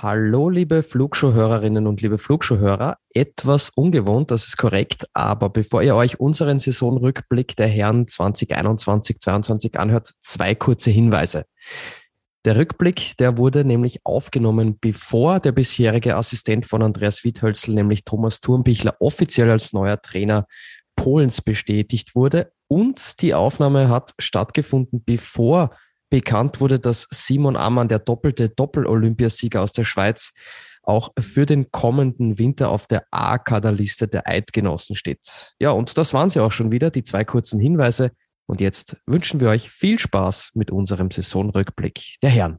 Hallo, liebe Flugshow-Hörerinnen und liebe Flugshow-Hörer. Etwas ungewohnt, das ist korrekt, aber bevor ihr euch unseren Saisonrückblick der Herren 2021-22 anhört, zwei kurze Hinweise. Der Rückblick, der wurde nämlich aufgenommen, bevor der bisherige Assistent von Andreas Wiethölzl, nämlich Thomas Thurmbichler, offiziell als neuer Trainer Polens bestätigt wurde. Und die Aufnahme hat stattgefunden, bevor bekannt wurde, dass Simon Ammann, der doppelte Doppel-Olympiasieger aus der Schweiz, auch für den kommenden Winter auf der A-Kaderliste der Eidgenossen steht. Ja, und das waren sie auch schon wieder, die zwei kurzen Hinweise. Und jetzt wünschen wir euch viel Spaß mit unserem Saisonrückblick der Herren.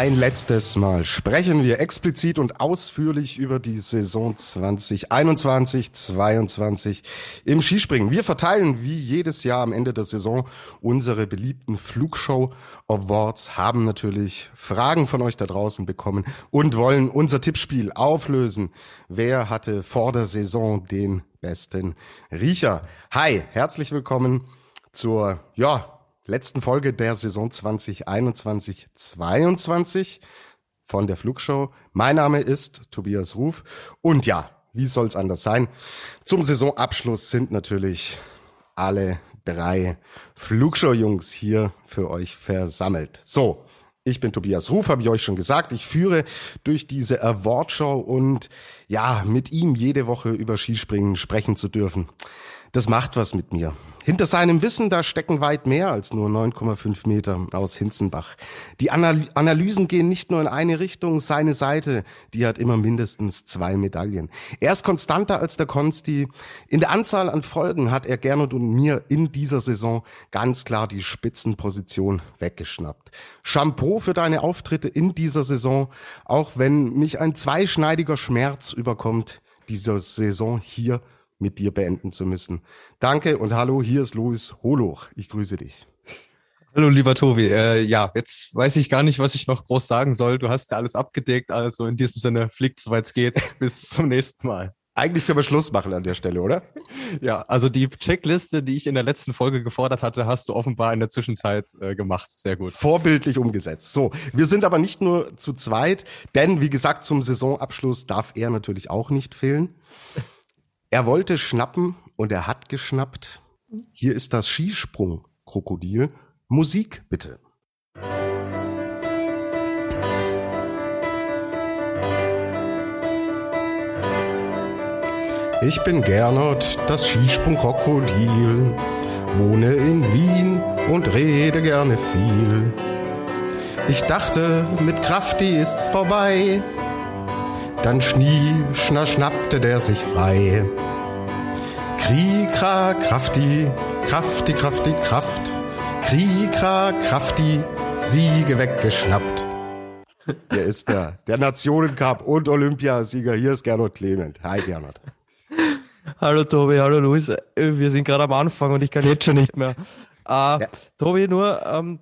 Ein letztes Mal sprechen wir explizit und ausführlich über die Saison 2021-22 im Skispringen. Wir verteilen wie jedes Jahr am Ende der Saison unsere beliebten Flugshow Awards, haben natürlich Fragen von euch da draußen bekommen und wollen unser Tippspiel auflösen. Wer hatte vor der Saison den besten Riecher? Hi, herzlich willkommen zur, ja, letzten Folge der Saison 2021-22 von der Flugshow. Mein Name ist Tobias Ruf und ja, wie soll es anders sein? Zum Saisonabschluss sind natürlich alle drei Flugshow-Jungs hier für euch versammelt. So, ich bin Tobias Ruf, habe ich euch schon gesagt. Ich führe durch diese Awardshow und ja, mit ihm jede Woche über Skispringen sprechen zu dürfen. Das macht was mit mir. Hinter seinem Wissen, da stecken weit mehr als nur 9,5 Meter aus Hinzenbach. Die Analysen gehen nicht nur in eine Richtung, seine Seite, die hat immer mindestens zwei Medaillen. Er ist konstanter als der Konsti. In der Anzahl an Folgen hat er Gernot und mir in dieser Saison ganz klar die Spitzenposition weggeschnappt. Shampoo für deine Auftritte in dieser Saison, auch wenn mich ein zweischneidiger Schmerz überkommt, diese Saison hier mit dir beenden zu müssen. Danke und hallo, hier ist Louis Holoch. Ich grüße dich. Hallo, lieber Tobi. Äh, ja, jetzt weiß ich gar nicht, was ich noch groß sagen soll. Du hast ja alles abgedeckt. Also in diesem Sinne, fliegt soweit es geht. Bis zum nächsten Mal. Eigentlich können wir Schluss machen an der Stelle, oder? Ja, also die Checkliste, die ich in der letzten Folge gefordert hatte, hast du offenbar in der Zwischenzeit äh, gemacht. Sehr gut. Vorbildlich umgesetzt. So, wir sind aber nicht nur zu zweit, denn wie gesagt, zum Saisonabschluss darf er natürlich auch nicht fehlen. Er wollte schnappen und er hat geschnappt. Hier ist das Skisprung-Krokodil. Musik bitte. Ich bin Gernot, das Skisprung-Krokodil, wohne in Wien und rede gerne viel. Ich dachte, mit Krafti ist's vorbei, dann schnie, schna schnappte der sich frei. Krikra, Krafti, Krafti, Krafti, Kraft. Krikra, Krafti, Siege weggeschnappt. Hier ist der, der Nationencup und Olympiasieger. Hier ist Gernot Clement. Hi, Gernot. Hallo Tobi, hallo Luis. Wir sind gerade am Anfang und ich kann jetzt schon nicht mehr. Äh, ja. Tobi, nur ähm,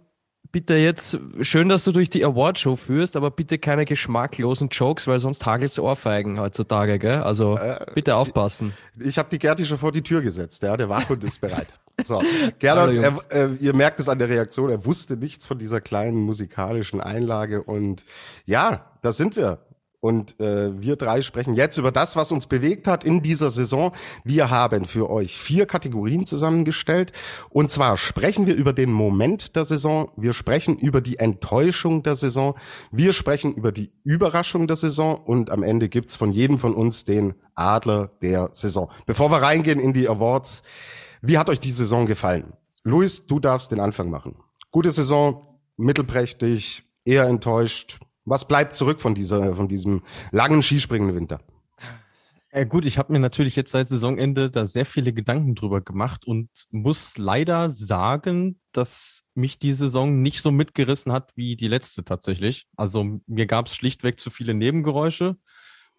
bitte jetzt, schön, dass du durch die Awardshow führst, aber bitte keine geschmacklosen Jokes, weil sonst hagelt's Ohrfeigen heutzutage, gell? Also äh, bitte aufpassen. Ich, ich habe die Gerti schon vor die Tür gesetzt, ja, der Wachhund ist bereit. So, Gernot, er, äh, ihr merkt es an der Reaktion, er wusste nichts von dieser kleinen musikalischen Einlage und ja, da sind wir. Und äh, wir drei sprechen jetzt über das, was uns bewegt hat in dieser Saison. Wir haben für euch vier Kategorien zusammengestellt. Und zwar sprechen wir über den Moment der Saison, wir sprechen über die Enttäuschung der Saison, wir sprechen über die Überraschung der Saison und am Ende gibt's von jedem von uns den Adler der Saison. Bevor wir reingehen in die Awards, wie hat euch die Saison gefallen? Luis, du darfst den Anfang machen. Gute Saison, mittelprächtig, eher enttäuscht, was bleibt zurück von dieser, von diesem langen Skispringen Winter? Äh, gut, ich habe mir natürlich jetzt seit Saisonende da sehr viele Gedanken drüber gemacht und muss leider sagen, dass mich die Saison nicht so mitgerissen hat wie die letzte tatsächlich. Also mir gab es schlichtweg zu viele Nebengeräusche.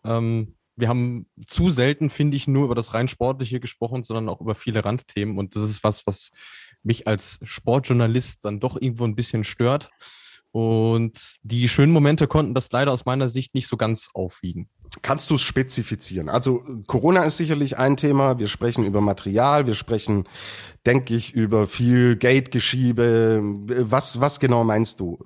Ähm, wir haben zu selten, finde ich, nur über das rein Sportliche gesprochen, sondern auch über viele Randthemen. Und das ist was, was mich als Sportjournalist dann doch irgendwo ein bisschen stört. Und die schönen Momente konnten das leider aus meiner Sicht nicht so ganz aufwiegen. Kannst du es spezifizieren? Also Corona ist sicherlich ein Thema. Wir sprechen über Material, wir sprechen, denke ich, über viel Geldgeschiebe. Was, was genau meinst du?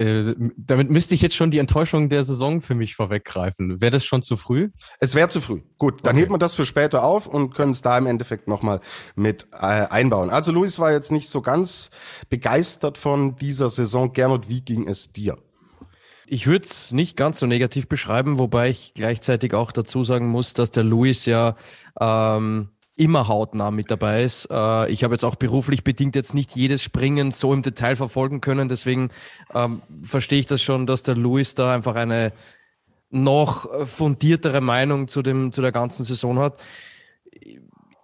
Äh, damit müsste ich jetzt schon die Enttäuschung der Saison für mich vorweggreifen. Wäre das schon zu früh? Es wäre zu früh. Gut, dann okay. hebt man das für später auf und können es da im Endeffekt nochmal mit äh, einbauen. Also Luis war jetzt nicht so ganz begeistert von dieser Saison. Gernot, wie ging es dir? Ich würde es nicht ganz so negativ beschreiben, wobei ich gleichzeitig auch dazu sagen muss, dass der Luis ja ähm, immer hautnah mit dabei ist. Äh, ich habe jetzt auch beruflich bedingt jetzt nicht jedes Springen so im Detail verfolgen können, deswegen ähm, verstehe ich das schon, dass der Louis da einfach eine noch fundiertere Meinung zu, dem, zu der ganzen Saison hat.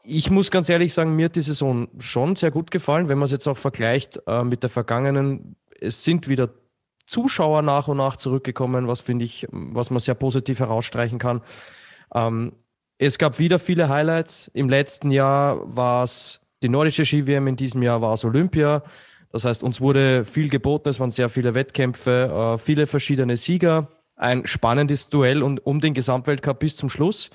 Ich muss ganz ehrlich sagen, mir hat die Saison schon sehr gut gefallen, wenn man es jetzt auch vergleicht äh, mit der vergangenen. Es sind wieder Zuschauer nach und nach zurückgekommen, was finde ich, was man sehr positiv herausstreichen kann. Ähm, es gab wieder viele Highlights. Im letzten Jahr war es die nordische Ski-WM, in diesem Jahr war es Olympia. Das heißt, uns wurde viel geboten, es waren sehr viele Wettkämpfe, äh, viele verschiedene Sieger, ein spannendes Duell und um den Gesamtweltcup bis zum Schluss.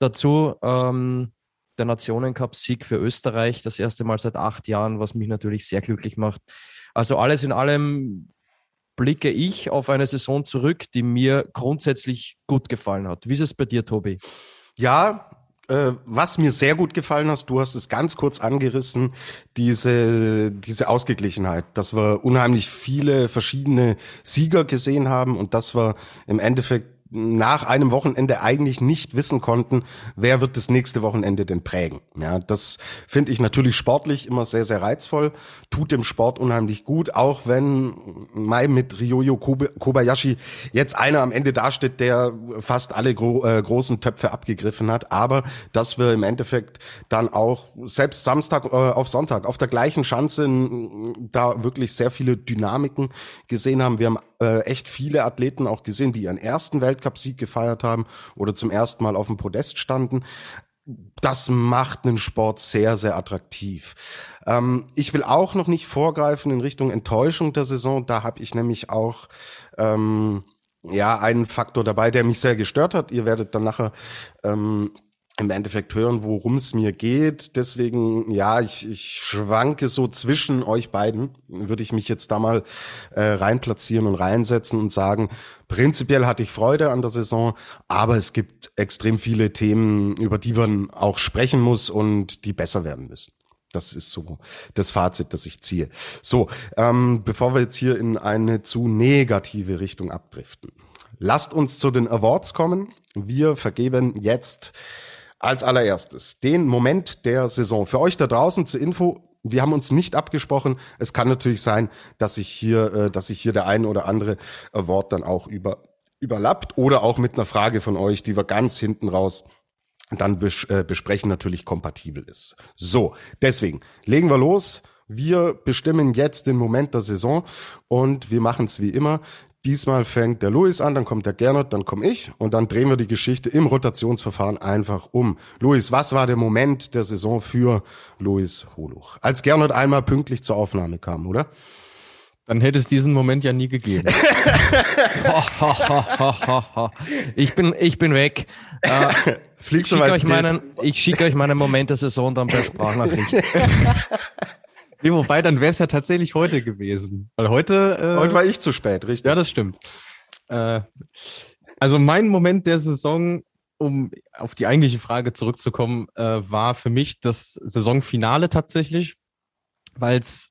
Dazu ähm, der Nationencup-Sieg für Österreich, das erste Mal seit acht Jahren, was mich natürlich sehr glücklich macht. Also alles in allem blicke ich auf eine Saison zurück, die mir grundsätzlich gut gefallen hat. Wie ist es bei dir, Tobi? Ja, äh, was mir sehr gut gefallen hast, du hast es ganz kurz angerissen, diese, diese Ausgeglichenheit, dass wir unheimlich viele verschiedene Sieger gesehen haben und dass wir im Endeffekt nach einem Wochenende eigentlich nicht wissen konnten, wer wird das nächste Wochenende denn prägen. Ja, das finde ich natürlich sportlich immer sehr, sehr reizvoll, tut dem Sport unheimlich gut, auch wenn Mai mit Ryoyo Kobayashi jetzt einer am Ende dasteht, der fast alle gro äh, großen Töpfe abgegriffen hat, aber dass wir im Endeffekt dann auch selbst Samstag äh, auf Sonntag auf der gleichen Schanze da wirklich sehr viele Dynamiken gesehen haben. Wir haben äh, echt viele Athleten auch gesehen, die ihren ersten Weltcupsieg gefeiert haben oder zum ersten Mal auf dem Podest standen. Das macht einen Sport sehr, sehr attraktiv. Ähm, ich will auch noch nicht vorgreifen in Richtung Enttäuschung der Saison. Da habe ich nämlich auch ähm, ja einen Faktor dabei, der mich sehr gestört hat. Ihr werdet dann nachher ähm, im Endeffekt hören, worum es mir geht. Deswegen, ja, ich, ich schwanke so zwischen euch beiden. Würde ich mich jetzt da mal äh, reinplatzieren und reinsetzen und sagen, prinzipiell hatte ich Freude an der Saison, aber es gibt extrem viele Themen, über die man auch sprechen muss und die besser werden müssen. Das ist so das Fazit, das ich ziehe. So, ähm, bevor wir jetzt hier in eine zu negative Richtung abdriften, lasst uns zu den Awards kommen. Wir vergeben jetzt als allererstes den Moment der Saison. Für euch da draußen zur Info, wir haben uns nicht abgesprochen. Es kann natürlich sein, dass sich hier, äh, dass sich hier der ein oder andere Award dann auch über, überlappt oder auch mit einer Frage von euch, die wir ganz hinten raus dann äh, besprechen, natürlich kompatibel ist. So, deswegen legen wir los. Wir bestimmen jetzt den Moment der Saison und wir machen es wie immer. Diesmal fängt der Luis an, dann kommt der Gernot, dann komme ich und dann drehen wir die Geschichte im Rotationsverfahren einfach um. Luis, was war der Moment der Saison für Luis Holuch? Als Gernot einmal pünktlich zur Aufnahme kam, oder? Dann hätte es diesen Moment ja nie gegeben. ich bin, ich bin weg. Äh, Fliegst ich schicke euch, meinen, ich schicke euch meinen Moment der Saison dann per Sprachnachricht. Nee, wobei, dann wäre es ja tatsächlich heute gewesen. Weil heute. Äh, heute war ich zu spät, richtig? Ja, das stimmt. Äh, also mein Moment der Saison, um auf die eigentliche Frage zurückzukommen, äh, war für mich das Saisonfinale tatsächlich, weil es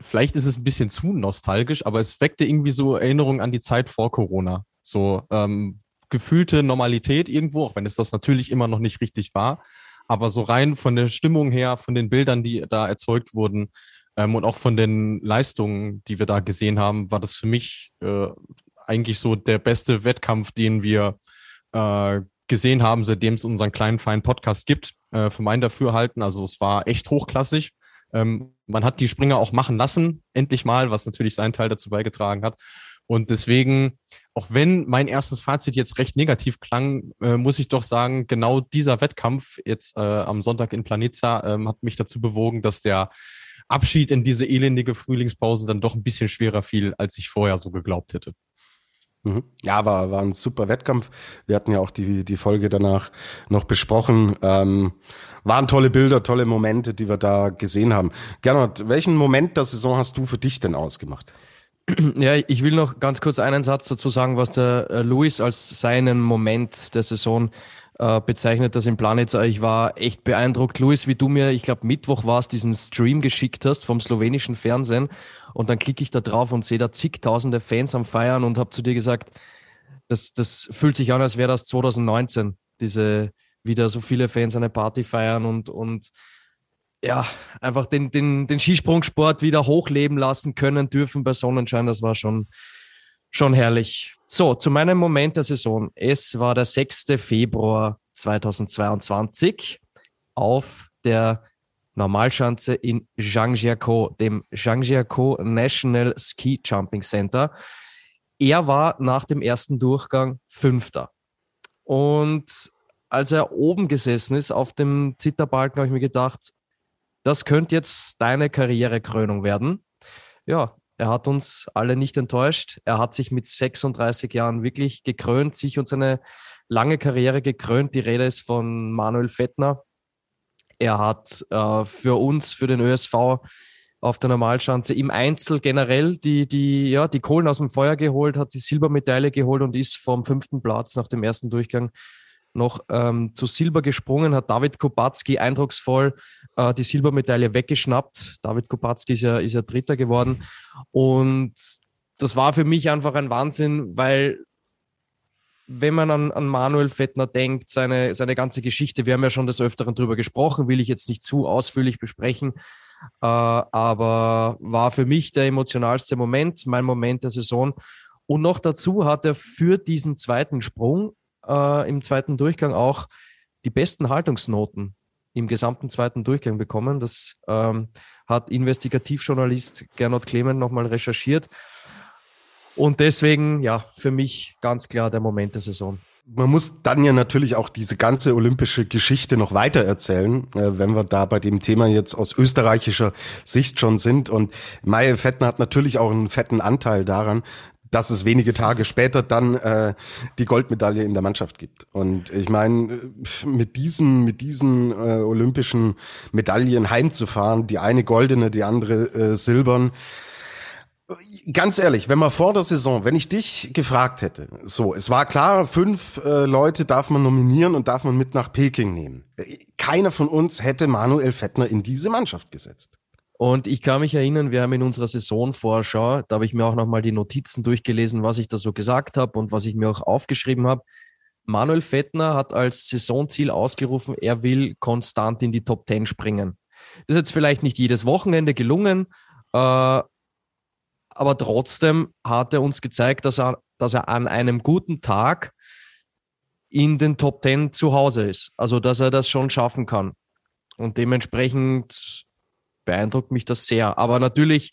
vielleicht ist es ein bisschen zu nostalgisch, aber es weckte irgendwie so Erinnerungen an die Zeit vor Corona. So ähm, gefühlte Normalität irgendwo, auch wenn es das natürlich immer noch nicht richtig war. Aber so rein von der Stimmung her, von den Bildern, die da erzeugt wurden ähm, und auch von den Leistungen, die wir da gesehen haben, war das für mich äh, eigentlich so der beste Wettkampf, den wir äh, gesehen haben, seitdem es unseren kleinen feinen Podcast gibt, äh, für mein Dafürhalten. Also es war echt hochklassig. Ähm, man hat die Springer auch machen lassen, endlich mal, was natürlich seinen Teil dazu beigetragen hat. Und deswegen, auch wenn mein erstes Fazit jetzt recht negativ klang, äh, muss ich doch sagen, genau dieser Wettkampf jetzt äh, am Sonntag in Planitza ähm, hat mich dazu bewogen, dass der Abschied in diese elendige Frühlingspause dann doch ein bisschen schwerer fiel, als ich vorher so geglaubt hätte. Mhm. Ja, war, war ein super Wettkampf. Wir hatten ja auch die, die Folge danach noch besprochen. Ähm, waren tolle Bilder, tolle Momente, die wir da gesehen haben. Gernot, welchen Moment der Saison hast du für dich denn ausgemacht? Ja, ich will noch ganz kurz einen Satz dazu sagen, was der äh, Luis als seinen Moment der Saison äh, bezeichnet, das im Planitzer. Ich war echt beeindruckt, Luis, wie du mir, ich glaube Mittwoch war es, diesen Stream geschickt hast vom slowenischen Fernsehen und dann klicke ich da drauf und sehe da zigtausende Fans am Feiern und habe zu dir gesagt, das, das fühlt sich an, als wäre das 2019, diese wieder so viele Fans eine Party feiern und, und ja, einfach den, den, den Skisprungsport wieder hochleben lassen können dürfen bei Sonnenschein. Das war schon, schon herrlich. So, zu meinem Moment der Saison. Es war der 6. Februar 2022 auf der Normalschanze in Zhangjiakou, dem Zhangjiakou National Ski Jumping Center. Er war nach dem ersten Durchgang Fünfter. Und als er oben gesessen ist auf dem Zitterbalken, habe ich mir gedacht, das könnte jetzt deine Karrierekrönung werden. Ja, er hat uns alle nicht enttäuscht. Er hat sich mit 36 Jahren wirklich gekrönt, sich und seine lange Karriere gekrönt. Die Rede ist von Manuel Fettner, er hat äh, für uns, für den ÖSV auf der Normalschanze im Einzel generell die, die, ja, die Kohlen aus dem Feuer geholt, hat die Silbermedaille geholt und ist vom fünften Platz nach dem ersten Durchgang noch ähm, zu Silber gesprungen, hat David Kubacki eindrucksvoll äh, die Silbermedaille weggeschnappt. David Kubacki ist ja, ist ja Dritter geworden. Und das war für mich einfach ein Wahnsinn, weil wenn man an, an Manuel Fettner denkt, seine, seine ganze Geschichte, wir haben ja schon des Öfteren drüber gesprochen, will ich jetzt nicht zu ausführlich besprechen, äh, aber war für mich der emotionalste Moment, mein Moment der Saison. Und noch dazu hat er für diesen zweiten Sprung äh, im zweiten Durchgang auch die besten Haltungsnoten im gesamten zweiten Durchgang bekommen. Das ähm, hat Investigativjournalist Gernot Clement nochmal recherchiert. Und deswegen, ja, für mich ganz klar der Moment der Saison. Man muss dann ja natürlich auch diese ganze olympische Geschichte noch weiter erzählen, äh, wenn wir da bei dem Thema jetzt aus österreichischer Sicht schon sind. Und Maye Fettner hat natürlich auch einen fetten Anteil daran, dass es wenige Tage später dann äh, die Goldmedaille in der Mannschaft gibt. Und ich meine, äh, mit diesen, mit diesen äh, olympischen Medaillen heimzufahren, die eine goldene, die andere äh, silbern, Ganz ehrlich, wenn man vor der Saison, wenn ich dich gefragt hätte, so, es war klar, fünf äh, Leute darf man nominieren und darf man mit nach Peking nehmen. Keiner von uns hätte Manuel Fettner in diese Mannschaft gesetzt. Und ich kann mich erinnern, wir haben in unserer Saisonvorschau, da habe ich mir auch nochmal die Notizen durchgelesen, was ich da so gesagt habe und was ich mir auch aufgeschrieben habe. Manuel Fettner hat als Saisonziel ausgerufen, er will konstant in die Top Ten springen. Das ist jetzt vielleicht nicht jedes Wochenende gelungen, äh, aber trotzdem hat er uns gezeigt, dass er, dass er an einem guten Tag in den Top Ten zu Hause ist. Also, dass er das schon schaffen kann. Und dementsprechend beeindruckt mich das sehr. Aber natürlich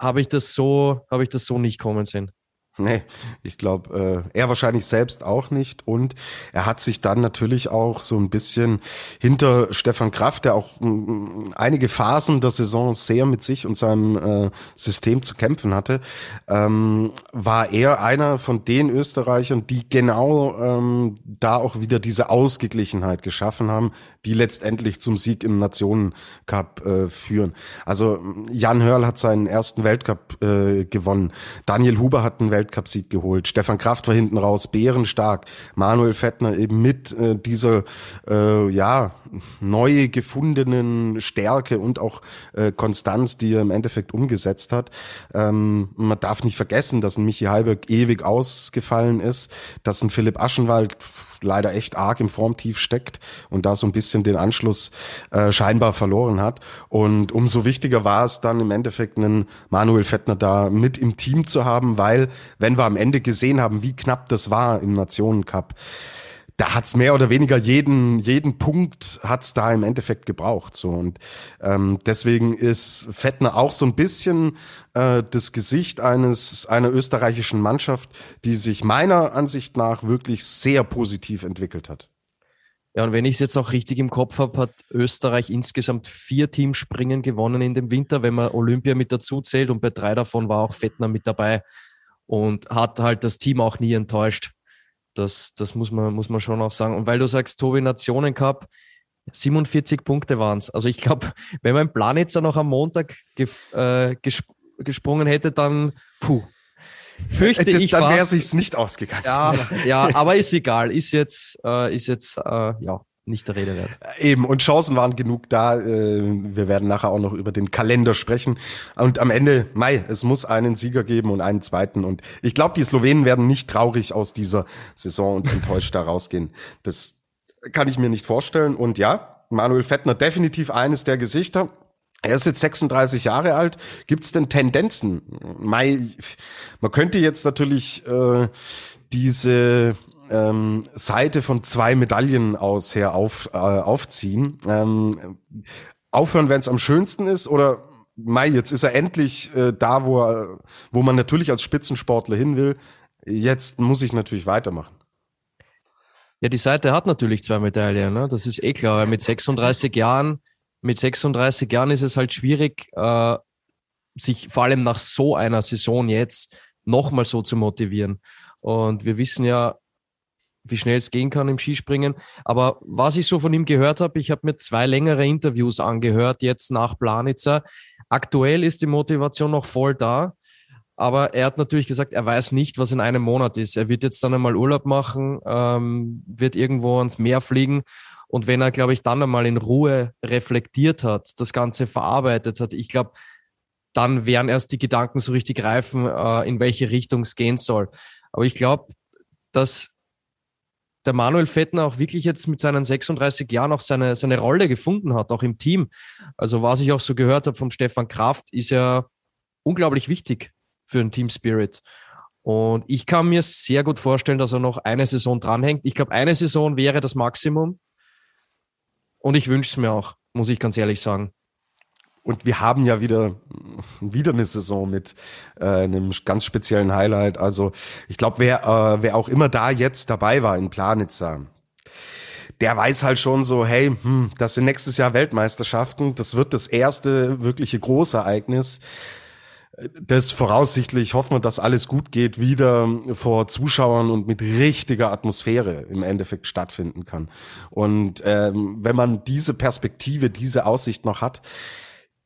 habe ich das so, habe ich das so nicht kommen sehen. Nee, ich glaube, äh, er wahrscheinlich selbst auch nicht. Und er hat sich dann natürlich auch so ein bisschen hinter Stefan Kraft, der auch m, einige Phasen der Saison sehr mit sich und seinem äh, System zu kämpfen hatte, ähm, war er einer von den Österreichern, die genau ähm, da auch wieder diese Ausgeglichenheit geschaffen haben, die letztendlich zum Sieg im Nationencup äh, führen. Also Jan Hörl hat seinen ersten Weltcup äh, gewonnen. Daniel Huber hat einen Weltcup Weltcupsieg geholt. Stefan Kraft war hinten raus, bärenstark. Manuel Fettner eben mit äh, dieser äh, ja neu gefundenen Stärke und auch äh, Konstanz, die er im Endeffekt umgesetzt hat. Ähm, man darf nicht vergessen, dass ein Michi Halberg ewig ausgefallen ist, dass ein Philipp Aschenwald leider echt arg im Formtief steckt und da so ein bisschen den Anschluss äh, scheinbar verloren hat. Und umso wichtiger war es dann im Endeffekt einen Manuel Fettner da mit im Team zu haben, weil wenn wir am Ende gesehen haben, wie knapp das war im Nationencup, da hat's mehr oder weniger jeden, jeden Punkt hat's da im Endeffekt gebraucht. So. Und ähm, deswegen ist Fettner auch so ein bisschen äh, das Gesicht eines einer österreichischen Mannschaft, die sich meiner Ansicht nach wirklich sehr positiv entwickelt hat. Ja, und wenn ich es jetzt auch richtig im Kopf habe, hat Österreich insgesamt vier Teamspringen gewonnen in dem Winter, wenn man Olympia mit dazu zählt. Und bei drei davon war auch Fettner mit dabei und hat halt das Team auch nie enttäuscht. Das, das muss, man, muss man schon auch sagen. Und weil du sagst, Tobi, Nationen Cup, 47 Punkte waren es. Also ich glaube, wenn mein Planitzer noch am Montag ge äh, gesp gesprungen hätte, dann puh, fürchte das, ich dann wäre sich's nicht ausgegangen. Ja, ja, aber ist egal. Ist jetzt, äh, ist jetzt, äh, ja, nicht der Rede wert. Eben, und Chancen waren genug da. Äh, wir werden nachher auch noch über den Kalender sprechen. Und am Ende, Mai, es muss einen Sieger geben und einen zweiten. Und ich glaube, die Slowenen werden nicht traurig aus dieser Saison und enttäuscht da rausgehen. Das kann ich mir nicht vorstellen. Und ja, Manuel Fettner definitiv eines der Gesichter. Er ist jetzt 36 Jahre alt. Gibt es denn Tendenzen? Mai, man könnte jetzt natürlich äh, diese ähm, Seite von zwei Medaillen aus her auf, äh, aufziehen. Ähm, aufhören, wenn es am schönsten ist oder Mai, jetzt ist er endlich äh, da, wo er, wo man natürlich als Spitzensportler hin will. Jetzt muss ich natürlich weitermachen. Ja, die Seite hat natürlich zwei Medaillen, ne? das ist eh klar. Mit 36 Jahren mit 36 Jahren ist es halt schwierig, äh, sich vor allem nach so einer Saison jetzt nochmal so zu motivieren. Und wir wissen ja, wie schnell es gehen kann im Skispringen. Aber was ich so von ihm gehört habe, ich habe mir zwei längere Interviews angehört, jetzt nach Planitzer. Aktuell ist die Motivation noch voll da. Aber er hat natürlich gesagt, er weiß nicht, was in einem Monat ist. Er wird jetzt dann einmal Urlaub machen, ähm, wird irgendwo ans Meer fliegen und wenn er, glaube ich, dann einmal in Ruhe reflektiert hat, das Ganze verarbeitet hat, ich glaube, dann werden erst die Gedanken so richtig reifen, äh, in welche Richtung es gehen soll. Aber ich glaube, dass der Manuel Fettner auch wirklich jetzt mit seinen 36 Jahren auch seine, seine Rolle gefunden hat, auch im Team. Also was ich auch so gehört habe vom Stefan Kraft, ist ja unglaublich wichtig für den Team Spirit. Und ich kann mir sehr gut vorstellen, dass er noch eine Saison dranhängt. Ich glaube, eine Saison wäre das Maximum. Und ich wünsche es mir auch, muss ich ganz ehrlich sagen. Und wir haben ja wieder, wieder eine Saison mit äh, einem ganz speziellen Highlight. Also ich glaube, wer, äh, wer auch immer da jetzt dabei war in Planitza, der weiß halt schon so, hey, hm, das sind nächstes Jahr Weltmeisterschaften. Das wird das erste wirkliche Großereignis das voraussichtlich hoffen wir, dass alles gut geht, wieder vor Zuschauern und mit richtiger Atmosphäre im Endeffekt stattfinden kann. Und ähm, wenn man diese Perspektive, diese Aussicht noch hat,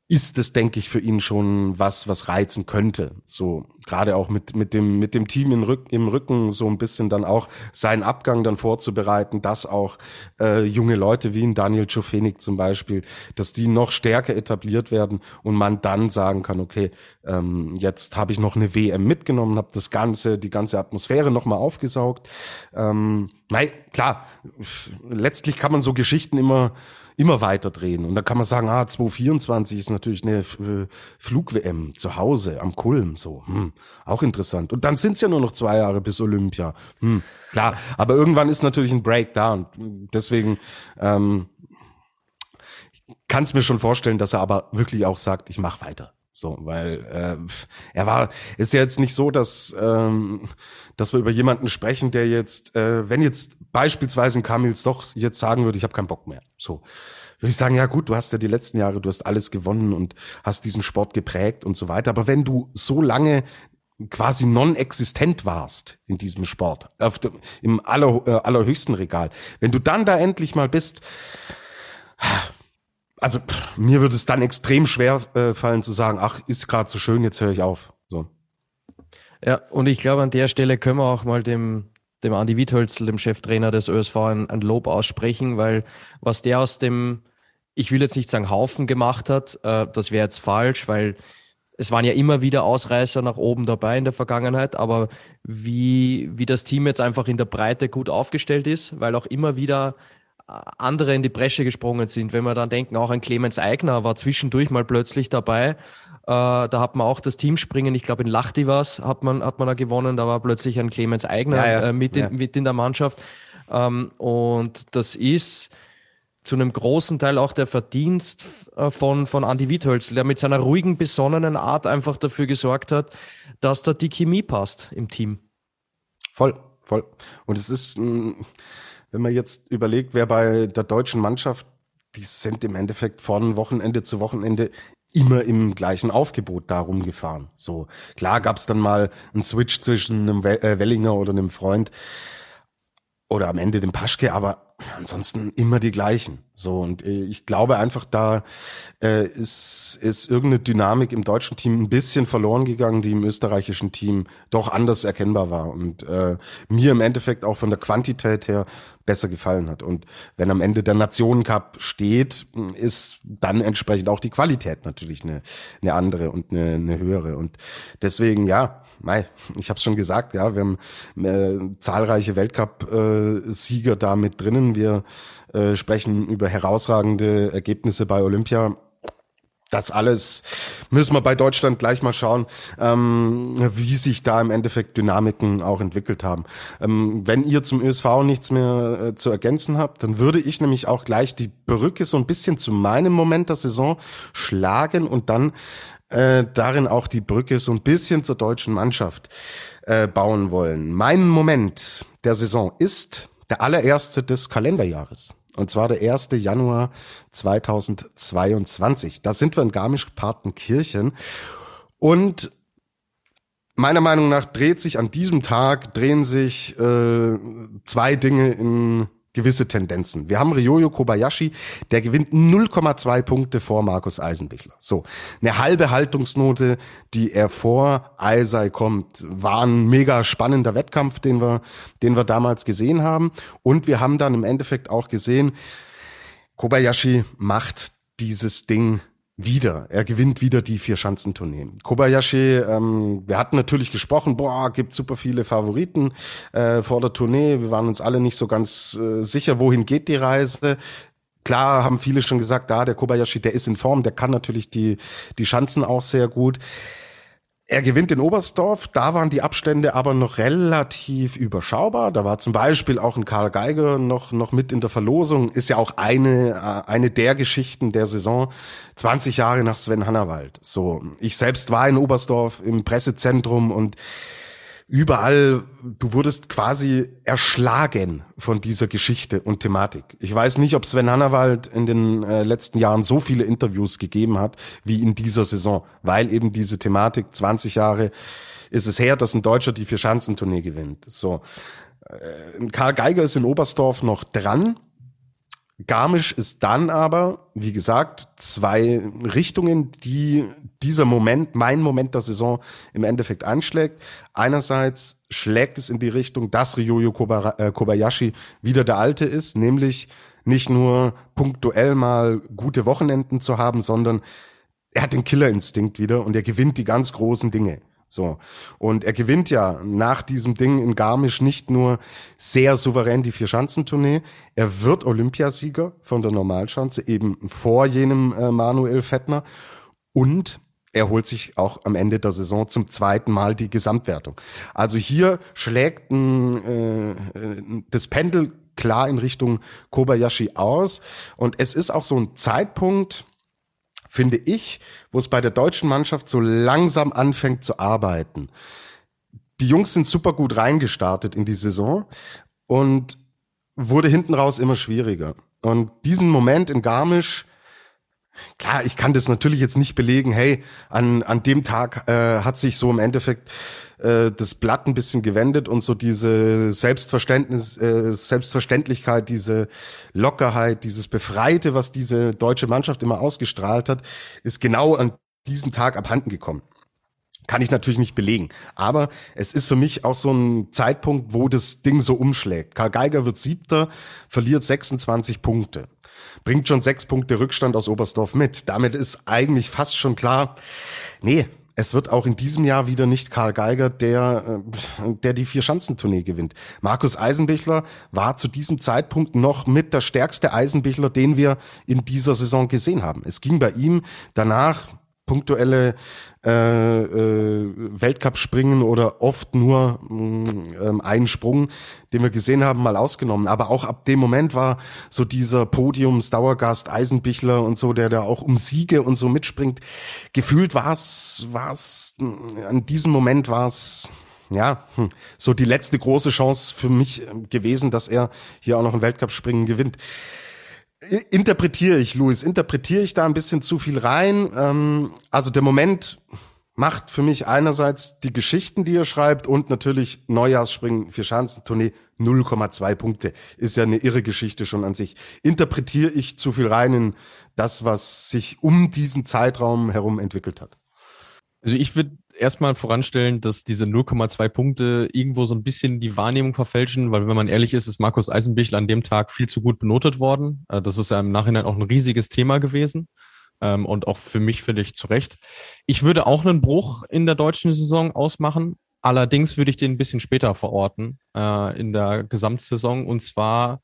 ist es, denke ich, für ihn schon was, was reizen könnte. So gerade auch mit mit dem mit dem Team im, Rück, im Rücken so ein bisschen dann auch seinen Abgang dann vorzubereiten, dass auch äh, junge Leute wie ein Daniel Czofenik zum Beispiel, dass die noch stärker etabliert werden und man dann sagen kann, okay, ähm, jetzt habe ich noch eine WM mitgenommen, habe das ganze die ganze Atmosphäre noch mal aufgesaugt. Ähm, nein, klar, letztlich kann man so Geschichten immer immer weiter drehen. Und da kann man sagen, ah, 2024 ist natürlich eine äh, Flug-WM zu Hause am Kulm, so, hm, auch interessant. Und dann sind es ja nur noch zwei Jahre bis Olympia. Hm, klar, aber irgendwann ist natürlich ein Break da und deswegen ähm, kann es mir schon vorstellen, dass er aber wirklich auch sagt, ich mache weiter. So, weil äh, er war, ist ja jetzt nicht so, dass ähm, dass wir über jemanden sprechen, der jetzt, äh, wenn jetzt beispielsweise ein Kamils doch jetzt sagen würde, ich habe keinen Bock mehr. So würde ich sagen, ja gut, du hast ja die letzten Jahre, du hast alles gewonnen und hast diesen Sport geprägt und so weiter. Aber wenn du so lange quasi non-existent warst in diesem Sport, auf dem, im aller, äh, allerhöchsten Regal, wenn du dann da endlich mal bist, also pff, mir würde es dann extrem schwer äh, fallen zu sagen, ach, ist gerade so schön, jetzt höre ich auf. Ja, und ich glaube, an der Stelle können wir auch mal dem, dem Andi Wiethölzl, dem Cheftrainer des ÖSV, ein, ein Lob aussprechen, weil was der aus dem, ich will jetzt nicht sagen Haufen gemacht hat, äh, das wäre jetzt falsch, weil es waren ja immer wieder Ausreißer nach oben dabei in der Vergangenheit, aber wie, wie das Team jetzt einfach in der Breite gut aufgestellt ist, weil auch immer wieder andere in die Bresche gesprungen sind. Wenn wir dann denken, auch ein Clemens Eigner war zwischendurch mal plötzlich dabei. Äh, da hat man auch das Teamspringen, ich glaube in Lachti was, hat man, hat man da gewonnen. Da war plötzlich ein Clemens Eigner ja, ja. Äh, mit, in, mit in der Mannschaft. Ähm, und das ist zu einem großen Teil auch der Verdienst äh, von, von Andy Wiethölzl, der mit seiner ruhigen, besonnenen Art einfach dafür gesorgt hat, dass da die Chemie passt im Team. Voll, voll. Und es ist, wenn man jetzt überlegt, wer bei der deutschen Mannschaft, die sind im Endeffekt von Wochenende zu Wochenende immer im gleichen Aufgebot darum gefahren. So klar gab's dann mal einen Switch zwischen einem äh, Wellinger oder einem Freund oder am Ende dem Paschke, aber ansonsten immer die gleichen. So und äh, ich glaube einfach, da äh, ist ist irgendeine Dynamik im deutschen Team ein bisschen verloren gegangen, die im österreichischen Team doch anders erkennbar war und äh, mir im Endeffekt auch von der Quantität her besser gefallen hat. Und wenn am Ende der Nationencup steht, ist dann entsprechend auch die Qualität natürlich eine, eine andere und eine, eine höhere. Und deswegen ja, Mei, ich habe schon gesagt, ja, wir haben äh, zahlreiche Weltcup-Sieger äh, da mit drinnen. Wir äh, sprechen über herausragende Ergebnisse bei Olympia. Das alles müssen wir bei Deutschland gleich mal schauen, ähm, wie sich da im Endeffekt Dynamiken auch entwickelt haben. Ähm, wenn ihr zum ÖSV nichts mehr äh, zu ergänzen habt, dann würde ich nämlich auch gleich die Brücke so ein bisschen zu meinem Moment der Saison schlagen und dann äh, darin auch die Brücke so ein bisschen zur deutschen Mannschaft äh, bauen wollen. Mein Moment der Saison ist der allererste des Kalenderjahres. Und zwar der 1. Januar 2022. Da sind wir in Garmisch-Partenkirchen. Und meiner Meinung nach dreht sich an diesem Tag, drehen sich äh, zwei Dinge in gewisse Tendenzen. Wir haben Ryoyo Kobayashi, der gewinnt 0,2 Punkte vor Markus Eisenbichler. So, eine halbe Haltungsnote, die er vor Eisei kommt, war ein mega spannender Wettkampf, den wir, den wir damals gesehen haben. Und wir haben dann im Endeffekt auch gesehen, Kobayashi macht dieses Ding wieder. Er gewinnt wieder die vier Schanzentournee. Kobayashi, ähm, wir hatten natürlich gesprochen, boah, gibt super viele Favoriten äh, vor der Tournee. Wir waren uns alle nicht so ganz äh, sicher, wohin geht die Reise. Klar haben viele schon gesagt, da, der Kobayashi, der ist in Form, der kann natürlich die, die Schanzen auch sehr gut. Er gewinnt in Oberstdorf, da waren die Abstände aber noch relativ überschaubar. Da war zum Beispiel auch ein Karl Geiger noch, noch mit in der Verlosung. Ist ja auch eine, äh, eine der Geschichten der Saison. 20 Jahre nach Sven Hannawald. So. Ich selbst war in Oberstdorf im Pressezentrum und überall, du wurdest quasi erschlagen von dieser Geschichte und Thematik. Ich weiß nicht, ob Sven Hannawald in den äh, letzten Jahren so viele Interviews gegeben hat wie in dieser Saison, weil eben diese Thematik 20 Jahre ist es her, dass ein Deutscher die Vier-Schanzentournee gewinnt. So. Äh, Karl Geiger ist in Oberstdorf noch dran Garmisch ist dann aber, wie gesagt, zwei Richtungen, die dieser Moment, mein Moment der Saison im Endeffekt anschlägt. Einerseits schlägt es in die Richtung, dass Ryoyo äh, Kobayashi wieder der Alte ist, nämlich nicht nur punktuell mal gute Wochenenden zu haben, sondern er hat den Killerinstinkt wieder und er gewinnt die ganz großen Dinge. So. Und er gewinnt ja nach diesem Ding in Garmisch nicht nur sehr souverän die Vier-Schanzentournee, er wird Olympiasieger von der Normalschanze, eben vor jenem äh, Manuel Fettner. Und er holt sich auch am Ende der Saison zum zweiten Mal die Gesamtwertung. Also hier schlägt ein, äh, das Pendel klar in Richtung Kobayashi aus. Und es ist auch so ein Zeitpunkt, finde ich, wo es bei der deutschen Mannschaft so langsam anfängt zu arbeiten. Die Jungs sind super gut reingestartet in die Saison und wurde hinten raus immer schwieriger. Und diesen Moment in Garmisch, klar, ich kann das natürlich jetzt nicht belegen, hey, an, an dem Tag äh, hat sich so im Endeffekt äh, das Blatt ein bisschen gewendet und so diese Selbstverständnis, äh, Selbstverständlichkeit, diese Lockerheit, dieses Befreite, was diese deutsche Mannschaft immer ausgestrahlt hat, ist genau an diesem Tag abhanden gekommen. Kann ich natürlich nicht belegen. Aber es ist für mich auch so ein Zeitpunkt, wo das Ding so umschlägt. Karl Geiger wird siebter, verliert 26 Punkte. Bringt schon sechs Punkte Rückstand aus Oberstdorf mit. Damit ist eigentlich fast schon klar, nee, es wird auch in diesem Jahr wieder nicht Karl Geiger, der, äh, der die Vier-Schanzentournee gewinnt. Markus Eisenbichler war zu diesem Zeitpunkt noch mit der stärkste Eisenbichler, den wir in dieser Saison gesehen haben. Es ging bei ihm danach punktuelle äh, äh, Weltcup-Springen oder oft nur äh, einen Sprung, den wir gesehen haben, mal ausgenommen. Aber auch ab dem Moment war so dieser Podiums-Dauergast Eisenbichler und so, der da auch um Siege und so mitspringt. Gefühlt war es, war es, an diesem Moment war es ja, hm, so die letzte große Chance für mich gewesen, dass er hier auch noch ein Weltcup-Springen gewinnt interpretiere ich, Luis, interpretiere ich da ein bisschen zu viel rein. Ähm, also der Moment macht für mich einerseits die Geschichten, die er schreibt und natürlich Neujahrsspringen für Schanzentournee 0,2 Punkte. Ist ja eine irre Geschichte schon an sich. Interpretiere ich zu viel rein in das, was sich um diesen Zeitraum herum entwickelt hat? Also ich würde erstmal voranstellen, dass diese 0,2 Punkte irgendwo so ein bisschen die Wahrnehmung verfälschen, weil wenn man ehrlich ist, ist Markus Eisenbichler an dem Tag viel zu gut benotet worden. Äh, das ist ja im Nachhinein auch ein riesiges Thema gewesen. Ähm, und auch für mich völlig zu Recht. Ich würde auch einen Bruch in der deutschen Saison ausmachen. Allerdings würde ich den ein bisschen später verorten äh, in der Gesamtsaison und zwar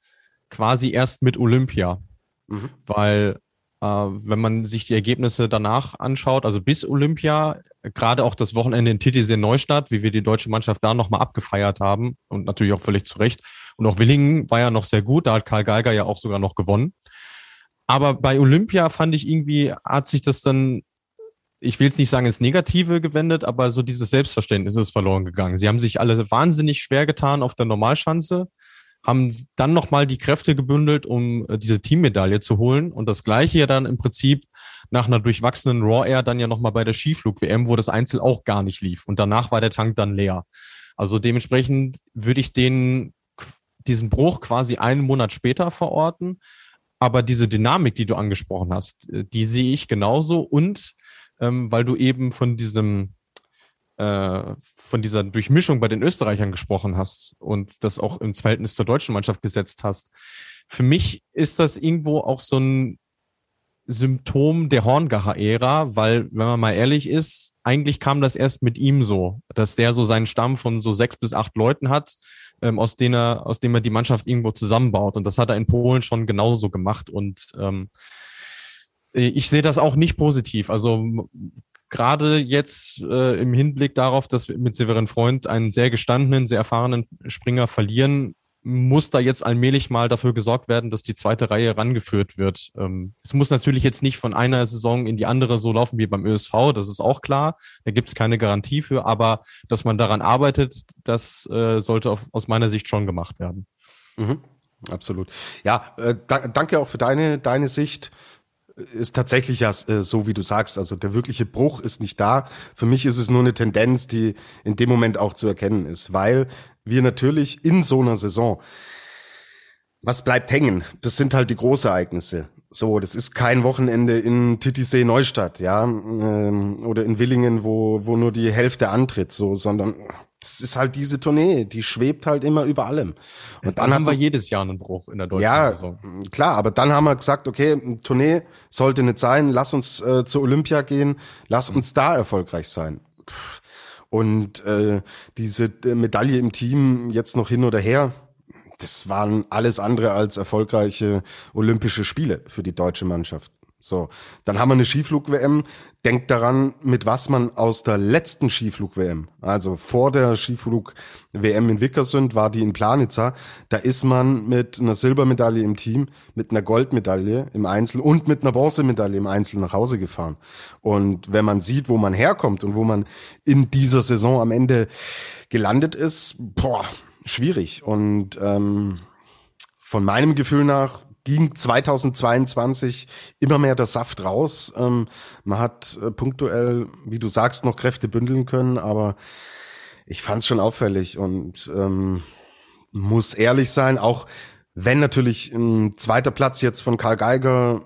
quasi erst mit Olympia. Mhm. Weil äh, wenn man sich die Ergebnisse danach anschaut, also bis Olympia, gerade auch das Wochenende in Titisee Neustadt, wie wir die deutsche Mannschaft da nochmal abgefeiert haben und natürlich auch völlig zu Recht. Und auch Willingen war ja noch sehr gut, da hat Karl Geiger ja auch sogar noch gewonnen. Aber bei Olympia fand ich irgendwie, hat sich das dann, ich will jetzt nicht sagen ins Negative gewendet, aber so dieses Selbstverständnis ist verloren gegangen. Sie haben sich alle wahnsinnig schwer getan auf der Normalschanze haben dann nochmal die Kräfte gebündelt, um äh, diese Teammedaille zu holen. Und das gleiche ja dann im Prinzip nach einer durchwachsenen Raw Air dann ja nochmal bei der Skiflug-WM, wo das Einzel auch gar nicht lief. Und danach war der Tank dann leer. Also dementsprechend würde ich den, diesen Bruch quasi einen Monat später verorten. Aber diese Dynamik, die du angesprochen hast, äh, die sehe ich genauso. Und ähm, weil du eben von diesem äh, von dieser Durchmischung bei den Österreichern gesprochen hast und das auch ins Verhältnis zur deutschen Mannschaft gesetzt hast. Für mich ist das irgendwo auch so ein Symptom der Horngacher-Ära, weil, wenn man mal ehrlich ist, eigentlich kam das erst mit ihm so, dass der so seinen Stamm von so sechs bis acht Leuten hat, ähm, aus, denen er, aus dem er die Mannschaft irgendwo zusammenbaut. Und das hat er in Polen schon genauso gemacht. Und ähm, ich sehe das auch nicht positiv. Also gerade jetzt äh, im Hinblick darauf, dass wir mit Severin Freund einen sehr gestandenen, sehr erfahrenen Springer verlieren, muss da jetzt allmählich mal dafür gesorgt werden, dass die zweite Reihe rangeführt wird. Ähm, es muss natürlich jetzt nicht von einer Saison in die andere so laufen wie beim ÖSV, das ist auch klar. Da gibt es keine Garantie für, aber dass man daran arbeitet, das äh, sollte auf, aus meiner Sicht schon gemacht werden. Mhm, absolut. Ja, äh, da, danke auch für deine, deine Sicht ist tatsächlich ja äh, so, wie du sagst. Also der wirkliche Bruch ist nicht da. Für mich ist es nur eine Tendenz, die in dem Moment auch zu erkennen ist, weil wir natürlich in so einer Saison, was bleibt hängen? Das sind halt die Großereignisse. So, das ist kein Wochenende in Titisee Neustadt, ja, ähm, oder in Willingen, wo, wo nur die Hälfte antritt, so, sondern das ist halt diese Tournee, die schwebt halt immer über allem. Und dann, dann haben wir jedes Jahr einen Bruch in der deutschen ja, Saison. klar, aber dann haben wir gesagt, okay, Tournee sollte nicht sein, lass uns äh, zur Olympia gehen, lass mhm. uns da erfolgreich sein. Und äh, diese äh, Medaille im Team jetzt noch hin oder her, das waren alles andere als erfolgreiche Olympische Spiele für die deutsche Mannschaft. So, dann haben wir eine Skiflug-WM. Denkt daran, mit was man aus der letzten Skiflug-WM, also vor der Skiflug-WM in Vickersund, war die in Planitza. Da ist man mit einer Silbermedaille im Team, mit einer Goldmedaille im Einzel und mit einer Bronzemedaille im Einzel nach Hause gefahren. Und wenn man sieht, wo man herkommt und wo man in dieser Saison am Ende gelandet ist, boah, schwierig. Und ähm, von meinem Gefühl nach ging 2022 immer mehr der Saft raus. Ähm, man hat äh, punktuell, wie du sagst, noch Kräfte bündeln können, aber ich fand es schon auffällig und ähm, muss ehrlich sein, auch wenn natürlich ein zweiter Platz jetzt von Karl Geiger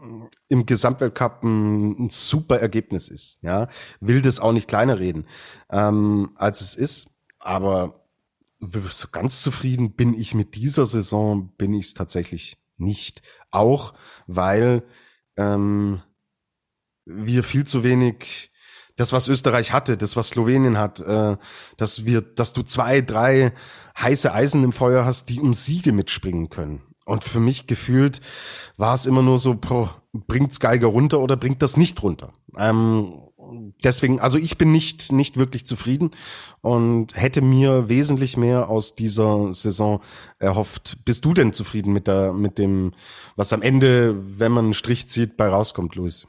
im Gesamtweltcup ein, ein super Ergebnis ist, ja, will das auch nicht kleiner reden, ähm, als es ist, aber so ganz zufrieden bin ich mit dieser Saison, bin ich es tatsächlich nicht. Auch weil ähm, wir viel zu wenig das, was Österreich hatte, das, was Slowenien hat, äh, dass wir, dass du zwei, drei heiße Eisen im Feuer hast, die um Siege mitspringen können. Und für mich gefühlt war es immer nur so, boah, bringt's Geiger runter oder bringt das nicht runter? Ähm, deswegen, also ich bin nicht, nicht wirklich zufrieden und hätte mir wesentlich mehr aus dieser Saison erhofft. Bist du denn zufrieden mit der, mit dem, was am Ende, wenn man einen Strich zieht, bei rauskommt, Luis?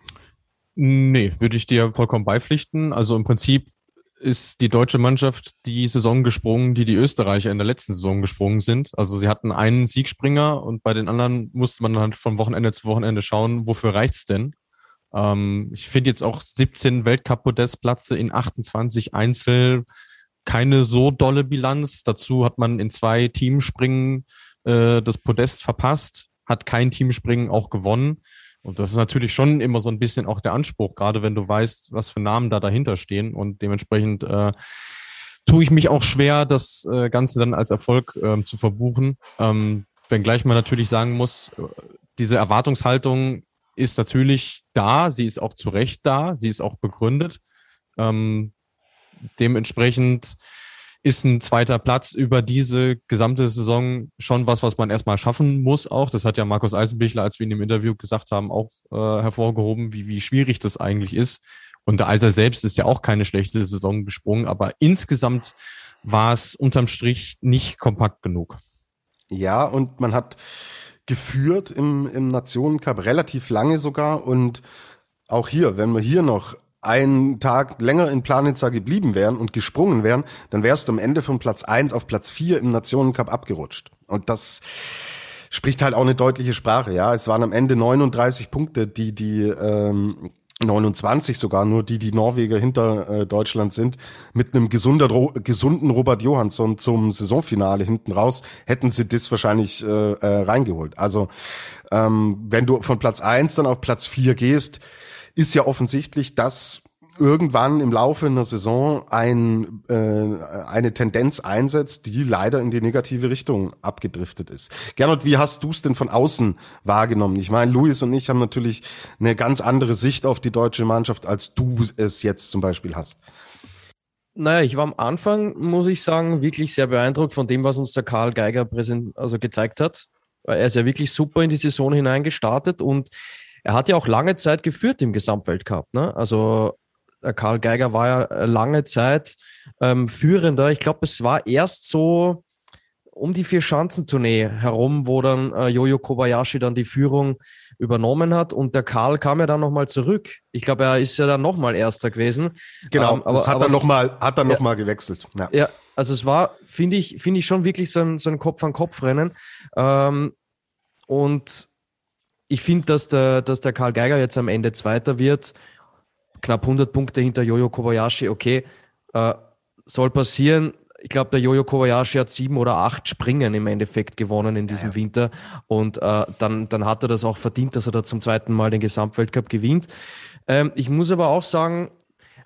Nee, würde ich dir vollkommen beipflichten. Also im Prinzip ist die deutsche Mannschaft die Saison gesprungen, die die Österreicher in der letzten Saison gesprungen sind. Also sie hatten einen Siegspringer und bei den anderen musste man dann von Wochenende zu Wochenende schauen, wofür reicht's denn? Ähm, ich finde jetzt auch 17 Weltcup-Podestplätze in 28 Einzel keine so dolle Bilanz. Dazu hat man in zwei Teamspringen äh, das Podest verpasst, hat kein Teamspringen auch gewonnen. Und das ist natürlich schon immer so ein bisschen auch der Anspruch, gerade wenn du weißt, was für Namen da dahinter stehen. Und dementsprechend äh, tue ich mich auch schwer, das äh, Ganze dann als Erfolg ähm, zu verbuchen. Ähm, wenngleich man natürlich sagen muss, äh, diese Erwartungshaltung ist natürlich da, sie ist auch zu Recht da, sie ist auch begründet. Ähm, dementsprechend ist ein zweiter Platz über diese gesamte Saison schon was, was man erstmal schaffen muss auch. Das hat ja Markus Eisenbichler, als wir ihn im Interview gesagt haben, auch äh, hervorgehoben, wie, wie schwierig das eigentlich ist. Und der Eiser selbst ist ja auch keine schlechte Saison gesprungen, aber insgesamt war es unterm Strich nicht kompakt genug. Ja, und man hat geführt im, im Nationencup relativ lange sogar und auch hier, wenn wir hier noch einen Tag länger in Planitza geblieben wären und gesprungen wären, dann wärst du am Ende von Platz eins auf Platz vier im Nationencup abgerutscht. Und das spricht halt auch eine deutliche Sprache. Ja, es waren am Ende 39 Punkte, die die ähm, 29 sogar nur, die die Norweger hinter äh, Deutschland sind, mit einem gesunder, gesunden Robert Johansson zum Saisonfinale hinten raus, hätten sie das wahrscheinlich äh, äh, reingeholt. Also ähm, wenn du von Platz eins dann auf Platz vier gehst, ist ja offensichtlich, dass irgendwann im Laufe einer Saison ein, äh, eine Tendenz einsetzt, die leider in die negative Richtung abgedriftet ist. Gernot, wie hast du es denn von außen wahrgenommen? Ich meine, Luis und ich haben natürlich eine ganz andere Sicht auf die deutsche Mannschaft, als du es jetzt zum Beispiel hast. Naja, ich war am Anfang, muss ich sagen, wirklich sehr beeindruckt von dem, was uns der Karl Geiger präsent, also gezeigt hat. Er ist ja wirklich super in die Saison hineingestartet und er hat ja auch lange Zeit geführt im Gesamtweltcup. Ne? Also Karl Geiger war ja lange Zeit ähm, Führender. Ich glaube, es war erst so um die Vier-Schanzentournee herum, wo dann äh, Jojo Kobayashi dann die Führung übernommen hat und der Karl kam ja dann nochmal zurück. Ich glaube, er ist ja dann nochmal Erster gewesen. Genau, ähm, aber, das hat aber, er nochmal, hat ja, nochmal gewechselt. Ja. ja, also es war, finde ich, finde ich schon wirklich so ein, so ein Kopf-an-Kopf-Rennen. Ähm, und ich finde, dass der, dass der Karl Geiger jetzt am Ende Zweiter wird. Knapp 100 Punkte hinter Jojo Kobayashi, okay, äh, soll passieren. Ich glaube, der Jojo Kobayashi hat sieben oder acht Springen im Endeffekt gewonnen in diesem ja, ja. Winter. Und äh, dann, dann hat er das auch verdient, dass er da zum zweiten Mal den Gesamtweltcup gewinnt. Ähm, ich muss aber auch sagen,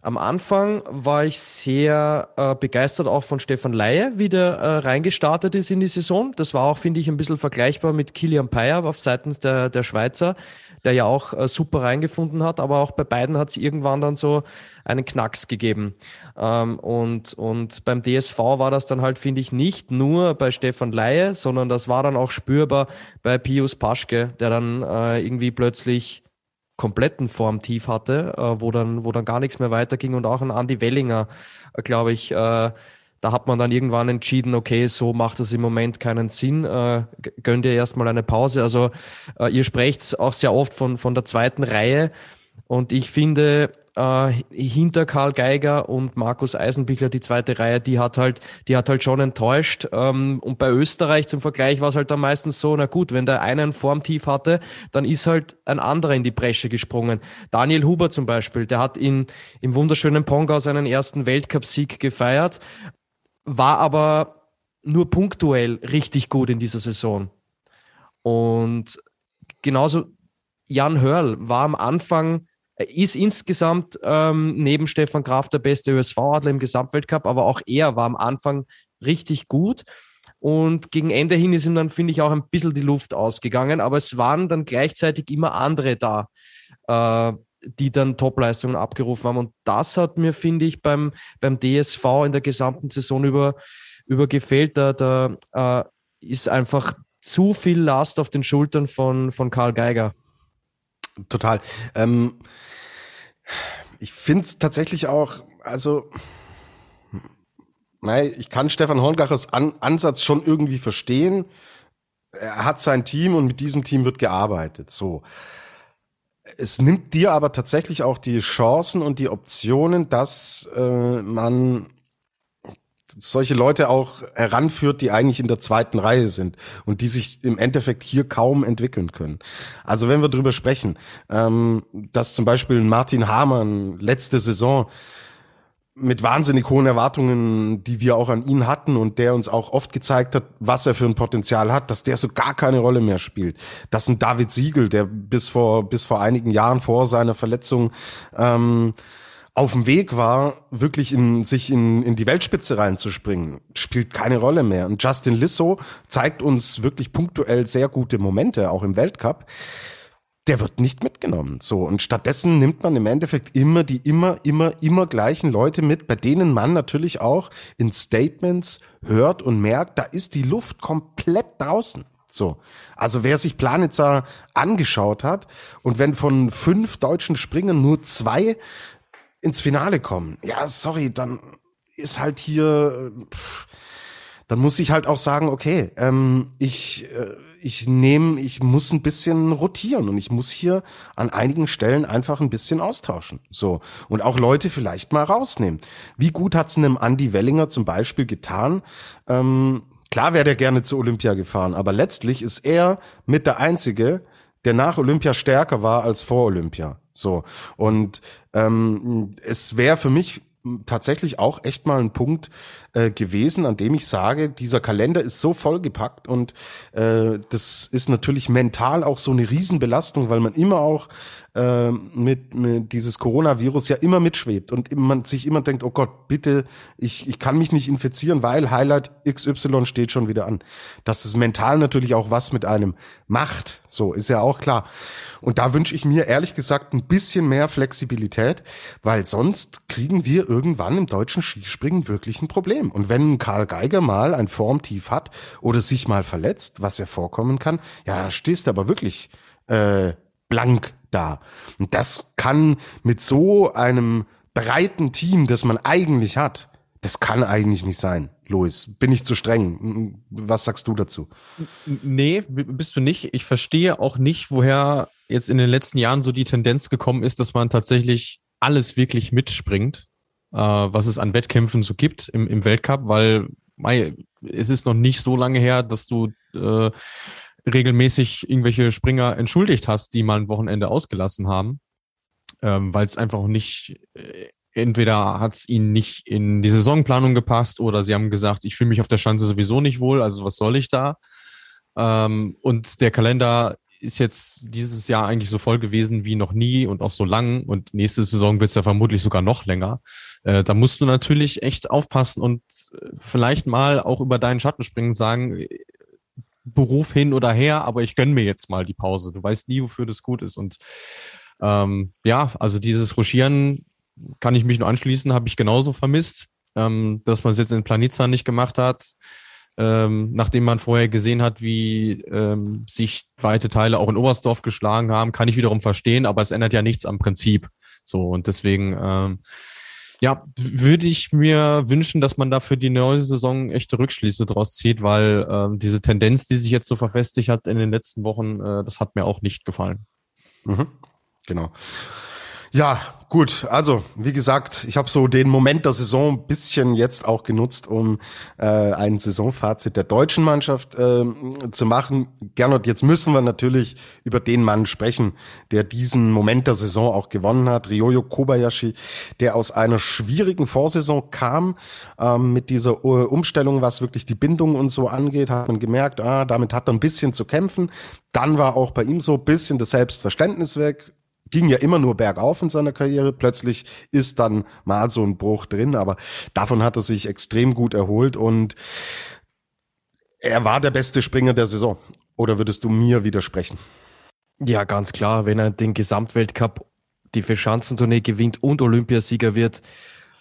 am Anfang war ich sehr äh, begeistert auch von Stefan Laie, wie der äh, reingestartet ist in die Saison. Das war auch, finde ich, ein bisschen vergleichbar mit Kilian Payer auf Seiten der, der Schweizer, der ja auch äh, super reingefunden hat, aber auch bei beiden hat es irgendwann dann so einen Knacks gegeben. Ähm, und, und beim DSV war das dann halt, finde ich, nicht nur bei Stefan Laie, sondern das war dann auch spürbar bei Pius Paschke, der dann äh, irgendwie plötzlich kompletten Formtief hatte, äh, wo, dann, wo dann gar nichts mehr weiterging und auch ein Andy Wellinger, äh, glaube ich, äh, da hat man dann irgendwann entschieden, okay, so macht das im Moment keinen Sinn, äh, gönnt ihr erstmal eine Pause. Also äh, ihr sprecht auch sehr oft von, von der zweiten Reihe und ich finde, äh, hinter Karl Geiger und Markus Eisenbichler die zweite Reihe, die hat halt, die hat halt schon enttäuscht. Ähm, und bei Österreich zum Vergleich war es halt dann meistens so, na gut, wenn der eine ein Formtief hatte, dann ist halt ein anderer in die Bresche gesprungen. Daniel Huber zum Beispiel, der hat in, im wunderschönen Pongau seinen ersten Weltcupsieg gefeiert, war aber nur punktuell richtig gut in dieser Saison. Und genauso Jan Hörl war am Anfang ist insgesamt ähm, neben Stefan Graf der beste ÖSV-Adler im Gesamtweltcup, aber auch er war am Anfang richtig gut. Und gegen Ende hin ist ihm dann, finde ich, auch ein bisschen die Luft ausgegangen. Aber es waren dann gleichzeitig immer andere da, äh, die dann Topleistungen abgerufen haben. Und das hat mir, finde ich, beim, beim DSV in der gesamten Saison über, über gefehlt. Da, da äh, ist einfach zu viel Last auf den Schultern von, von Karl Geiger. Total. Ähm, ich finde es tatsächlich auch, also, nein, ich kann Stefan Horngachers An Ansatz schon irgendwie verstehen. Er hat sein Team und mit diesem Team wird gearbeitet, so. Es nimmt dir aber tatsächlich auch die Chancen und die Optionen, dass äh, man solche Leute auch heranführt, die eigentlich in der zweiten Reihe sind und die sich im Endeffekt hier kaum entwickeln können. Also wenn wir drüber sprechen, ähm, dass zum Beispiel Martin Hamann letzte Saison mit wahnsinnig hohen Erwartungen, die wir auch an ihn hatten und der uns auch oft gezeigt hat, was er für ein Potenzial hat, dass der so gar keine Rolle mehr spielt. Das ist ein David Siegel, der bis vor bis vor einigen Jahren vor seiner Verletzung ähm, auf dem Weg war, wirklich in sich in, in die Weltspitze reinzuspringen, spielt keine Rolle mehr. Und Justin Lissow zeigt uns wirklich punktuell sehr gute Momente, auch im Weltcup. Der wird nicht mitgenommen. So. Und stattdessen nimmt man im Endeffekt immer die immer, immer, immer gleichen Leute mit, bei denen man natürlich auch in Statements hört und merkt, da ist die Luft komplett draußen. So. Also wer sich Planitzer angeschaut hat und wenn von fünf deutschen Springern nur zwei ins Finale kommen. Ja, sorry, dann ist halt hier, dann muss ich halt auch sagen, okay, ähm, ich, äh, ich nehme, ich muss ein bisschen rotieren und ich muss hier an einigen Stellen einfach ein bisschen austauschen. So. Und auch Leute vielleicht mal rausnehmen. Wie gut hat's einem Andy Wellinger zum Beispiel getan? Ähm, klar wäre der gerne zu Olympia gefahren, aber letztlich ist er mit der Einzige, der nach Olympia stärker war als vor Olympia. So. Und ähm, es wäre für mich tatsächlich auch echt mal ein Punkt äh, gewesen, an dem ich sage, dieser Kalender ist so vollgepackt und äh, das ist natürlich mental auch so eine Riesenbelastung, weil man immer auch äh, mit, mit dieses Coronavirus ja immer mitschwebt und man sich immer denkt, oh Gott, bitte, ich, ich kann mich nicht infizieren, weil Highlight XY steht schon wieder an. Dass es mental natürlich auch was mit einem macht, so ist ja auch klar. Und da wünsche ich mir ehrlich gesagt ein bisschen mehr Flexibilität, weil sonst kriegen wir irgendwann im deutschen Skispringen wirklich ein Problem. Und wenn Karl Geiger mal ein Formtief hat oder sich mal verletzt, was ja vorkommen kann, ja, dann stehst du aber wirklich äh, blank da. Und das kann mit so einem breiten Team, das man eigentlich hat, das kann eigentlich nicht sein. Louis, bin ich zu streng? Was sagst du dazu? Nee, bist du nicht. Ich verstehe auch nicht, woher jetzt in den letzten Jahren so die Tendenz gekommen ist, dass man tatsächlich alles wirklich mitspringt, äh, was es an Wettkämpfen so gibt im, im Weltcup, weil mei, es ist noch nicht so lange her, dass du äh, regelmäßig irgendwelche Springer entschuldigt hast, die mal ein Wochenende ausgelassen haben, ähm, weil es einfach nicht, äh, entweder hat es ihnen nicht in die Saisonplanung gepasst oder sie haben gesagt, ich fühle mich auf der Schanze sowieso nicht wohl, also was soll ich da? Ähm, und der Kalender ist jetzt dieses Jahr eigentlich so voll gewesen wie noch nie und auch so lang und nächste Saison wird es ja vermutlich sogar noch länger. Äh, da musst du natürlich echt aufpassen und äh, vielleicht mal auch über deinen Schatten springen sagen, Beruf hin oder her, aber ich gönn mir jetzt mal die Pause. Du weißt nie, wofür das gut ist. Und ähm, ja, also dieses Ruschieren kann ich mich nur anschließen, habe ich genauso vermisst, ähm, dass man es jetzt in Planitza nicht gemacht hat. Ähm, nachdem man vorher gesehen hat, wie ähm, sich weite Teile auch in Oberstdorf geschlagen haben, kann ich wiederum verstehen, aber es ändert ja nichts am Prinzip. So und deswegen ähm, ja, würde ich mir wünschen, dass man da für die neue Saison echte Rückschlüsse draus zieht, weil äh, diese Tendenz, die sich jetzt so verfestigt hat in den letzten Wochen, äh, das hat mir auch nicht gefallen. Mhm. Genau. Ja, gut. Also, wie gesagt, ich habe so den Moment der Saison ein bisschen jetzt auch genutzt, um äh, ein Saisonfazit der deutschen Mannschaft äh, zu machen. Gernot, jetzt müssen wir natürlich über den Mann sprechen, der diesen Moment der Saison auch gewonnen hat. Ryoyo Kobayashi, der aus einer schwierigen Vorsaison kam, ähm, mit dieser uh, Umstellung, was wirklich die Bindung und so angeht, hat man gemerkt, ah, damit hat er ein bisschen zu kämpfen. Dann war auch bei ihm so ein bisschen das Selbstverständnis weg ging ja immer nur bergauf in seiner Karriere. Plötzlich ist dann mal so ein Bruch drin, aber davon hat er sich extrem gut erholt und er war der beste Springer der Saison. Oder würdest du mir widersprechen? Ja, ganz klar. Wenn er den Gesamtweltcup, die Verschanzentournee gewinnt und Olympiasieger wird,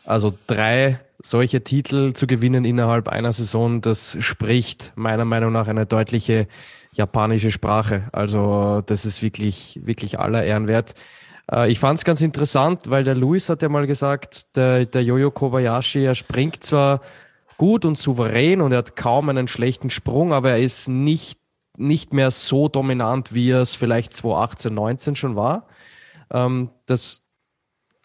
also drei solche Titel zu gewinnen innerhalb einer Saison, das spricht meiner Meinung nach eine deutliche japanische Sprache. Also das ist wirklich, wirklich aller Ehren wert. Äh, ich fand es ganz interessant, weil der Luis hat ja mal gesagt, der, der Jojo Kobayashi, er springt zwar gut und souverän und er hat kaum einen schlechten Sprung, aber er ist nicht, nicht mehr so dominant, wie er es vielleicht 2018, 19 schon war. Ähm, das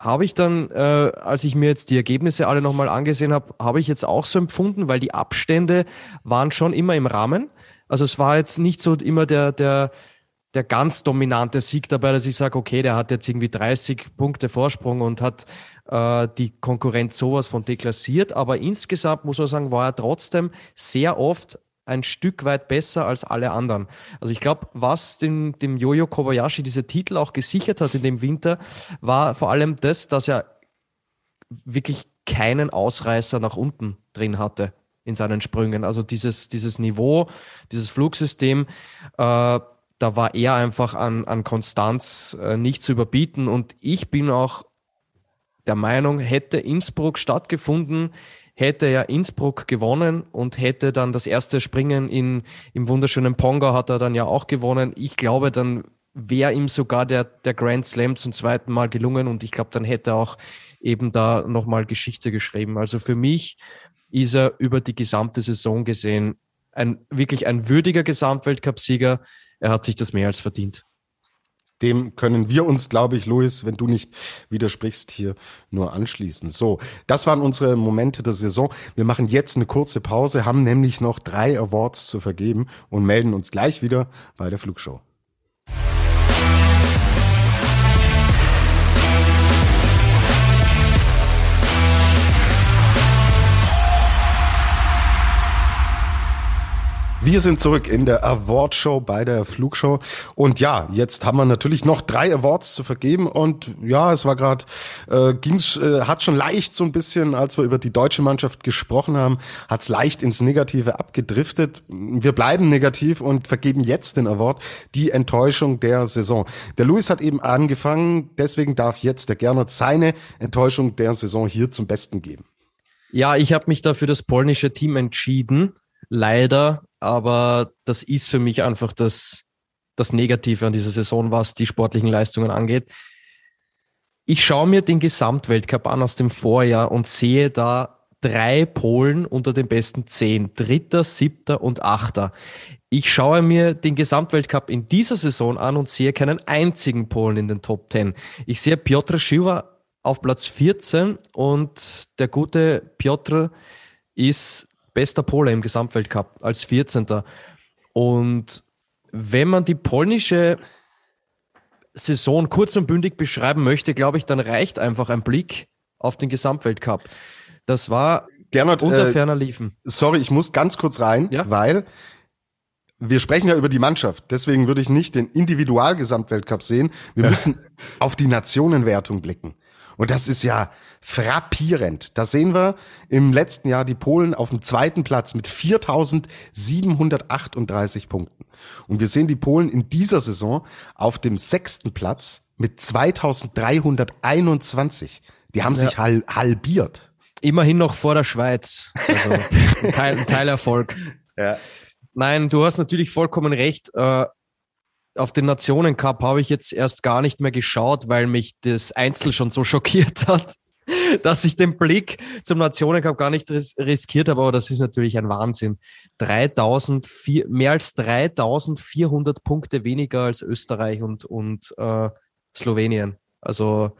habe ich dann, äh, als ich mir jetzt die Ergebnisse alle nochmal angesehen habe, habe ich jetzt auch so empfunden, weil die Abstände waren schon immer im Rahmen. Also es war jetzt nicht so immer der, der, der ganz dominante Sieg dabei, dass ich sage, okay, der hat jetzt irgendwie 30 Punkte Vorsprung und hat äh, die Konkurrenz sowas von deklassiert. Aber insgesamt muss man sagen, war er trotzdem sehr oft ein Stück weit besser als alle anderen. Also ich glaube, was dem, dem Jojo Kobayashi diese Titel auch gesichert hat in dem Winter, war vor allem das, dass er wirklich keinen Ausreißer nach unten drin hatte in seinen Sprüngen. Also dieses, dieses Niveau, dieses Flugsystem, äh, da war er einfach an, an Konstanz äh, nicht zu überbieten. Und ich bin auch der Meinung, hätte Innsbruck stattgefunden, hätte er Innsbruck gewonnen und hätte dann das erste Springen in, im wunderschönen Ponga hat er dann ja auch gewonnen. Ich glaube, dann wäre ihm sogar der, der Grand Slam zum zweiten Mal gelungen und ich glaube, dann hätte er auch eben da nochmal Geschichte geschrieben. Also für mich ist er über die gesamte Saison gesehen ein wirklich ein würdiger Gesamtweltcupsieger. Er hat sich das mehr als verdient. Dem können wir uns, glaube ich, Luis, wenn du nicht widersprichst, hier nur anschließen. So, das waren unsere Momente der Saison. Wir machen jetzt eine kurze Pause, haben nämlich noch drei Awards zu vergeben und melden uns gleich wieder bei der Flugshow. Wir sind zurück in der Award Show bei der Flugshow und ja, jetzt haben wir natürlich noch drei Awards zu vergeben und ja, es war gerade äh, ging's äh, hat schon leicht so ein bisschen, als wir über die deutsche Mannschaft gesprochen haben, hat's leicht ins Negative abgedriftet. Wir bleiben negativ und vergeben jetzt den Award die Enttäuschung der Saison. Der Luis hat eben angefangen, deswegen darf jetzt der Gernot seine Enttäuschung der Saison hier zum Besten geben. Ja, ich habe mich da für das polnische Team entschieden. Leider aber das ist für mich einfach das, das Negative an dieser Saison, was die sportlichen Leistungen angeht. Ich schaue mir den Gesamtweltcup an aus dem Vorjahr und sehe da drei Polen unter den besten zehn, dritter, siebter und achter. Ich schaue mir den Gesamtweltcup in dieser Saison an und sehe keinen einzigen Polen in den Top 10. Ich sehe Piotr Schiwa auf Platz 14 und der gute Piotr ist bester Pole im Gesamtweltcup als 14. Und wenn man die polnische Saison kurz und bündig beschreiben möchte, glaube ich, dann reicht einfach ein Blick auf den Gesamtweltcup. Das war Gernot, unter äh, ferner Liefen. Sorry, ich muss ganz kurz rein, ja? weil wir sprechen ja über die Mannschaft. Deswegen würde ich nicht den Individualgesamtweltcup sehen. Wir ja. müssen auf die Nationenwertung blicken. Und das ist ja frappierend. Da sehen wir im letzten Jahr die Polen auf dem zweiten Platz mit 4.738 Punkten. Und wir sehen die Polen in dieser Saison auf dem sechsten Platz mit 2.321. Die haben ja. sich hal halbiert. Immerhin noch vor der Schweiz. Also ein, Teil, ein Teilerfolg. Ja. Nein, du hast natürlich vollkommen recht. Äh, auf den Nationencup habe ich jetzt erst gar nicht mehr geschaut, weil mich das Einzel schon so schockiert hat, dass ich den Blick zum Nationencup gar nicht ris riskiert habe. Aber das ist natürlich ein Wahnsinn. 3000, mehr als 3400 Punkte weniger als Österreich und, und äh, Slowenien. Also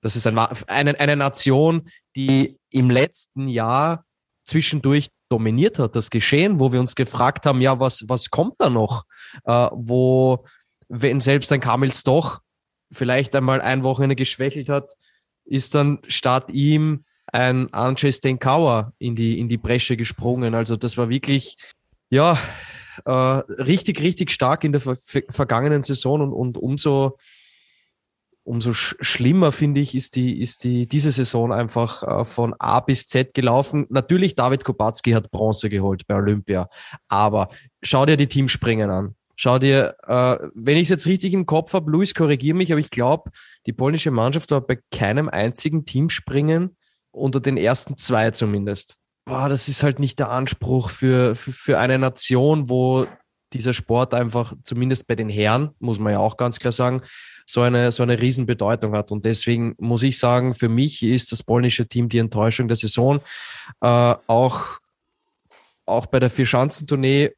das ist ein, eine, eine Nation, die im letzten Jahr zwischendurch dominiert hat, das Geschehen, wo wir uns gefragt haben, ja, was, was kommt da noch? Äh, wo, wenn selbst ein Kamils doch vielleicht einmal ein Wochenende geschwächelt hat, ist dann statt ihm ein Andrzej Stenkauer in die, in die Bresche gesprungen. Also das war wirklich, ja, äh, richtig, richtig stark in der ver vergangenen Saison und, und umso umso sch schlimmer, finde ich, ist die, ist die, diese Saison einfach äh, von A bis Z gelaufen. Natürlich, David Kubacki hat Bronze geholt bei Olympia. Aber schau dir die Teamspringen an. Schau dir, äh, wenn ich es jetzt richtig im Kopf habe, Luis, korrigiere mich, aber ich glaube, die polnische Mannschaft war bei keinem einzigen Teamspringen unter den ersten zwei zumindest. Boah, das ist halt nicht der Anspruch für, für, für eine Nation, wo dieser Sport einfach, zumindest bei den Herren, muss man ja auch ganz klar sagen, so eine, so eine Riesenbedeutung hat. Und deswegen muss ich sagen, für mich ist das polnische Team die Enttäuschung der Saison. Äh, auch, auch bei der Vierschanzentournee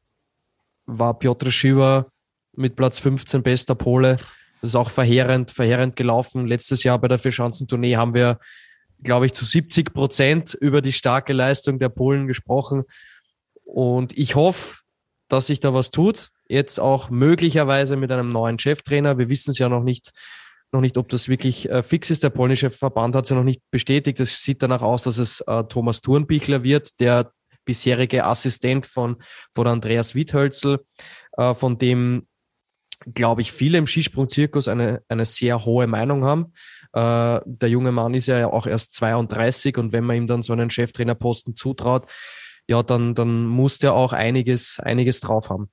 war Piotr Schiwa mit Platz 15 bester Pole. Das ist auch verheerend, verheerend gelaufen. Letztes Jahr bei der Vierschanzentournee haben wir, glaube ich, zu 70 Prozent über die starke Leistung der Polen gesprochen. Und ich hoffe, dass sich da was tut. Jetzt auch möglicherweise mit einem neuen Cheftrainer. Wir wissen es ja noch nicht, noch nicht, ob das wirklich äh, fix ist. Der polnische Verband hat es ja noch nicht bestätigt. Es sieht danach aus, dass es äh, Thomas Thurnbichler wird, der bisherige Assistent von, von Andreas Wiethölzel, äh, von dem, glaube ich, viele im Skisprung-Zirkus eine, eine sehr hohe Meinung haben. Äh, der junge Mann ist ja auch erst 32 und wenn man ihm dann so einen Cheftrainerposten zutraut, ja, dann, dann muss der auch einiges, einiges drauf haben.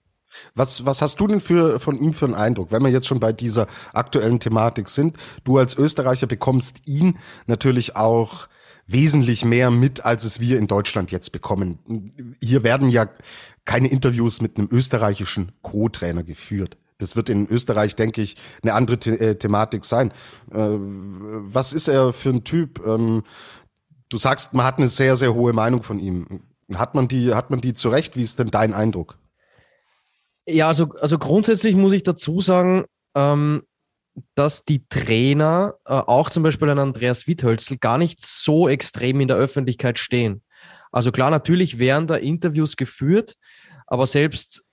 Was, was hast du denn für, von ihm für einen Eindruck, wenn wir jetzt schon bei dieser aktuellen Thematik sind? Du als Österreicher bekommst ihn natürlich auch wesentlich mehr mit, als es wir in Deutschland jetzt bekommen. Hier werden ja keine Interviews mit einem österreichischen Co-Trainer geführt. Das wird in Österreich, denke ich, eine andere The äh, Thematik sein. Äh, was ist er für ein Typ? Ähm, du sagst, man hat eine sehr, sehr hohe Meinung von ihm. Hat man die, hat man die zurecht? Wie ist denn dein Eindruck? Ja, also, also grundsätzlich muss ich dazu sagen, ähm, dass die Trainer, äh, auch zum Beispiel ein Andreas Wiethölzl, gar nicht so extrem in der Öffentlichkeit stehen. Also klar, natürlich werden da Interviews geführt, aber selbst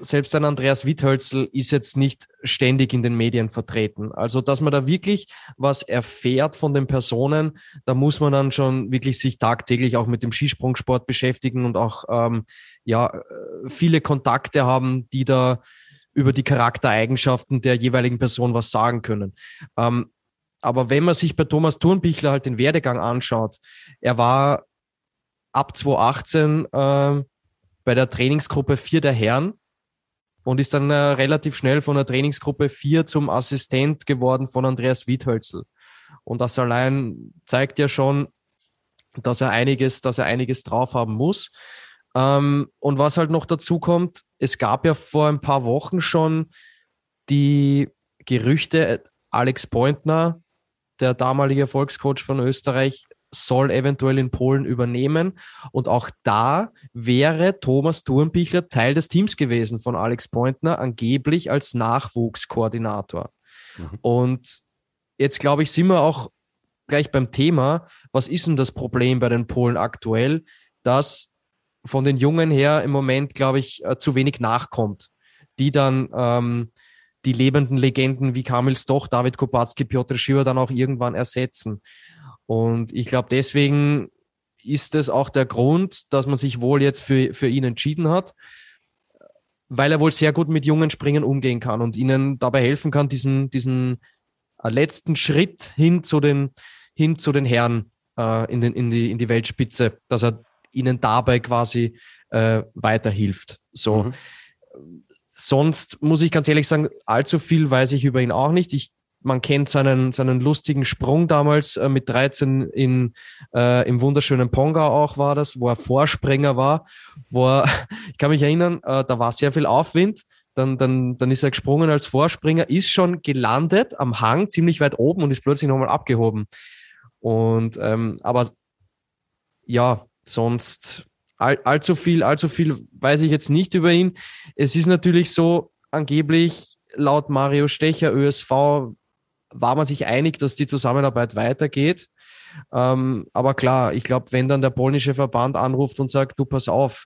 selbst ein Andreas Wiethölzl ist jetzt nicht ständig in den Medien vertreten. Also, dass man da wirklich was erfährt von den Personen, da muss man dann schon wirklich sich tagtäglich auch mit dem Skisprungsport beschäftigen und auch ähm, ja äh, viele Kontakte haben, die da über die Charaktereigenschaften der jeweiligen Person was sagen können. Ähm, aber wenn man sich bei Thomas Thurnbichler halt den Werdegang anschaut, er war ab 2018 äh, bei der Trainingsgruppe 4 der Herren und ist dann äh, relativ schnell von der Trainingsgruppe 4 zum Assistent geworden von Andreas Wiethölzl. Und das allein zeigt ja schon, dass er einiges, dass er einiges drauf haben muss. Ähm, und was halt noch dazu kommt, es gab ja vor ein paar Wochen schon die Gerüchte, Alex Pointner, der damalige Erfolgscoach von Österreich, soll eventuell in Polen übernehmen. Und auch da wäre Thomas Thurnbichler Teil des Teams gewesen von Alex Pointner, angeblich als Nachwuchskoordinator. Mhm. Und jetzt glaube ich, sind wir auch gleich beim Thema, was ist denn das Problem bei den Polen aktuell, dass von den Jungen her im Moment, glaube ich, äh, zu wenig nachkommt, die dann ähm, die lebenden Legenden wie Kamil Stoch, David Kopacki, Piotr Schiwer dann auch irgendwann ersetzen. Und ich glaube, deswegen ist es auch der Grund, dass man sich wohl jetzt für, für ihn entschieden hat, weil er wohl sehr gut mit jungen Springern umgehen kann und ihnen dabei helfen kann, diesen, diesen äh, letzten Schritt hin zu den, hin zu den Herren äh, in, den, in, die, in die Weltspitze, dass er ihnen dabei quasi äh, weiterhilft. So. Mhm. Sonst muss ich ganz ehrlich sagen, allzu viel weiß ich über ihn auch nicht. Ich man kennt seinen, seinen lustigen Sprung damals äh, mit 13 in, äh, im wunderschönen Ponga auch war das, wo er Vorspringer war, wo er, ich kann mich erinnern, äh, da war sehr viel Aufwind. Dann, dann, dann ist er gesprungen als Vorspringer, ist schon gelandet am Hang, ziemlich weit oben und ist plötzlich nochmal abgehoben. Und ähm, aber ja, sonst all, allzu viel, allzu viel weiß ich jetzt nicht über ihn. Es ist natürlich so, angeblich laut Mario Stecher, ÖSV, war man sich einig, dass die Zusammenarbeit weitergeht. Ähm, aber klar, ich glaube, wenn dann der polnische Verband anruft und sagt, du pass auf,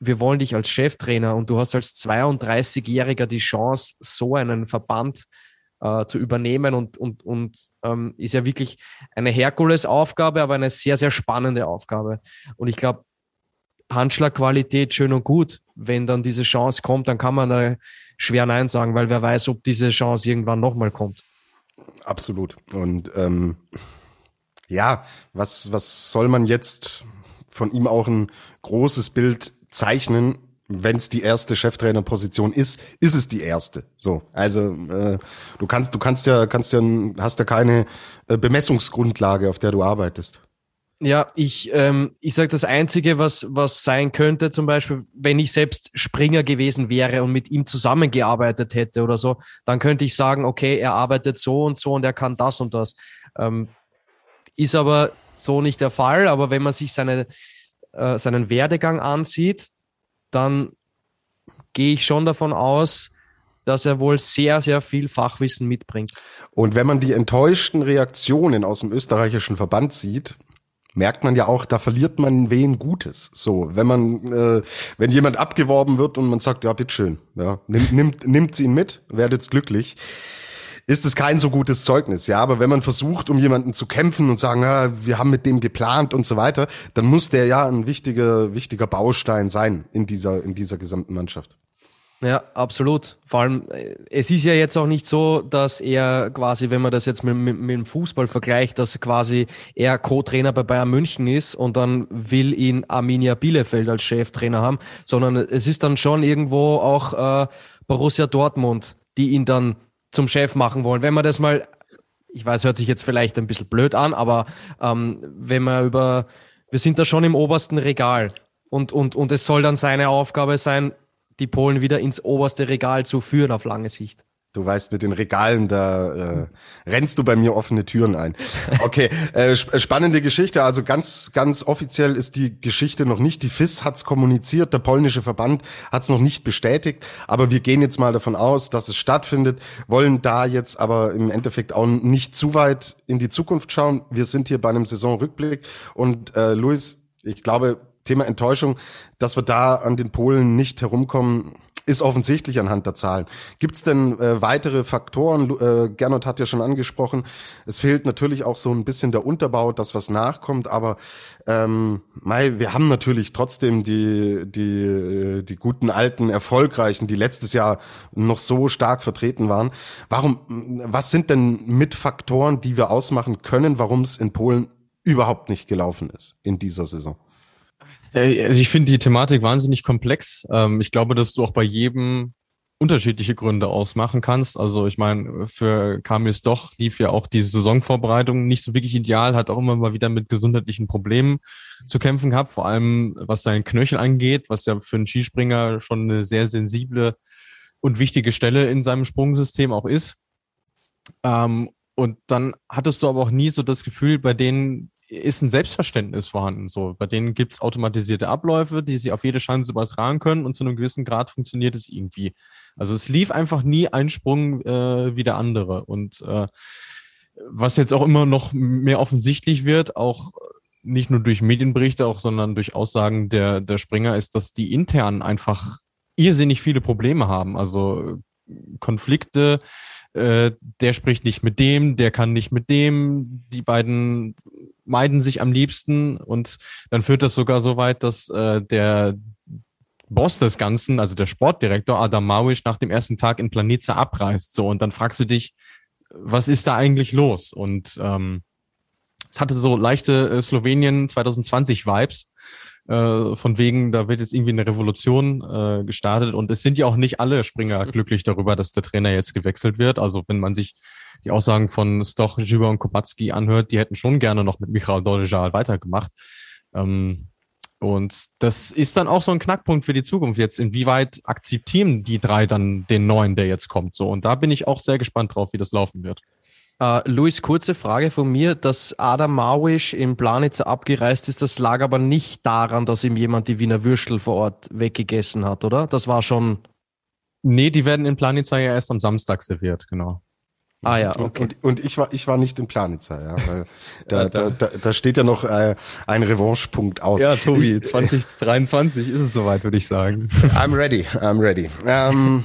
wir wollen dich als Cheftrainer und du hast als 32-Jähriger die Chance, so einen Verband äh, zu übernehmen und, und, und ähm, ist ja wirklich eine Herkulesaufgabe, aber eine sehr, sehr spannende Aufgabe. Und ich glaube, Handschlagqualität schön und gut. Wenn dann diese Chance kommt, dann kann man da schwer Nein sagen, weil wer weiß, ob diese Chance irgendwann nochmal kommt. Absolut. Und ähm, ja, was, was soll man jetzt von ihm auch ein großes Bild zeichnen? Wenn es die erste Cheftrainerposition ist, ist es die erste. So, also äh, du kannst, du kannst ja, kannst ja, hast ja keine äh, Bemessungsgrundlage, auf der du arbeitest. Ja, ich, ähm, ich sage das Einzige, was, was sein könnte, zum Beispiel, wenn ich selbst Springer gewesen wäre und mit ihm zusammengearbeitet hätte oder so, dann könnte ich sagen, okay, er arbeitet so und so und er kann das und das. Ähm, ist aber so nicht der Fall, aber wenn man sich seine, äh, seinen Werdegang ansieht, dann gehe ich schon davon aus, dass er wohl sehr, sehr viel Fachwissen mitbringt. Und wenn man die enttäuschten Reaktionen aus dem österreichischen Verband sieht, merkt man ja auch, da verliert man wen Gutes. So, wenn man, äh, wenn jemand abgeworben wird und man sagt, ja, bitteschön, ja, nimmt, nimmt, nimmt ihn mit, werdet glücklich ist es kein so gutes Zeugnis, ja. Aber wenn man versucht, um jemanden zu kämpfen und sagen, ja, wir haben mit dem geplant und so weiter, dann muss der ja ein wichtiger, wichtiger Baustein sein in dieser, in dieser gesamten Mannschaft. Ja, absolut. Vor allem, äh, es ist ja jetzt auch nicht so, dass er quasi, wenn man das jetzt mit, mit, mit dem Fußball vergleicht, dass quasi er Co-Trainer bei Bayern München ist und dann will ihn Arminia Bielefeld als Cheftrainer haben, sondern es ist dann schon irgendwo auch äh, Borussia Dortmund, die ihn dann zum Chef machen wollen. Wenn man das mal, ich weiß, hört sich jetzt vielleicht ein bisschen blöd an, aber ähm, wenn man über, wir sind da schon im obersten Regal und, und, und es soll dann seine Aufgabe sein, die Polen wieder ins oberste Regal zu führen auf lange Sicht. Du weißt, mit den Regalen, da äh, rennst du bei mir offene Türen ein. Okay, äh, spannende Geschichte. Also ganz, ganz offiziell ist die Geschichte noch nicht. Die FIS hat's kommuniziert, der polnische Verband hat's noch nicht bestätigt. Aber wir gehen jetzt mal davon aus, dass es stattfindet, wollen da jetzt aber im Endeffekt auch nicht zu weit in die Zukunft schauen. Wir sind hier bei einem Saisonrückblick und äh, Luis, ich glaube, Thema Enttäuschung, dass wir da an den Polen nicht herumkommen, ist offensichtlich anhand der Zahlen. Gibt es denn äh, weitere Faktoren? Äh, Gernot hat ja schon angesprochen, es fehlt natürlich auch so ein bisschen der Unterbau, das was nachkommt, aber ähm, Mai, wir haben natürlich trotzdem die, die, äh, die guten alten Erfolgreichen, die letztes Jahr noch so stark vertreten waren. Warum, was sind denn mit Faktoren, die wir ausmachen können, warum es in Polen überhaupt nicht gelaufen ist in dieser Saison? Äh, also ich finde die Thematik wahnsinnig komplex. Ähm, ich glaube, dass du auch bei jedem unterschiedliche Gründe ausmachen kannst. Also ich meine, für Kamils doch lief ja auch die Saisonvorbereitung nicht so wirklich ideal, hat auch immer mal wieder mit gesundheitlichen Problemen zu kämpfen gehabt, vor allem was seinen Knöchel angeht, was ja für einen Skispringer schon eine sehr sensible und wichtige Stelle in seinem Sprungsystem auch ist. Ähm, und dann hattest du aber auch nie so das Gefühl, bei denen ist ein Selbstverständnis vorhanden. So, bei denen gibt's automatisierte Abläufe, die sie auf jede Chance übertragen können und zu einem gewissen Grad funktioniert es irgendwie. Also es lief einfach nie ein Sprung äh, wie der andere. Und äh, was jetzt auch immer noch mehr offensichtlich wird, auch nicht nur durch Medienberichte, auch sondern durch Aussagen der, der Springer, ist, dass die intern einfach irrsinnig viele Probleme haben. Also Konflikte, äh, der spricht nicht mit dem, der kann nicht mit dem, die beiden meiden sich am liebsten und dann führt das sogar so weit, dass äh, der Boss des Ganzen, also der Sportdirektor Adam Mawisch, nach dem ersten Tag in Planica abreist. So, und dann fragst du dich, was ist da eigentlich los? Und ähm, es hatte so leichte äh, Slowenien 2020 Vibes. Äh, von wegen, da wird jetzt irgendwie eine Revolution äh, gestartet und es sind ja auch nicht alle Springer glücklich darüber, dass der Trainer jetzt gewechselt wird. Also wenn man sich die Aussagen von Stoch, Juba und Kopacki anhört, die hätten schon gerne noch mit Michael Dolejal weitergemacht. Ähm, und das ist dann auch so ein Knackpunkt für die Zukunft jetzt. Inwieweit akzeptieren die drei dann den neuen, der jetzt kommt? So. Und da bin ich auch sehr gespannt drauf, wie das laufen wird. Uh, Luis, kurze Frage von mir. Dass Adam Mawisch im Planitzer abgereist ist, das lag aber nicht daran, dass ihm jemand die Wiener Würstel vor Ort weggegessen hat, oder? Das war schon. Nee, die werden in Planitzer ja erst am Samstag serviert, genau. Ah ja, okay. Und, und, ich war ich war nicht in Planitzer, ja, weil da, da, da, da steht ja noch äh, ein Revanchepunkt aus. Ja, Tobi, 2023 ist es soweit, würde ich sagen. I'm ready, I'm ready. Ähm,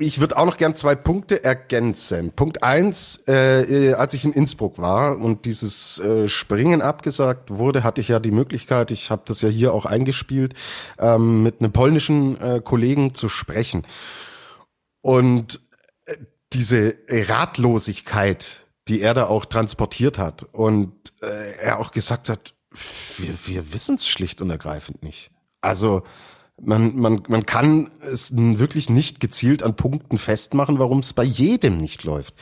ich würde auch noch gern zwei Punkte ergänzen. Punkt eins, äh, als ich in Innsbruck war und dieses äh, Springen abgesagt wurde, hatte ich ja die Möglichkeit, ich habe das ja hier auch eingespielt, ähm, mit einem polnischen äh, Kollegen zu sprechen. Und äh, diese Ratlosigkeit, die er da auch transportiert hat und äh, er auch gesagt hat, wir, wir wissen es schlicht und ergreifend nicht. Also man, man, man kann es wirklich nicht gezielt an Punkten festmachen, warum es bei jedem nicht läuft.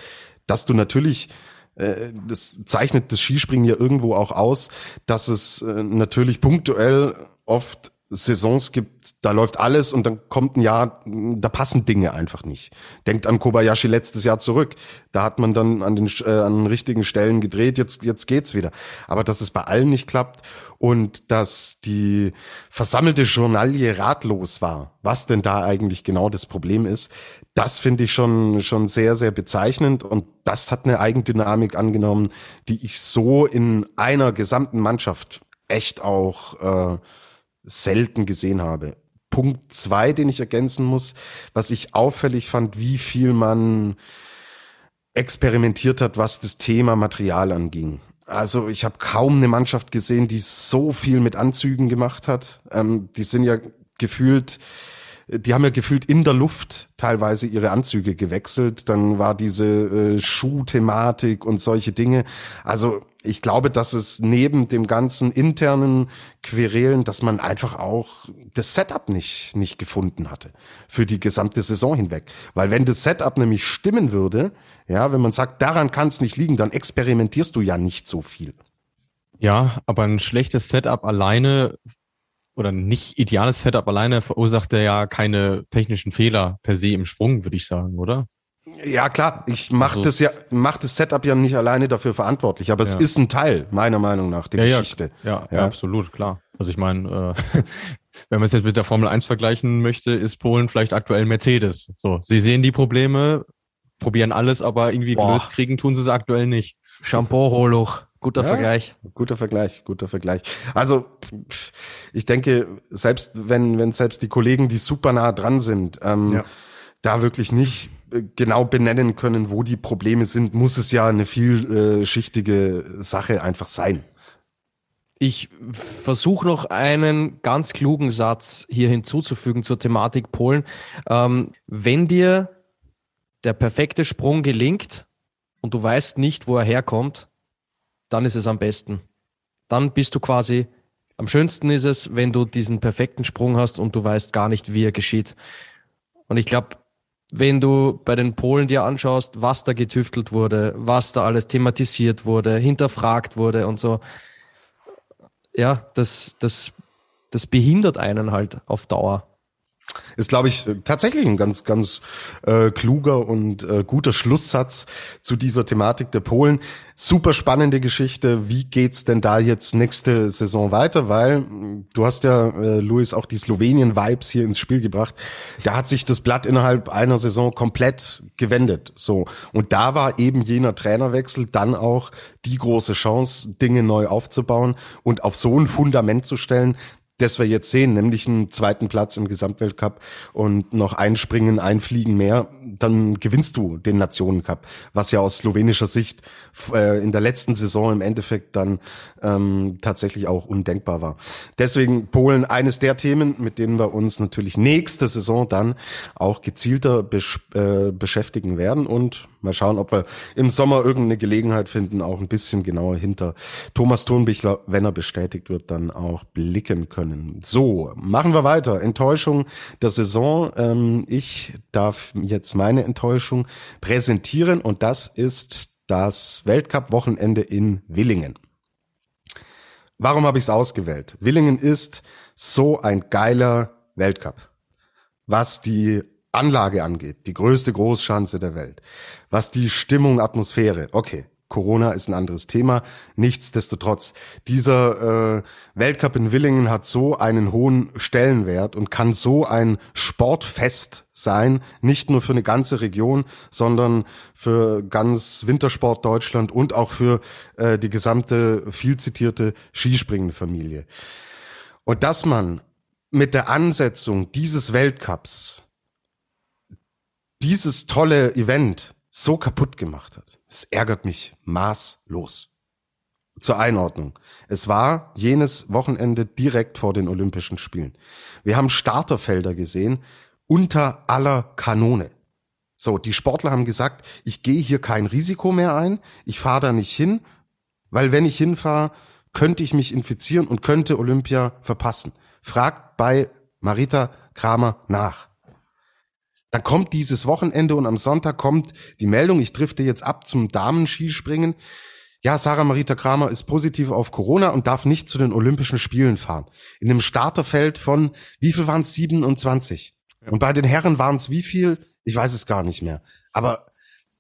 Dass du natürlich äh, das zeichnet das Skispringen ja irgendwo auch aus, dass es äh, natürlich punktuell oft Saisons gibt, da läuft alles und dann kommt ein Jahr, da passen Dinge einfach nicht. Denkt an Kobayashi letztes Jahr zurück. Da hat man dann an den, äh, an den richtigen Stellen gedreht, jetzt, jetzt geht's wieder. Aber dass es bei allen nicht klappt und dass die versammelte Journalie ratlos war, was denn da eigentlich genau das Problem ist, das finde ich schon, schon sehr, sehr bezeichnend und das hat eine Eigendynamik angenommen, die ich so in einer gesamten Mannschaft echt auch, äh, selten gesehen habe. Punkt zwei, den ich ergänzen muss, was ich auffällig fand, wie viel man experimentiert hat, was das Thema Material anging. Also ich habe kaum eine Mannschaft gesehen, die so viel mit Anzügen gemacht hat. Ähm, die sind ja gefühlt die haben ja gefühlt in der Luft teilweise ihre Anzüge gewechselt. Dann war diese äh, Schuhthematik und solche Dinge. Also ich glaube, dass es neben dem ganzen internen Querelen, dass man einfach auch das Setup nicht, nicht gefunden hatte für die gesamte Saison hinweg. Weil wenn das Setup nämlich stimmen würde, ja, wenn man sagt, daran kann es nicht liegen, dann experimentierst du ja nicht so viel. Ja, aber ein schlechtes Setup alleine oder nicht ideales Setup alleine verursacht er ja keine technischen Fehler per se im Sprung, würde ich sagen, oder? Ja, klar, ich mache also das ja, mach das Setup ja nicht alleine dafür verantwortlich, aber ja. es ist ein Teil, meiner Meinung nach, der ja, Geschichte. Ja, ja, ja, absolut, klar. Also ich meine, äh, wenn man es jetzt mit der Formel 1 vergleichen möchte, ist Polen vielleicht aktuell Mercedes. So, sie sehen die Probleme, probieren alles, aber irgendwie Boah. gelöst kriegen tun sie es aktuell nicht. Shampoo-Holoch. Guter ja, Vergleich. Guter Vergleich, guter Vergleich. Also ich denke, selbst wenn, wenn selbst die Kollegen, die super nah dran sind, ähm, ja. da wirklich nicht äh, genau benennen können, wo die Probleme sind, muss es ja eine vielschichtige Sache einfach sein. Ich versuche noch einen ganz klugen Satz hier hinzuzufügen zur Thematik Polen. Ähm, wenn dir der perfekte Sprung gelingt und du weißt nicht, wo er herkommt, dann ist es am besten. Dann bist du quasi, am schönsten ist es, wenn du diesen perfekten Sprung hast und du weißt gar nicht, wie er geschieht. Und ich glaube, wenn du bei den Polen dir anschaust, was da getüftelt wurde, was da alles thematisiert wurde, hinterfragt wurde und so, ja, das, das, das behindert einen halt auf Dauer. Ist, glaube ich, tatsächlich ein ganz, ganz äh, kluger und äh, guter Schlusssatz zu dieser Thematik der Polen. Super spannende Geschichte. Wie geht's denn da jetzt nächste Saison weiter? Weil du hast ja, äh, Luis, auch die Slowenien-Vibes hier ins Spiel gebracht. Da hat sich das Blatt innerhalb einer Saison komplett gewendet. So. Und da war eben jener Trainerwechsel dann auch die große Chance, Dinge neu aufzubauen und auf so ein Fundament zu stellen, das wir jetzt sehen, nämlich einen zweiten Platz im Gesamtweltcup und noch einspringen, einfliegen mehr, dann gewinnst du den Nationencup, was ja aus slowenischer Sicht äh, in der letzten Saison im Endeffekt dann ähm, tatsächlich auch undenkbar war. Deswegen Polen eines der Themen, mit denen wir uns natürlich nächste Saison dann auch gezielter besch äh, beschäftigen werden und mal schauen, ob wir im Sommer irgendeine Gelegenheit finden, auch ein bisschen genauer hinter Thomas Thunbichler, wenn er bestätigt wird, dann auch blicken können. So, machen wir weiter. Enttäuschung der Saison. Ähm, ich darf jetzt meine Enttäuschung präsentieren und das ist das Weltcup-Wochenende in Willingen. Warum habe ich es ausgewählt? Willingen ist so ein geiler Weltcup, was die Anlage angeht, die größte Großschanze der Welt, was die Stimmung, Atmosphäre, okay, Corona ist ein anderes Thema. Nichtsdestotrotz, dieser äh, Weltcup in Willingen hat so einen hohen Stellenwert und kann so ein Sportfest sein, nicht nur für eine ganze Region, sondern für ganz Wintersport Deutschland und auch für äh, die gesamte viel zitierte Skispringende Familie. Und dass man mit der Ansetzung dieses Weltcups dieses tolle Event so kaputt gemacht hat. Es ärgert mich maßlos. Zur Einordnung. Es war jenes Wochenende direkt vor den Olympischen Spielen. Wir haben Starterfelder gesehen unter aller Kanone. So, die Sportler haben gesagt, ich gehe hier kein Risiko mehr ein, ich fahre da nicht hin, weil wenn ich hinfahre, könnte ich mich infizieren und könnte Olympia verpassen. Fragt bei Marita Kramer nach. Dann kommt dieses Wochenende und am Sonntag kommt die Meldung, ich drifte jetzt ab zum Damenskispringen. Ja, Sarah Marita Kramer ist positiv auf Corona und darf nicht zu den Olympischen Spielen fahren. In einem Starterfeld von, wie viel waren es? 27. Ja. Und bei den Herren waren es wie viel? Ich weiß es gar nicht mehr. Aber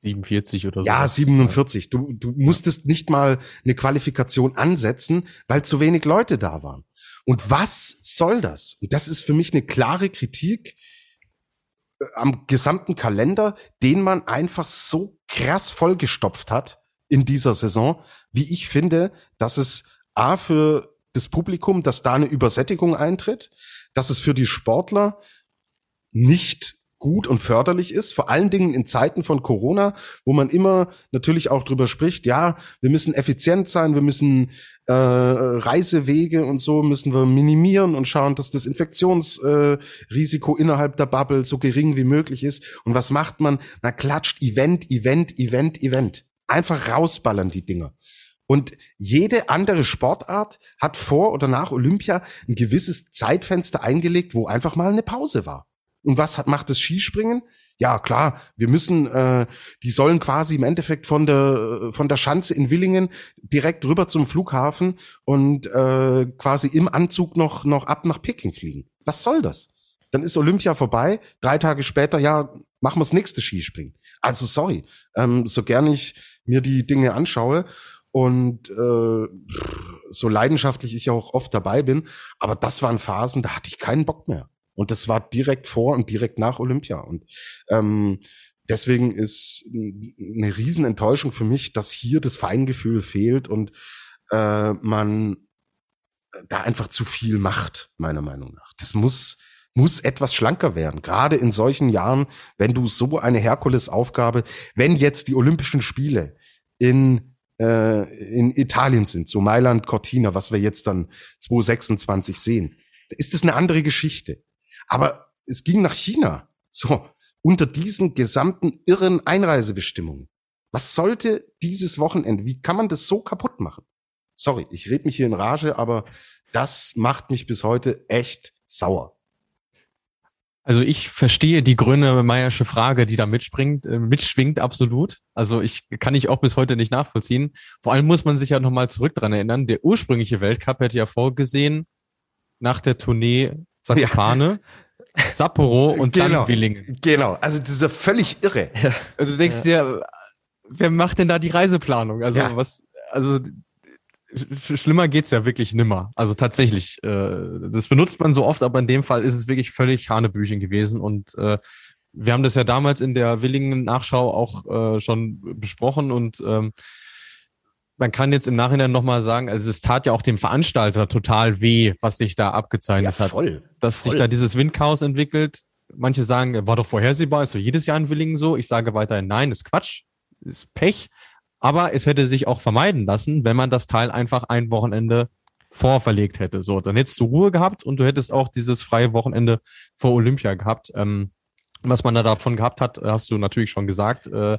47 oder so. Ja, 47. Du, du musstest nicht mal eine Qualifikation ansetzen, weil zu wenig Leute da waren. Und was soll das? Und das ist für mich eine klare Kritik am gesamten Kalender, den man einfach so krass vollgestopft hat in dieser Saison, wie ich finde, dass es A für das Publikum, dass da eine Übersättigung eintritt, dass es für die Sportler nicht gut und förderlich ist, vor allen Dingen in Zeiten von Corona, wo man immer natürlich auch drüber spricht, ja, wir müssen effizient sein, wir müssen äh, Reisewege und so müssen wir minimieren und schauen, dass das Infektionsrisiko äh, innerhalb der Bubble so gering wie möglich ist. Und was macht man? Na, klatscht Event, Event, Event, Event. Einfach rausballern die Dinger. Und jede andere Sportart hat vor oder nach Olympia ein gewisses Zeitfenster eingelegt, wo einfach mal eine Pause war. Und was macht das Skispringen? Ja, klar, wir müssen, äh, die sollen quasi im Endeffekt von der von der Schanze in Willingen direkt rüber zum Flughafen und äh, quasi im Anzug noch noch ab nach Peking fliegen. Was soll das? Dann ist Olympia vorbei. Drei Tage später, ja, machen wir das nächste Skispringen. Also sorry, ähm, so gern ich mir die Dinge anschaue und äh, so leidenschaftlich ich auch oft dabei bin, aber das waren Phasen, da hatte ich keinen Bock mehr. Und das war direkt vor und direkt nach Olympia. Und ähm, deswegen ist eine Riesenenttäuschung für mich, dass hier das Feingefühl fehlt und äh, man da einfach zu viel macht, meiner Meinung nach. Das muss muss etwas schlanker werden, gerade in solchen Jahren, wenn du so eine Herkulesaufgabe, wenn jetzt die Olympischen Spiele in äh, in Italien sind, so Mailand, Cortina, was wir jetzt dann 2026 sehen, ist das eine andere Geschichte. Aber es ging nach China. So, unter diesen gesamten irren Einreisebestimmungen. Was sollte dieses Wochenende? Wie kann man das so kaputt machen? Sorry, ich rede mich hier in Rage, aber das macht mich bis heute echt sauer. Also ich verstehe die Grönemeyersche Frage, die da mitspringt, äh, mitschwingt, absolut. Also ich kann ich auch bis heute nicht nachvollziehen. Vor allem muss man sich ja nochmal zurück dran erinnern. Der ursprüngliche Weltcup hätte ja vorgesehen, nach der Tournee Zakopane, ja. Sapporo und genau, dann Willingen. Genau, also das ist ja völlig irre. Ja. Also du denkst ja. dir, wer macht denn da die Reiseplanung? Also ja. was, also schlimmer geht's ja wirklich nimmer. Also tatsächlich, äh, das benutzt man so oft, aber in dem Fall ist es wirklich völlig Hanebüchen gewesen und äh, wir haben das ja damals in der Willingen-Nachschau auch äh, schon besprochen und ähm, man kann jetzt im Nachhinein nochmal sagen, also es tat ja auch dem Veranstalter total weh, was sich da abgezeichnet ja, voll, hat. Dass voll. sich da dieses Windchaos entwickelt. Manche sagen, war doch vorhersehbar, ist so jedes Jahr in Willingen so. Ich sage weiterhin, nein, ist Quatsch, ist Pech. Aber es hätte sich auch vermeiden lassen, wenn man das Teil einfach ein Wochenende vorverlegt hätte. So, dann hättest du Ruhe gehabt und du hättest auch dieses freie Wochenende vor Olympia gehabt. Ähm, was man da davon gehabt hat, hast du natürlich schon gesagt. Äh,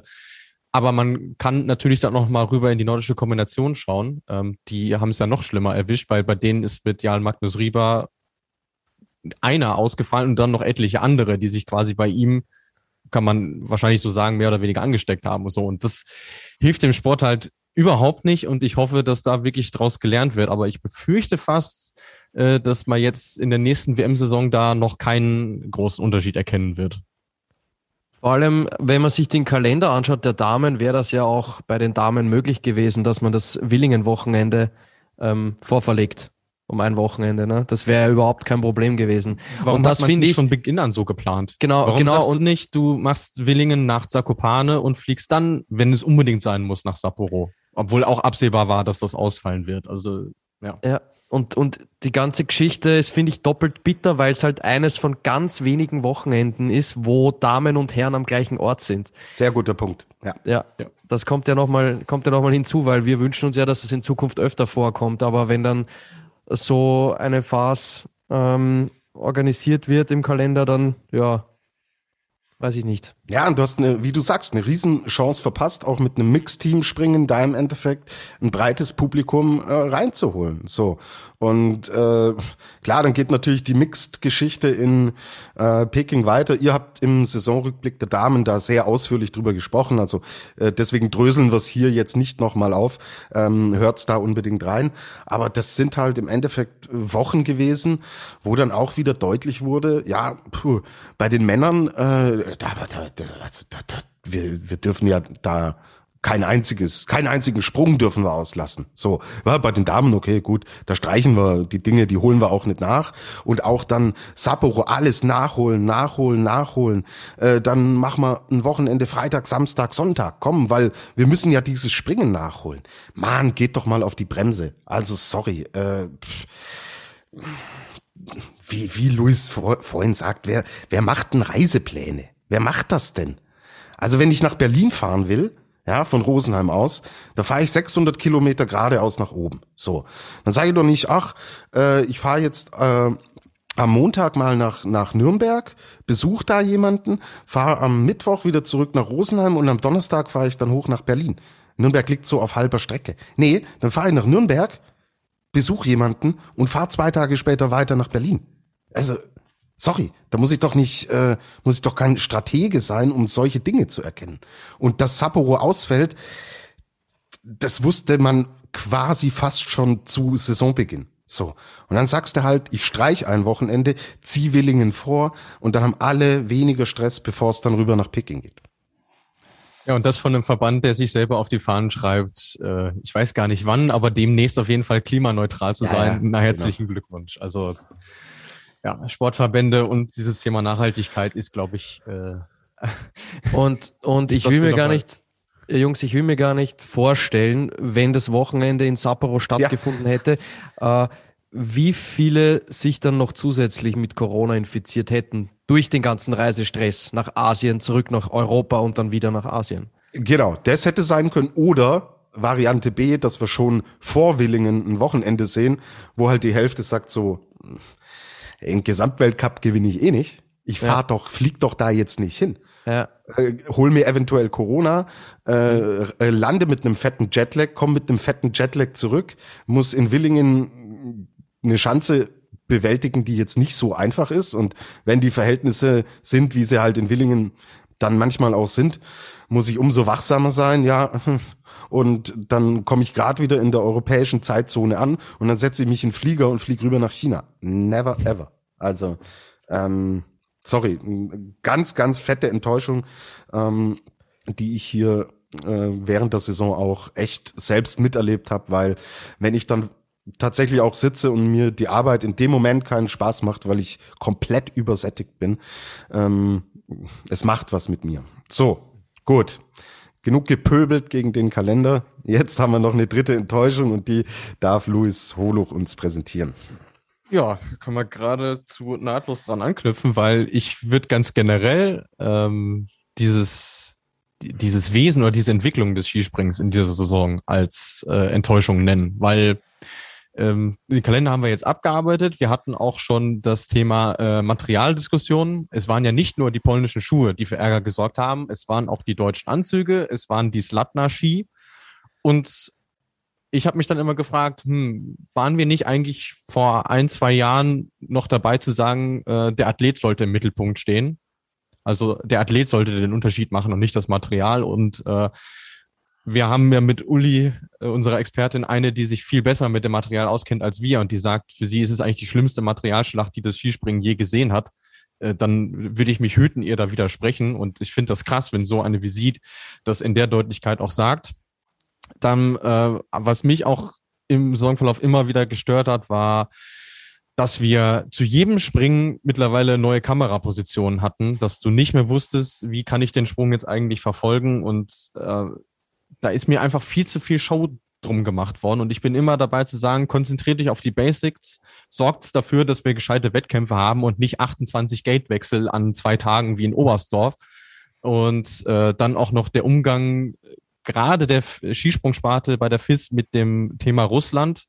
aber man kann natürlich dann noch mal rüber in die nordische Kombination schauen. Ähm, die haben es ja noch schlimmer erwischt, weil bei denen ist mit Jan Magnus Rieber einer ausgefallen und dann noch etliche andere, die sich quasi bei ihm, kann man wahrscheinlich so sagen, mehr oder weniger angesteckt haben und so. Und das hilft dem Sport halt überhaupt nicht. Und ich hoffe, dass da wirklich draus gelernt wird. Aber ich befürchte fast, äh, dass man jetzt in der nächsten WM-Saison da noch keinen großen Unterschied erkennen wird. Vor allem, wenn man sich den Kalender anschaut der Damen, wäre das ja auch bei den Damen möglich gewesen, dass man das Willingen-Wochenende ähm, vorverlegt um ein Wochenende. Ne? Das wäre überhaupt kein Problem gewesen. Warum und das finde ich von Beginn an so geplant? Genau, Warum genau. und nicht, du machst Willingen nach Zakopane und fliegst dann, wenn es unbedingt sein muss, nach Sapporo. Obwohl auch absehbar war, dass das ausfallen wird. Also ja. Ja, und, und die ganze Geschichte ist, finde ich, doppelt bitter, weil es halt eines von ganz wenigen Wochenenden ist, wo Damen und Herren am gleichen Ort sind. Sehr guter Punkt. Ja. Ja, ja. das kommt ja nochmal, kommt ja nochmal hinzu, weil wir wünschen uns ja, dass es in Zukunft öfter vorkommt. Aber wenn dann so eine Phase ähm, organisiert wird im Kalender, dann, ja, weiß ich nicht. Ja, und du hast eine, wie du sagst, eine Riesenchance verpasst, auch mit einem Mixteam springen, da im Endeffekt ein breites Publikum äh, reinzuholen. So. Und äh, klar, dann geht natürlich die Mixed-Geschichte in äh, Peking weiter. Ihr habt im Saisonrückblick der Damen da sehr ausführlich drüber gesprochen. Also äh, deswegen dröseln wir es hier jetzt nicht nochmal auf. Ähm, hört's da unbedingt rein. Aber das sind halt im Endeffekt Wochen gewesen, wo dann auch wieder deutlich wurde, ja, puh, bei den Männern, äh, da, da, also, da, da, wir, wir dürfen ja da kein einziges, keinen einzigen Sprung dürfen wir auslassen. So, ja, bei den Damen, okay, gut, da streichen wir die Dinge, die holen wir auch nicht nach. Und auch dann Sapporo, alles nachholen, nachholen, nachholen. Äh, dann machen wir ein Wochenende Freitag, Samstag, Sonntag. Komm, weil wir müssen ja dieses Springen nachholen. Mann, geht doch mal auf die Bremse. Also, sorry. Äh, wie, wie Luis vor, vorhin sagt, wer, wer macht denn Reisepläne? Wer macht das denn? Also wenn ich nach Berlin fahren will, ja, von Rosenheim aus, da fahre ich 600 Kilometer geradeaus nach oben. So, dann sage ich doch nicht, ach, äh, ich fahre jetzt äh, am Montag mal nach, nach Nürnberg, besuche da jemanden, fahre am Mittwoch wieder zurück nach Rosenheim und am Donnerstag fahre ich dann hoch nach Berlin. Nürnberg liegt so auf halber Strecke. Nee, dann fahre ich nach Nürnberg, besuche jemanden und fahre zwei Tage später weiter nach Berlin. Also, Sorry, da muss ich doch nicht, äh, muss ich doch kein Stratege sein, um solche Dinge zu erkennen. Und dass Sapporo ausfällt, das wusste man quasi fast schon zu Saisonbeginn. So. Und dann sagst du halt, ich streich ein Wochenende, zieh Willingen vor und dann haben alle weniger Stress, bevor es dann rüber nach Peking geht. Ja, und das von einem Verband, der sich selber auf die Fahnen schreibt, äh, ich weiß gar nicht wann, aber demnächst auf jeden Fall klimaneutral zu ja, sein. Na, genau. herzlichen genau. Glückwunsch. Also ja, Sportverbände und dieses Thema Nachhaltigkeit ist, glaube ich. Äh, und und ich will mir gar nicht, Jungs, ich will mir gar nicht vorstellen, wenn das Wochenende in Sapporo stattgefunden ja. hätte, äh, wie viele sich dann noch zusätzlich mit Corona infiziert hätten durch den ganzen Reisestress nach Asien, zurück nach Europa und dann wieder nach Asien. Genau, das hätte sein können. Oder Variante B, dass wir schon vor Willingen ein Wochenende sehen, wo halt die Hälfte sagt so, den Gesamtweltcup gewinne ich eh nicht. Ich fahr ja. doch, flieg doch da jetzt nicht hin. Ja. Äh, hol mir eventuell Corona, äh, äh, lande mit einem fetten Jetlag, komm mit einem fetten Jetlag zurück, muss in Willingen eine Schanze bewältigen, die jetzt nicht so einfach ist. Und wenn die Verhältnisse sind, wie sie halt in Willingen dann manchmal auch sind, muss ich umso wachsamer sein, ja. Und dann komme ich gerade wieder in der europäischen Zeitzone an und dann setze ich mich in Flieger und fliege rüber nach China. Never ever. Also, ähm, sorry, ganz, ganz fette Enttäuschung, ähm, die ich hier äh, während der Saison auch echt selbst miterlebt habe, weil wenn ich dann tatsächlich auch sitze und mir die Arbeit in dem Moment keinen Spaß macht, weil ich komplett übersättigt bin, ähm, es macht was mit mir. So, gut genug gepöbelt gegen den Kalender. Jetzt haben wir noch eine dritte Enttäuschung und die darf Luis Holuch uns präsentieren. Ja, kann man geradezu nahtlos dran anknüpfen, weil ich würde ganz generell ähm, dieses dieses Wesen oder diese Entwicklung des Skisprings in dieser Saison als äh, Enttäuschung nennen, weil ähm, den Kalender haben wir jetzt abgearbeitet. Wir hatten auch schon das Thema äh, Materialdiskussionen. Es waren ja nicht nur die polnischen Schuhe, die für Ärger gesorgt haben. Es waren auch die deutschen Anzüge. Es waren die Slatna-Ski. Und ich habe mich dann immer gefragt, hm, waren wir nicht eigentlich vor ein, zwei Jahren noch dabei zu sagen, äh, der Athlet sollte im Mittelpunkt stehen? Also der Athlet sollte den Unterschied machen und nicht das Material. Und äh, wir haben ja mit Uli, äh, unserer Expertin, eine, die sich viel besser mit dem Material auskennt als wir und die sagt, für sie ist es eigentlich die schlimmste Materialschlacht, die das Skispringen je gesehen hat. Äh, dann würde ich mich hüten, ihr da widersprechen. Und ich finde das krass, wenn so eine Visit das in der Deutlichkeit auch sagt. Dann, äh, was mich auch im Saisonverlauf immer wieder gestört hat, war, dass wir zu jedem Springen mittlerweile neue Kamerapositionen hatten, dass du nicht mehr wusstest, wie kann ich den Sprung jetzt eigentlich verfolgen und äh, da ist mir einfach viel zu viel Show drum gemacht worden. Und ich bin immer dabei zu sagen, konzentriert dich auf die Basics, sorgt dafür, dass wir gescheite Wettkämpfe haben und nicht 28 Gatewechsel an zwei Tagen wie in Oberstdorf. Und äh, dann auch noch der Umgang gerade der Skisprungsparte bei der FIS mit dem Thema Russland.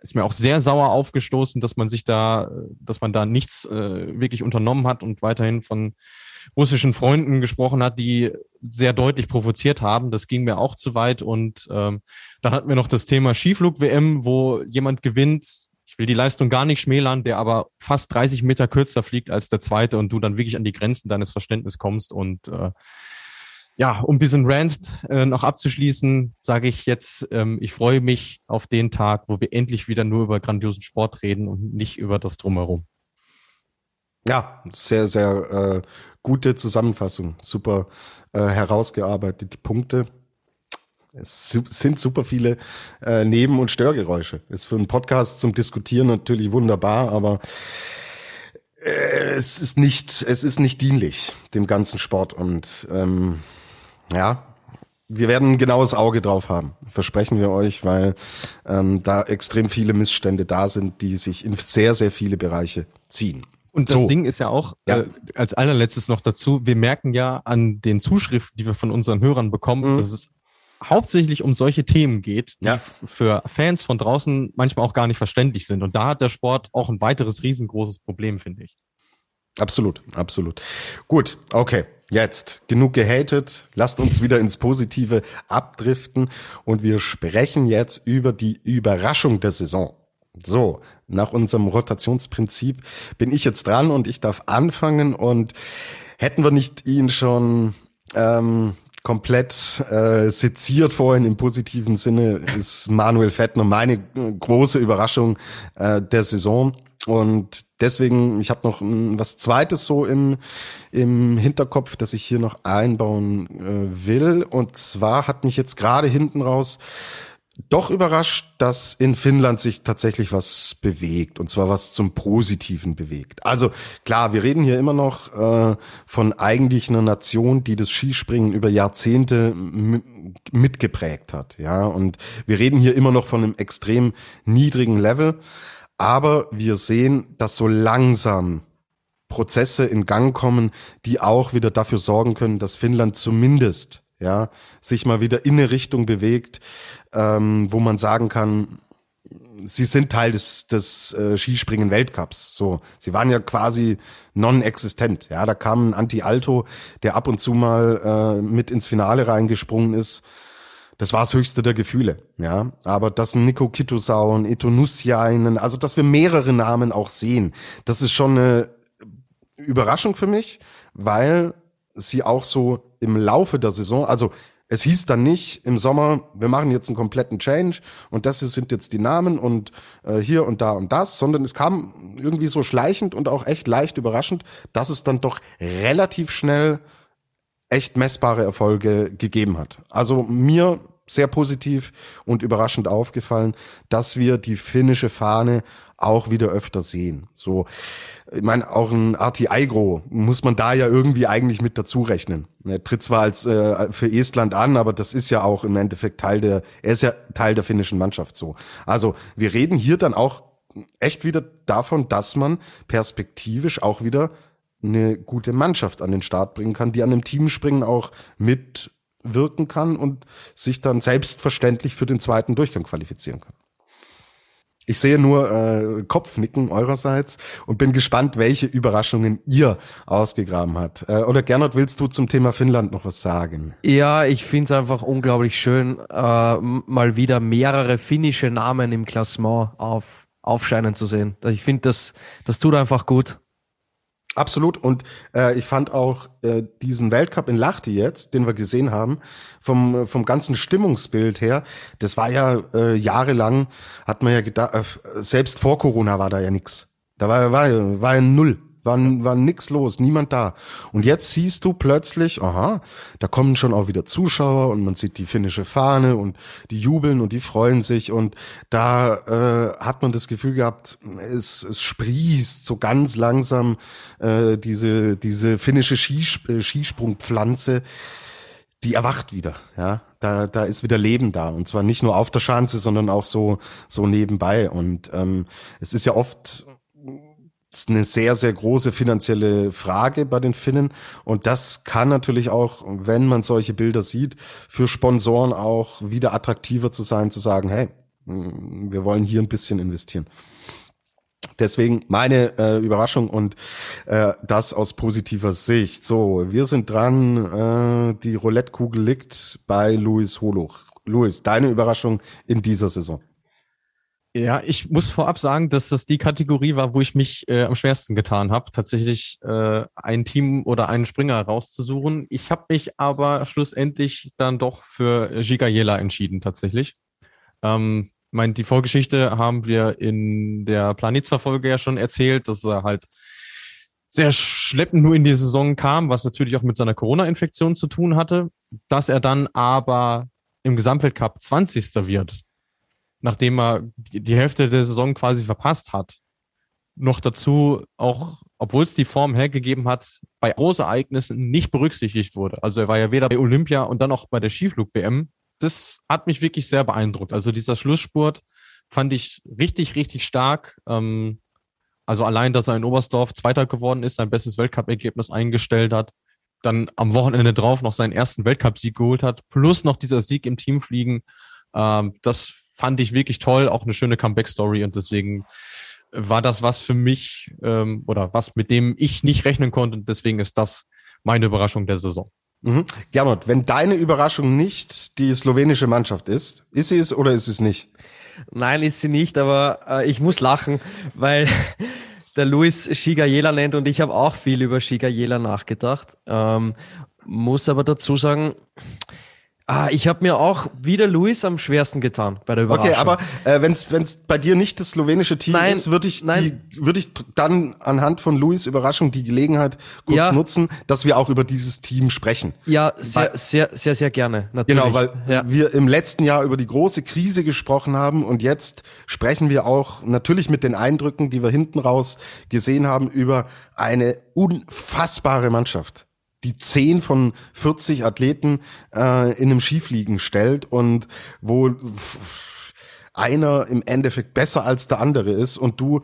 ist mir auch sehr sauer aufgestoßen, dass man sich da, dass man da nichts äh, wirklich unternommen hat und weiterhin von russischen Freunden gesprochen hat, die sehr deutlich provoziert haben. Das ging mir auch zu weit. Und ähm, dann hatten wir noch das Thema Skiflug-WM, wo jemand gewinnt. Ich will die Leistung gar nicht schmälern, der aber fast 30 Meter kürzer fliegt als der zweite und du dann wirklich an die Grenzen deines Verständnisses kommst und äh, ja, um diesen Rant äh, noch abzuschließen, sage ich jetzt, ähm, ich freue mich auf den Tag, wo wir endlich wieder nur über grandiosen Sport reden und nicht über das Drumherum. Ja, sehr, sehr äh, gute Zusammenfassung. Super äh, herausgearbeitet, die Punkte. Es sind super viele äh, Neben- und Störgeräusche. Ist für einen Podcast zum Diskutieren natürlich wunderbar, aber äh, es ist nicht, es ist nicht dienlich dem ganzen Sport und ähm, ja, wir werden ein genaues Auge drauf haben, versprechen wir euch, weil ähm, da extrem viele Missstände da sind, die sich in sehr, sehr viele Bereiche ziehen. Und das so. Ding ist ja auch, ja. Äh, als allerletztes noch dazu, wir merken ja an den Zuschriften, die wir von unseren Hörern bekommen, mhm. dass es hauptsächlich um solche Themen geht, die ja. für Fans von draußen manchmal auch gar nicht verständlich sind. Und da hat der Sport auch ein weiteres riesengroßes Problem, finde ich. Absolut, absolut. Gut, okay. Jetzt genug gehatet, lasst uns wieder ins Positive abdriften und wir sprechen jetzt über die Überraschung der Saison. So, nach unserem Rotationsprinzip bin ich jetzt dran und ich darf anfangen und hätten wir nicht ihn schon ähm, komplett äh, seziert vorhin im positiven Sinne, ist Manuel Fettner meine große Überraschung äh, der Saison. Und deswegen, ich habe noch was Zweites so im, im Hinterkopf, das ich hier noch einbauen äh, will. Und zwar hat mich jetzt gerade hinten raus doch überrascht, dass in Finnland sich tatsächlich was bewegt und zwar was zum Positiven bewegt. Also klar, wir reden hier immer noch äh, von eigentlich einer Nation, die das Skispringen über Jahrzehnte mitgeprägt hat, ja. Und wir reden hier immer noch von einem extrem niedrigen Level. Aber wir sehen, dass so langsam Prozesse in Gang kommen, die auch wieder dafür sorgen können, dass Finnland zumindest ja sich mal wieder in eine Richtung bewegt, ähm, wo man sagen kann, sie sind Teil des, des äh, Skispringen Weltcups. So, sie waren ja quasi non-existent. Ja, da kam ein Anti-Alto, der ab und zu mal äh, mit ins Finale reingesprungen ist das war das höchste der Gefühle, ja. Aber dass ein Nico Kitusau, ein Eto Nussiainen, also dass wir mehrere Namen auch sehen, das ist schon eine Überraschung für mich, weil sie auch so im Laufe der Saison, also es hieß dann nicht im Sommer, wir machen jetzt einen kompletten Change und das sind jetzt die Namen und äh, hier und da und das, sondern es kam irgendwie so schleichend und auch echt leicht überraschend, dass es dann doch relativ schnell echt messbare Erfolge gegeben hat. Also mir sehr positiv und überraschend aufgefallen, dass wir die finnische Fahne auch wieder öfter sehen. So, ich meine, auch ein Arti Aigro muss man da ja irgendwie eigentlich mit dazu rechnen. Er tritt zwar als äh, für Estland an, aber das ist ja auch im Endeffekt Teil der, er ist ja Teil der finnischen Mannschaft so. Also wir reden hier dann auch echt wieder davon, dass man perspektivisch auch wieder eine gute Mannschaft an den Start bringen kann, die an einem Teamspringen auch mit wirken kann und sich dann selbstverständlich für den zweiten Durchgang qualifizieren kann. Ich sehe nur äh, Kopfnicken eurerseits und bin gespannt, welche Überraschungen ihr ausgegraben habt. Äh, oder Gernot, willst du zum Thema Finnland noch was sagen? Ja, ich finde es einfach unglaublich schön, äh, mal wieder mehrere finnische Namen im Klassement auf, aufscheinen zu sehen. Ich finde, das, das tut einfach gut. Absolut. Und äh, ich fand auch äh, diesen Weltcup in Lahti jetzt, den wir gesehen haben, vom, vom ganzen Stimmungsbild her, das war ja äh, jahrelang, hat man ja gedacht, äh, selbst vor Corona war da ja nix. Da war, war, war ja null war, war nix los, niemand da. Und jetzt siehst du plötzlich, aha, da kommen schon auch wieder Zuschauer und man sieht die finnische Fahne und die jubeln und die freuen sich und da äh, hat man das Gefühl gehabt, es, es sprießt so ganz langsam äh, diese, diese finnische Skis äh, Skisprungpflanze, die erwacht wieder, ja. Da, da ist wieder Leben da. Und zwar nicht nur auf der Schanze, sondern auch so, so nebenbei. Und ähm, es ist ja oft ist eine sehr, sehr große finanzielle Frage bei den Finnen. Und das kann natürlich auch, wenn man solche Bilder sieht, für Sponsoren auch wieder attraktiver zu sein, zu sagen, hey, Mm, wir wollen hier ein bisschen investieren. Deswegen meine äh, Überraschung und äh, das aus positiver Sicht. So, wir sind dran. Äh, die Roulette-Kugel liegt bei Luis Holoch. Luis, deine Überraschung in dieser Saison? Ja, ich muss vorab sagen, dass das die Kategorie war, wo ich mich äh, am schwersten getan habe, tatsächlich äh, ein Team oder einen Springer rauszusuchen. Ich habe mich aber schlussendlich dann doch für Giga Jela entschieden, tatsächlich. Ähm, mein, die Vorgeschichte haben wir in der Planitzer-Folge ja schon erzählt, dass er halt sehr schleppend nur in die Saison kam, was natürlich auch mit seiner Corona-Infektion zu tun hatte, dass er dann aber im Gesamtweltcup 20. wird nachdem er die Hälfte der Saison quasi verpasst hat, noch dazu auch, obwohl es die Form hergegeben hat, bei Großereignissen nicht berücksichtigt wurde. Also er war ja weder bei Olympia und dann auch bei der Skiflug-WM. Das hat mich wirklich sehr beeindruckt. Also dieser Schlussspurt fand ich richtig, richtig stark. Ähm, also allein, dass er in Oberstdorf Zweiter geworden ist, sein bestes Weltcup-Ergebnis eingestellt hat, dann am Wochenende drauf noch seinen ersten Weltcup-Sieg geholt hat, plus noch dieser Sieg im Teamfliegen. Ähm, das fand ich wirklich toll, auch eine schöne Comeback-Story und deswegen war das was für mich ähm, oder was, mit dem ich nicht rechnen konnte und deswegen ist das meine Überraschung der Saison. Mhm. Gernot, wenn deine Überraschung nicht die slowenische Mannschaft ist, ist sie es oder ist es nicht? Nein, ist sie nicht, aber äh, ich muss lachen, weil der Luis Shigayela nennt und ich habe auch viel über Shigayela nachgedacht. Ähm, muss aber dazu sagen, Ah, ich habe mir auch wieder Luis am schwersten getan bei der Überraschung. Okay, aber äh, wenn es bei dir nicht das slowenische Team nein, ist, würde ich, die, würd ich dann anhand von Luis Überraschung die Gelegenheit kurz ja. nutzen, dass wir auch über dieses Team sprechen. Ja, sehr, weil, sehr, sehr, sehr gerne. Natürlich. Genau, weil ja. wir im letzten Jahr über die große Krise gesprochen haben und jetzt sprechen wir auch natürlich mit den Eindrücken, die wir hinten raus gesehen haben, über eine unfassbare Mannschaft die 10 von 40 Athleten äh, in einem Skifliegen stellt und wo einer im Endeffekt besser als der andere ist und du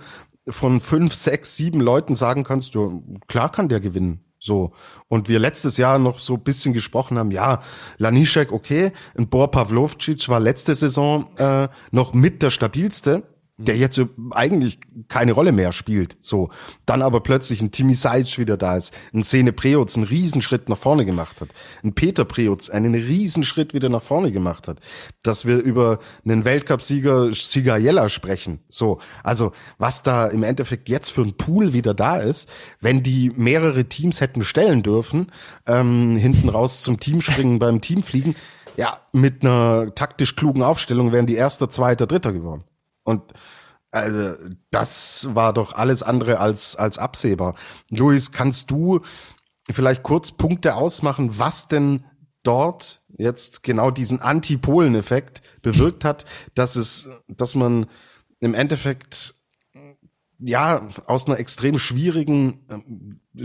von fünf, sechs, sieben Leuten sagen kannst, du, klar kann der gewinnen. So. Und wir letztes Jahr noch so bisschen gesprochen haben, ja, Lanišek, okay, ein Bor Pavlovcic war letzte Saison äh, noch mit der stabilste der jetzt eigentlich keine Rolle mehr spielt. So, dann aber plötzlich ein Timmy Seitz wieder da ist, ein Szene Preutz einen Riesenschritt nach vorne gemacht hat, ein Peter Preutz einen Riesenschritt wieder nach vorne gemacht hat, dass wir über einen Weltcupsieger Sigayella sprechen. So, also was da im Endeffekt jetzt für ein Pool wieder da ist, wenn die mehrere Teams hätten stellen dürfen, ähm, hinten raus zum Team springen beim Teamfliegen, ja, mit einer taktisch klugen Aufstellung wären die Erster, Zweiter, Dritter geworden. Und also das war doch alles andere als, als absehbar. Luis, kannst du vielleicht kurz Punkte ausmachen, was denn dort jetzt genau diesen Antipolen-Effekt bewirkt hat, dass es, dass man im Endeffekt ja aus einer extrem schwierigen äh,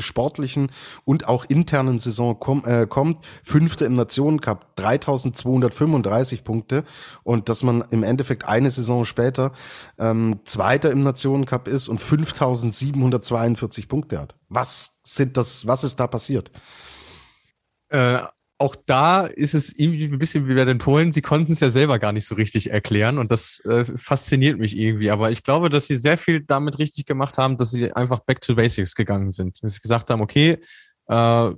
sportlichen und auch internen Saison komm, äh, kommt. Fünfte im Nationencup, 3235 Punkte und dass man im Endeffekt eine Saison später ähm, Zweiter im Nationencup ist und 5742 Punkte hat. Was sind das, was ist da passiert? Äh, auch da ist es irgendwie ein bisschen wie bei den Polen. Sie konnten es ja selber gar nicht so richtig erklären und das äh, fasziniert mich irgendwie. Aber ich glaube, dass sie sehr viel damit richtig gemacht haben, dass sie einfach back to basics gegangen sind. Dass sie gesagt haben, okay, äh,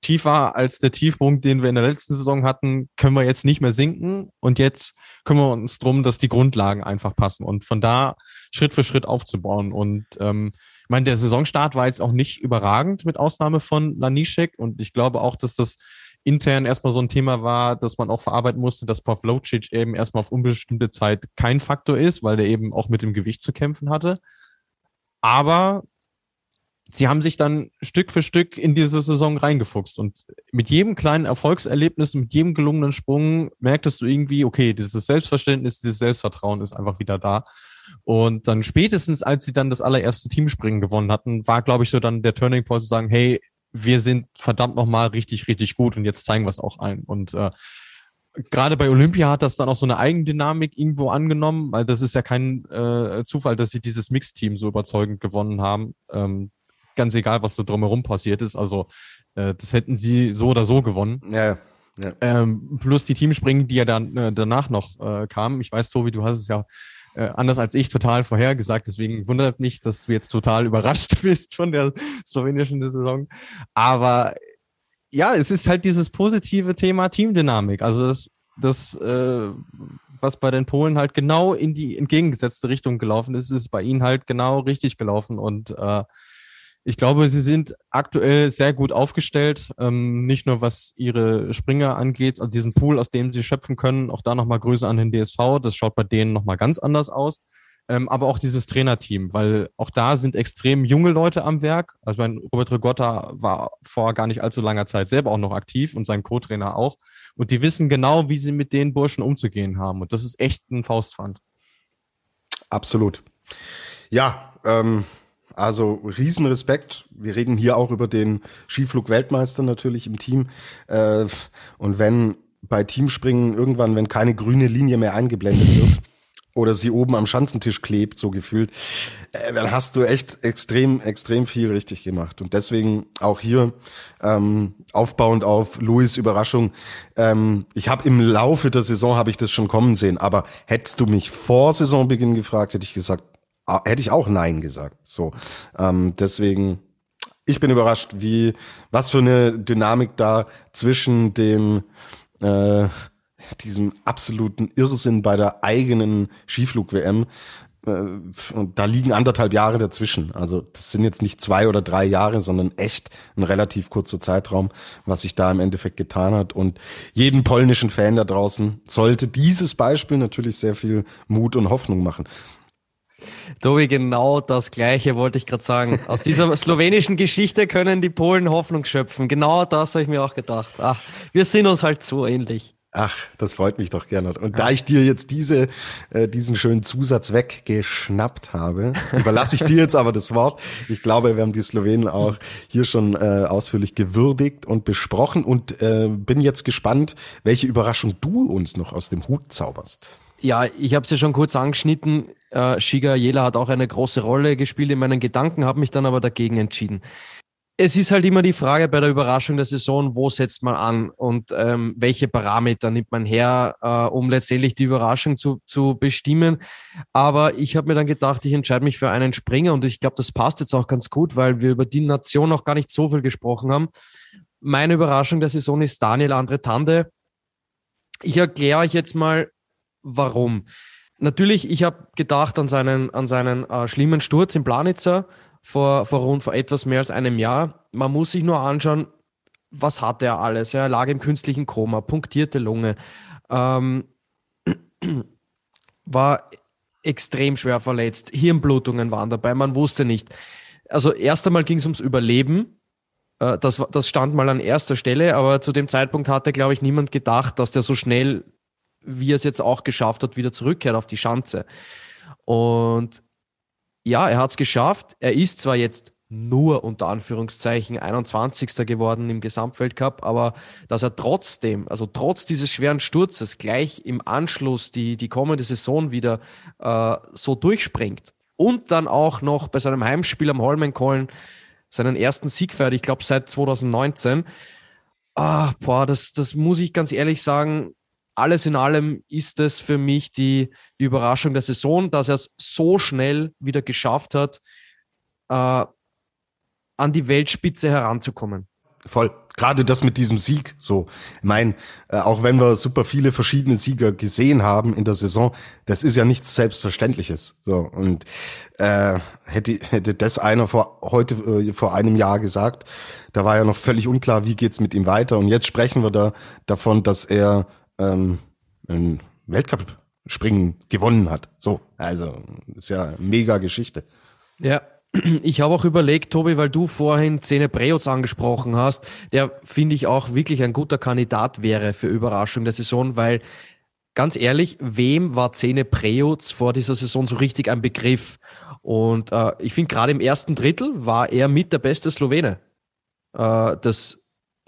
tiefer als der Tiefpunkt, den wir in der letzten Saison hatten, können wir jetzt nicht mehr sinken und jetzt kümmern wir uns drum, dass die Grundlagen einfach passen und von da Schritt für Schritt aufzubauen und ähm, ich meine, der Saisonstart war jetzt auch nicht überragend, mit Ausnahme von Lanischek. Und ich glaube auch, dass das intern erstmal so ein Thema war, dass man auch verarbeiten musste, dass Pavlocic eben erstmal auf unbestimmte Zeit kein Faktor ist, weil der eben auch mit dem Gewicht zu kämpfen hatte. Aber sie haben sich dann Stück für Stück in diese Saison reingefuchst und mit jedem kleinen Erfolgserlebnis, mit jedem gelungenen Sprung merktest du irgendwie, okay, dieses Selbstverständnis, dieses Selbstvertrauen ist einfach wieder da. Und dann spätestens, als sie dann das allererste Teamspringen gewonnen hatten, war, glaube ich, so dann der Turning Point zu sagen, hey, wir sind verdammt nochmal richtig, richtig gut und jetzt zeigen wir es auch allen. Und äh, gerade bei Olympia hat das dann auch so eine Eigendynamik irgendwo angenommen, weil das ist ja kein äh, Zufall, dass sie dieses Mixteam so überzeugend gewonnen haben. Ähm, ganz egal, was da drumherum passiert ist. Also äh, das hätten sie so oder so gewonnen. Ja, Ja. Ähm, plus die Teamspringen, die ja dann äh, danach noch äh, kamen. Ich weiß, Tobi, du hast es ja äh, anders als ich total vorhergesagt. Deswegen wundert mich, dass du jetzt total überrascht bist von der slowenischen Saison. Aber ja, es ist halt dieses positive Thema Teamdynamik. Also das, das äh, was bei den Polen halt genau in die entgegengesetzte Richtung gelaufen ist, ist bei ihnen halt genau richtig gelaufen. Und äh, ich glaube, sie sind aktuell sehr gut aufgestellt, ähm, nicht nur was ihre Springer angeht, also diesen Pool, aus dem sie schöpfen können. Auch da nochmal Grüße an den DSV. Das schaut bei denen nochmal ganz anders aus. Ähm, aber auch dieses Trainerteam, weil auch da sind extrem junge Leute am Werk. Also mein Robert Rigotta war vor gar nicht allzu langer Zeit selber auch noch aktiv und sein Co-Trainer auch. Und die wissen genau, wie sie mit den Burschen umzugehen haben. Und das ist echt ein Faustpfand. Absolut. Ja, ähm, also Riesenrespekt. Wir reden hier auch über den Skiflug-Weltmeister natürlich im Team. Äh, und wenn bei Teamspringen irgendwann, wenn keine grüne Linie mehr eingeblendet wird, oder sie oben am Schanzentisch klebt, so gefühlt, äh, dann hast du echt extrem, extrem viel richtig gemacht. Und deswegen auch hier ähm, aufbauend auf Louis Überraschung. Ähm, ich habe im Laufe der Saison habe ich das schon kommen sehen, aber hättest du mich vor Saisonbeginn gefragt, hätte ich gesagt, hätte ich auch Nein gesagt. So, ähm, deswegen. Ich bin überrascht, wie was für eine Dynamik da zwischen dem äh, diesem absoluten Irrsinn bei der eigenen Skiflug-WM. Äh, und da liegen anderthalb Jahre dazwischen. Also das sind jetzt nicht zwei oder drei Jahre, sondern echt ein relativ kurzer Zeitraum, was sich da im Endeffekt getan hat. Und jeden polnischen Fan da draußen sollte dieses Beispiel natürlich sehr viel Mut und Hoffnung machen. Tobi, genau das Gleiche wollte ich gerade sagen. Aus dieser slowenischen Geschichte können die Polen Hoffnung schöpfen. Genau das habe ich mir auch gedacht. Ach, wir sind uns halt so ähnlich. Ach, das freut mich doch, Gernot. Und da ich dir jetzt diese, äh, diesen schönen Zusatz weggeschnappt habe, überlasse ich dir jetzt aber das Wort. Ich glaube, wir haben die Slowenen auch hier schon äh, ausführlich gewürdigt und besprochen und äh, bin jetzt gespannt, welche Überraschung du uns noch aus dem Hut zauberst. Ja, ich habe es ja schon kurz angeschnitten. Äh, Shiga Jela hat auch eine große Rolle gespielt in meinen Gedanken, habe mich dann aber dagegen entschieden es ist halt immer die Frage bei der Überraschung der Saison, wo setzt man an und ähm, welche Parameter nimmt man her, äh, um letztendlich die Überraschung zu, zu bestimmen. Aber ich habe mir dann gedacht, ich entscheide mich für einen Springer und ich glaube, das passt jetzt auch ganz gut, weil wir über die Nation noch gar nicht so viel gesprochen haben. Meine Überraschung der Saison ist Daniel Andretande. Ich erkläre euch jetzt mal, warum. Natürlich, ich habe gedacht an seinen, an seinen äh, schlimmen Sturz in Planitzer vor, vor rund vor etwas mehr als einem Jahr. Man muss sich nur anschauen, was hatte er alles. Er lag im künstlichen Koma, punktierte Lunge, ähm, war extrem schwer verletzt, Hirnblutungen waren dabei, man wusste nicht. Also erst einmal ging es ums Überleben. Äh, das, das stand mal an erster Stelle, aber zu dem Zeitpunkt hatte, glaube ich, niemand gedacht, dass der so schnell, wie er es jetzt auch geschafft hat, wieder zurückkehrt auf die Schanze. Und ja, er hat es geschafft. Er ist zwar jetzt nur unter Anführungszeichen 21. geworden im Gesamtweltcup, aber dass er trotzdem, also trotz dieses schweren Sturzes, gleich im Anschluss die, die kommende Saison wieder äh, so durchspringt und dann auch noch bei seinem Heimspiel am Holmenkollen seinen ersten Sieg feiert, ich glaube seit 2019. Ah, boah, das, das muss ich ganz ehrlich sagen, alles in allem ist es für mich die, die Überraschung der Saison, dass er es so schnell wieder geschafft hat, äh, an die Weltspitze heranzukommen. Voll. Gerade das mit diesem Sieg, so. Ich meine, äh, auch wenn wir super viele verschiedene Sieger gesehen haben in der Saison, das ist ja nichts Selbstverständliches. So. Und äh, hätte, hätte das einer vor heute, äh, vor einem Jahr gesagt, da war ja noch völlig unklar, wie geht's mit ihm weiter. Und jetzt sprechen wir da davon, dass er ähm, ein Weltcup-Springen gewonnen hat. So, also ist ja mega Geschichte. Ja, ich habe auch überlegt, Tobi, weil du vorhin Zene Preutz angesprochen hast, der finde ich auch wirklich ein guter Kandidat wäre für Überraschung der Saison, weil ganz ehrlich, wem war Zene Preutz vor dieser Saison so richtig ein Begriff? Und äh, ich finde gerade im ersten Drittel war er mit der beste Slowene. Äh, das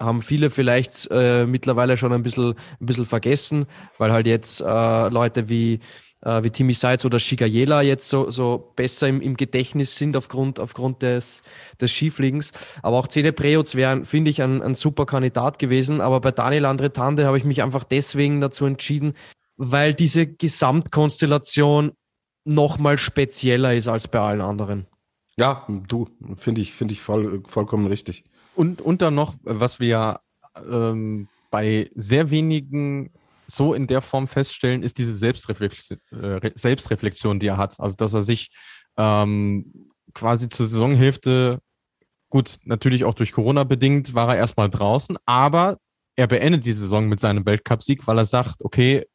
haben viele vielleicht äh, mittlerweile schon ein bisschen, ein bisschen vergessen, weil halt jetzt äh, Leute wie äh, wie Timmy Seitz oder Shigayela jetzt so, so besser im, im Gedächtnis sind aufgrund, aufgrund des, des Skifliegens. Aber auch Zene Preutz wäre, finde ich, ein, ein super Kandidat gewesen. Aber bei Daniel Andretande habe ich mich einfach deswegen dazu entschieden, weil diese Gesamtkonstellation nochmal spezieller ist als bei allen anderen. Ja, du, finde ich, finde ich voll, vollkommen richtig. Und, und dann noch, was wir ähm, bei sehr wenigen so in der Form feststellen, ist diese Selbstreflexion, äh, Selbstreflexion die er hat. Also, dass er sich ähm, quasi zur Saisonhälfte, gut, natürlich auch durch Corona bedingt, war er erstmal draußen, aber er beendet die Saison mit seinem Weltcupsieg, weil er sagt, okay,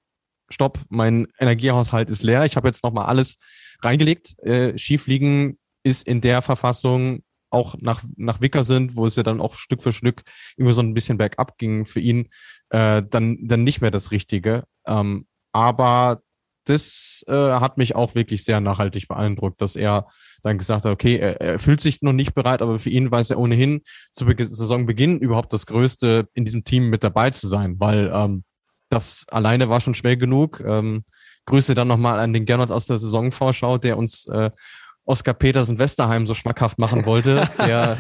stopp, mein Energiehaushalt ist leer, ich habe jetzt nochmal alles reingelegt. Äh, Schiefliegen ist in der Verfassung auch nach, nach Wicker sind, wo es ja dann auch Stück für Stück immer so ein bisschen bergab ging für ihn, äh, dann, dann nicht mehr das Richtige. Ähm, aber das äh, hat mich auch wirklich sehr nachhaltig beeindruckt, dass er dann gesagt hat, okay, er, er fühlt sich noch nicht bereit, aber für ihn war es ja ohnehin zu Be Saisonbeginn überhaupt das Größte, in diesem Team mit dabei zu sein, weil ähm, das alleine war schon schwer genug. Ähm, Grüße dann nochmal an den Gernot aus der Saisonvorschau, der uns äh, Oskar Petersen Westerheim so schmackhaft machen wollte, der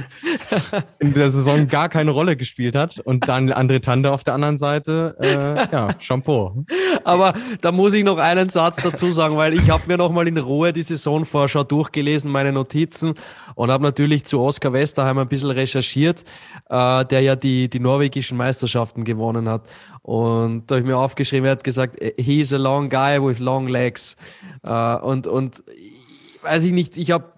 in der Saison gar keine Rolle gespielt hat. Und dann André Tande auf der anderen Seite, äh, ja, Shampoo. Aber da muss ich noch einen Satz dazu sagen, weil ich habe mir nochmal in Ruhe die Saisonvorschau durchgelesen, meine Notizen und habe natürlich zu Oskar Westerheim ein bisschen recherchiert, äh, der ja die, die norwegischen Meisterschaften gewonnen hat. Und da habe ich mir aufgeschrieben, er hat gesagt, he's a long guy with long legs. Äh, und, und weiß ich nicht, ich habe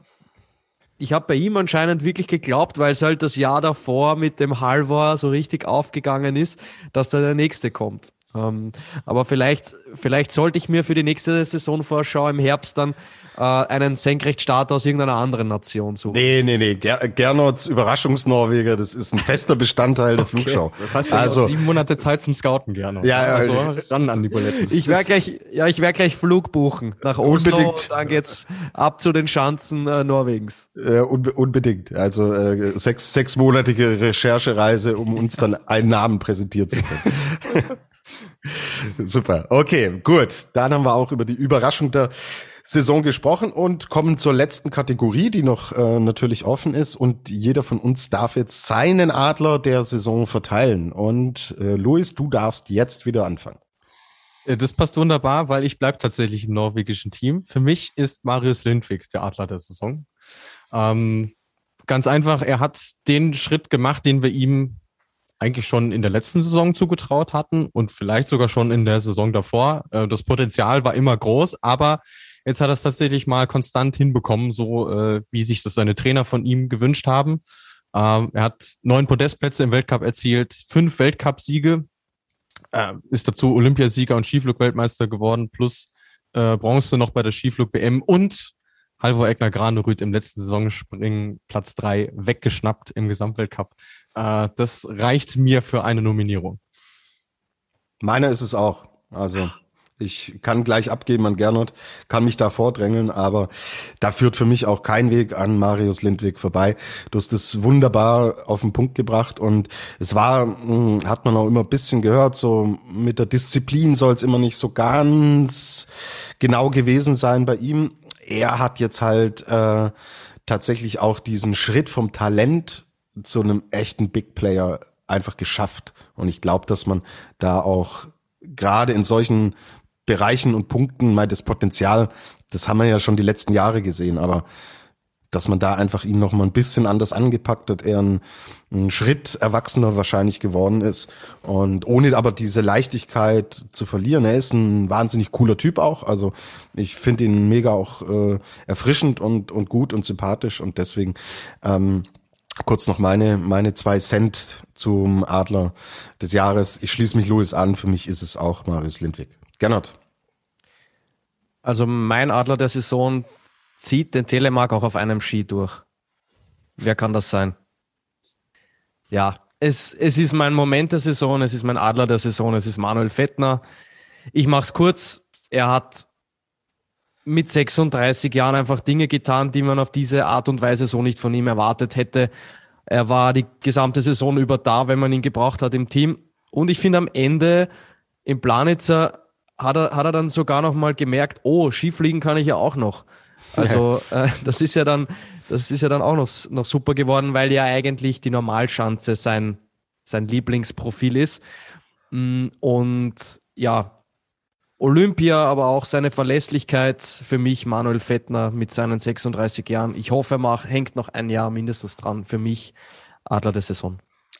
ich hab bei ihm anscheinend wirklich geglaubt, weil es halt das Jahr davor mit dem Halvor so richtig aufgegangen ist, dass da der nächste kommt. Ähm, aber vielleicht, vielleicht sollte ich mir für die nächste Saisonvorschau im Herbst dann äh, einen Senkrechtstarter aus irgendeiner anderen Nation suchen. Nee, nee, nee. Ger Gernot's Überraschungsnorweger, das ist ein fester Bestandteil der okay. Flugschau. Du hast ja also sieben Monate Zeit zum Scouten, Gernot. Ja, ja. Also ran an die Buletten. Ich werde gleich, ja, ich werde gleich Flug buchen nach Oslo. Unbedingt. Dann geht's ab zu den Schanzen äh, Norwegens. Äh, unbe unbedingt. Also äh, sechs, sechsmonatige Recherchereise, um uns dann einen Namen präsentiert zu können. Super. Okay, gut. Dann haben wir auch über die Überraschung der Saison gesprochen und kommen zur letzten Kategorie, die noch äh, natürlich offen ist. Und jeder von uns darf jetzt seinen Adler der Saison verteilen. Und äh, Luis, du darfst jetzt wieder anfangen. Äh, das passt wunderbar, weil ich bleibe tatsächlich im norwegischen Team. Für mich ist Marius Lindwig der Adler der Saison. Ähm, ganz einfach, er hat den Schritt gemacht, den wir ihm eigentlich schon in der letzten Saison zugetraut hatten und vielleicht sogar schon in der Saison davor. Äh, das Potenzial war immer groß, aber Jetzt hat er es tatsächlich mal konstant hinbekommen, so äh, wie sich das seine Trainer von ihm gewünscht haben. Ähm, er hat neun Podestplätze im Weltcup erzielt, fünf Weltcup-Siege, äh, ist dazu Olympiasieger und Skiflug-Weltmeister geworden, plus äh, Bronze noch bei der Skiflug-WM und Halvor Egner Granerüth im letzten Saisonspringen Platz drei weggeschnappt im Gesamtweltcup. Äh, das reicht mir für eine Nominierung. Meiner ist es auch. Also ich kann gleich abgeben an Gernot, kann mich da vordrängeln, aber da führt für mich auch kein Weg an Marius Lindwig vorbei. Du hast das wunderbar auf den Punkt gebracht und es war, hm, hat man auch immer ein bisschen gehört, so mit der Disziplin soll es immer nicht so ganz genau gewesen sein bei ihm. Er hat jetzt halt äh, tatsächlich auch diesen Schritt vom Talent zu einem echten Big Player einfach geschafft. Und ich glaube, dass man da auch gerade in solchen Bereichen und Punkten mal das Potenzial, das haben wir ja schon die letzten Jahre gesehen, aber dass man da einfach ihn noch mal ein bisschen anders angepackt hat, er ein, ein Schritt erwachsener wahrscheinlich geworden ist und ohne aber diese Leichtigkeit zu verlieren. Er ist ein wahnsinnig cooler Typ auch, also ich finde ihn mega auch äh, erfrischend und und gut und sympathisch und deswegen ähm, kurz noch meine meine zwei Cent zum Adler des Jahres. Ich schließe mich Louis an. Für mich ist es auch Marius Lindwig. Gernot. Also mein Adler der Saison zieht den Telemark auch auf einem Ski durch. Wer kann das sein? Ja, es, es ist mein Moment der Saison, es ist mein Adler der Saison, es ist Manuel Fettner. Ich mache es kurz. Er hat mit 36 Jahren einfach Dinge getan, die man auf diese Art und Weise so nicht von ihm erwartet hätte. Er war die gesamte Saison über da, wenn man ihn gebraucht hat im Team. Und ich finde am Ende im Planitzer hat er, hat er dann sogar noch mal gemerkt, oh, Skifliegen kann ich ja auch noch. Also äh, das ist ja dann, das ist ja dann auch noch, noch super geworden, weil ja eigentlich die Normalschanze sein, sein Lieblingsprofil ist. Mm, und ja, Olympia, aber auch seine Verlässlichkeit für mich, Manuel Fettner mit seinen 36 Jahren. Ich hoffe, er macht, hängt noch ein Jahr mindestens dran. Für mich Adler der Saison.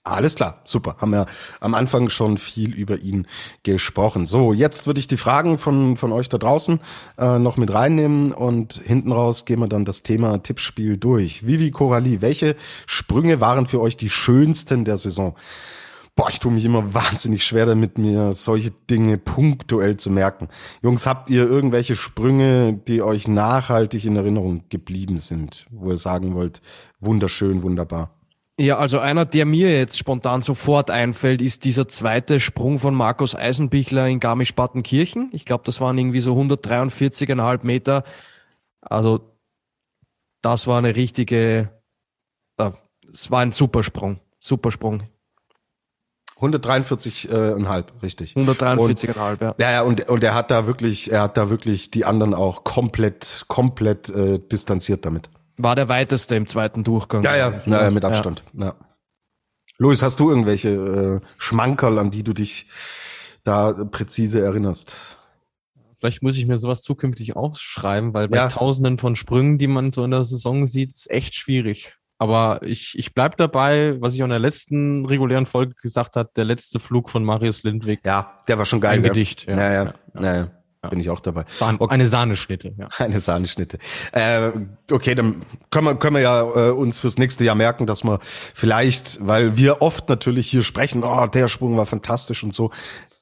Alles klar, super. Haben wir am Anfang schon viel über ihn gesprochen. So, jetzt würde ich die Fragen von, von euch da draußen äh, noch mit reinnehmen und hinten raus gehen wir dann das Thema Tippspiel durch. Vivi Coralie, welche Sprünge waren für euch die schönsten der Saison? Boah, ich tue mich immer wahnsinnig schwer damit, mir solche Dinge punktuell zu merken. Jungs, habt ihr irgendwelche Sprünge, die euch nachhaltig in Erinnerung geblieben sind, wo ihr sagen wollt, wunderschön, wunderbar? Ja, also einer, der mir jetzt spontan sofort einfällt, ist dieser zweite Sprung von Markus Eisenbichler in Garmisch-Partenkirchen. Ich glaube, das waren irgendwie so 143,5 Meter. Also das war eine richtige, es war ein Supersprung, Supersprung. 143,5, äh, richtig. 143,5, ja. Ja, ja, und, und er hat da wirklich, er hat da wirklich die anderen auch komplett, komplett äh, distanziert damit. War der weiteste im zweiten Durchgang. Ja, ja, na, ja mit Abstand. Ja. ja. Luis, hast du irgendwelche äh, Schmankerl, an die du dich da präzise erinnerst? Vielleicht muss ich mir sowas zukünftig aufschreiben, weil bei ja. tausenden von Sprüngen, die man so in der Saison sieht, ist echt schwierig. Aber ich, ich bleib dabei, was ich auch in der letzten regulären Folge gesagt hat, der letzte Flug von Marius Lindwig. Ja, der war schon geil. Ein Gedicht, ja. Ja, ja. ja. Ja. Bin ich auch dabei. Okay. Eine Sahneschnitte, ja. Eine Sahneschnitte. Äh, okay, dann können wir, können wir ja äh, uns fürs nächste Jahr merken, dass wir vielleicht, weil wir oft natürlich hier sprechen, oh, der Sprung war fantastisch und so,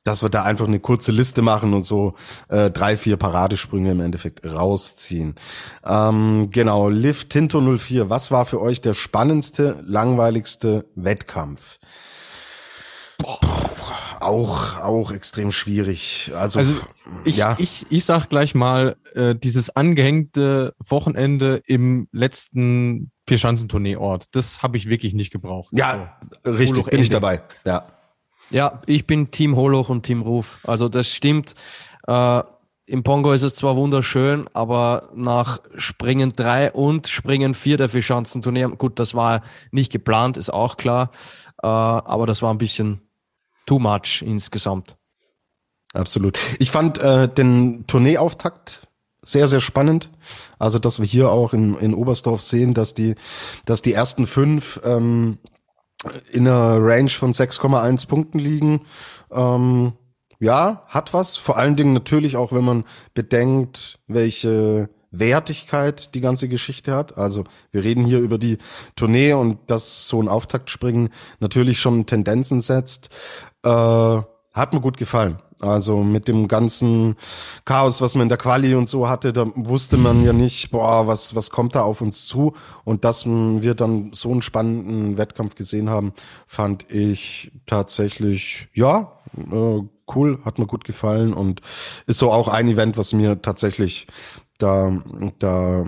dass wir da einfach eine kurze Liste machen und so äh, drei, vier Paradesprünge im Endeffekt rausziehen. Ähm, genau, Liv Tinto 04, was war für euch der spannendste, langweiligste Wettkampf? Boah, auch, auch extrem schwierig. Also, also ich, ja. ich, ich sag gleich mal, äh, dieses angehängte Wochenende im letzten Vierschanzentourneeort, das habe ich wirklich nicht gebraucht. Ja, also, richtig, bin ich dabei. Ja. Ja, ich bin Team Holoch und Team Ruf. Also das stimmt. Äh, Im Pongo ist es zwar wunderschön, aber nach Springen 3 und Springen 4 der Vierschanzenturnier, gut, das war nicht geplant, ist auch klar, äh, aber das war ein bisschen too much insgesamt. Absolut. Ich fand äh, den Tourneeauftakt sehr, sehr spannend. Also, dass wir hier auch in, in Oberstdorf sehen, dass die, dass die ersten fünf ähm, in einer Range von 6,1 Punkten liegen. Ähm, ja, hat was. Vor allen Dingen natürlich auch, wenn man bedenkt, welche Wertigkeit die ganze Geschichte hat. Also wir reden hier über die Tournee und dass so ein Auftaktspringen natürlich schon Tendenzen setzt. Äh, hat mir gut gefallen. Also mit dem ganzen Chaos, was man in der Quali und so hatte, da wusste man ja nicht, boah, was, was kommt da auf uns zu. Und dass wir dann so einen spannenden Wettkampf gesehen haben, fand ich tatsächlich, ja, äh, cool, hat mir gut gefallen und ist so auch ein Event, was mir tatsächlich da, da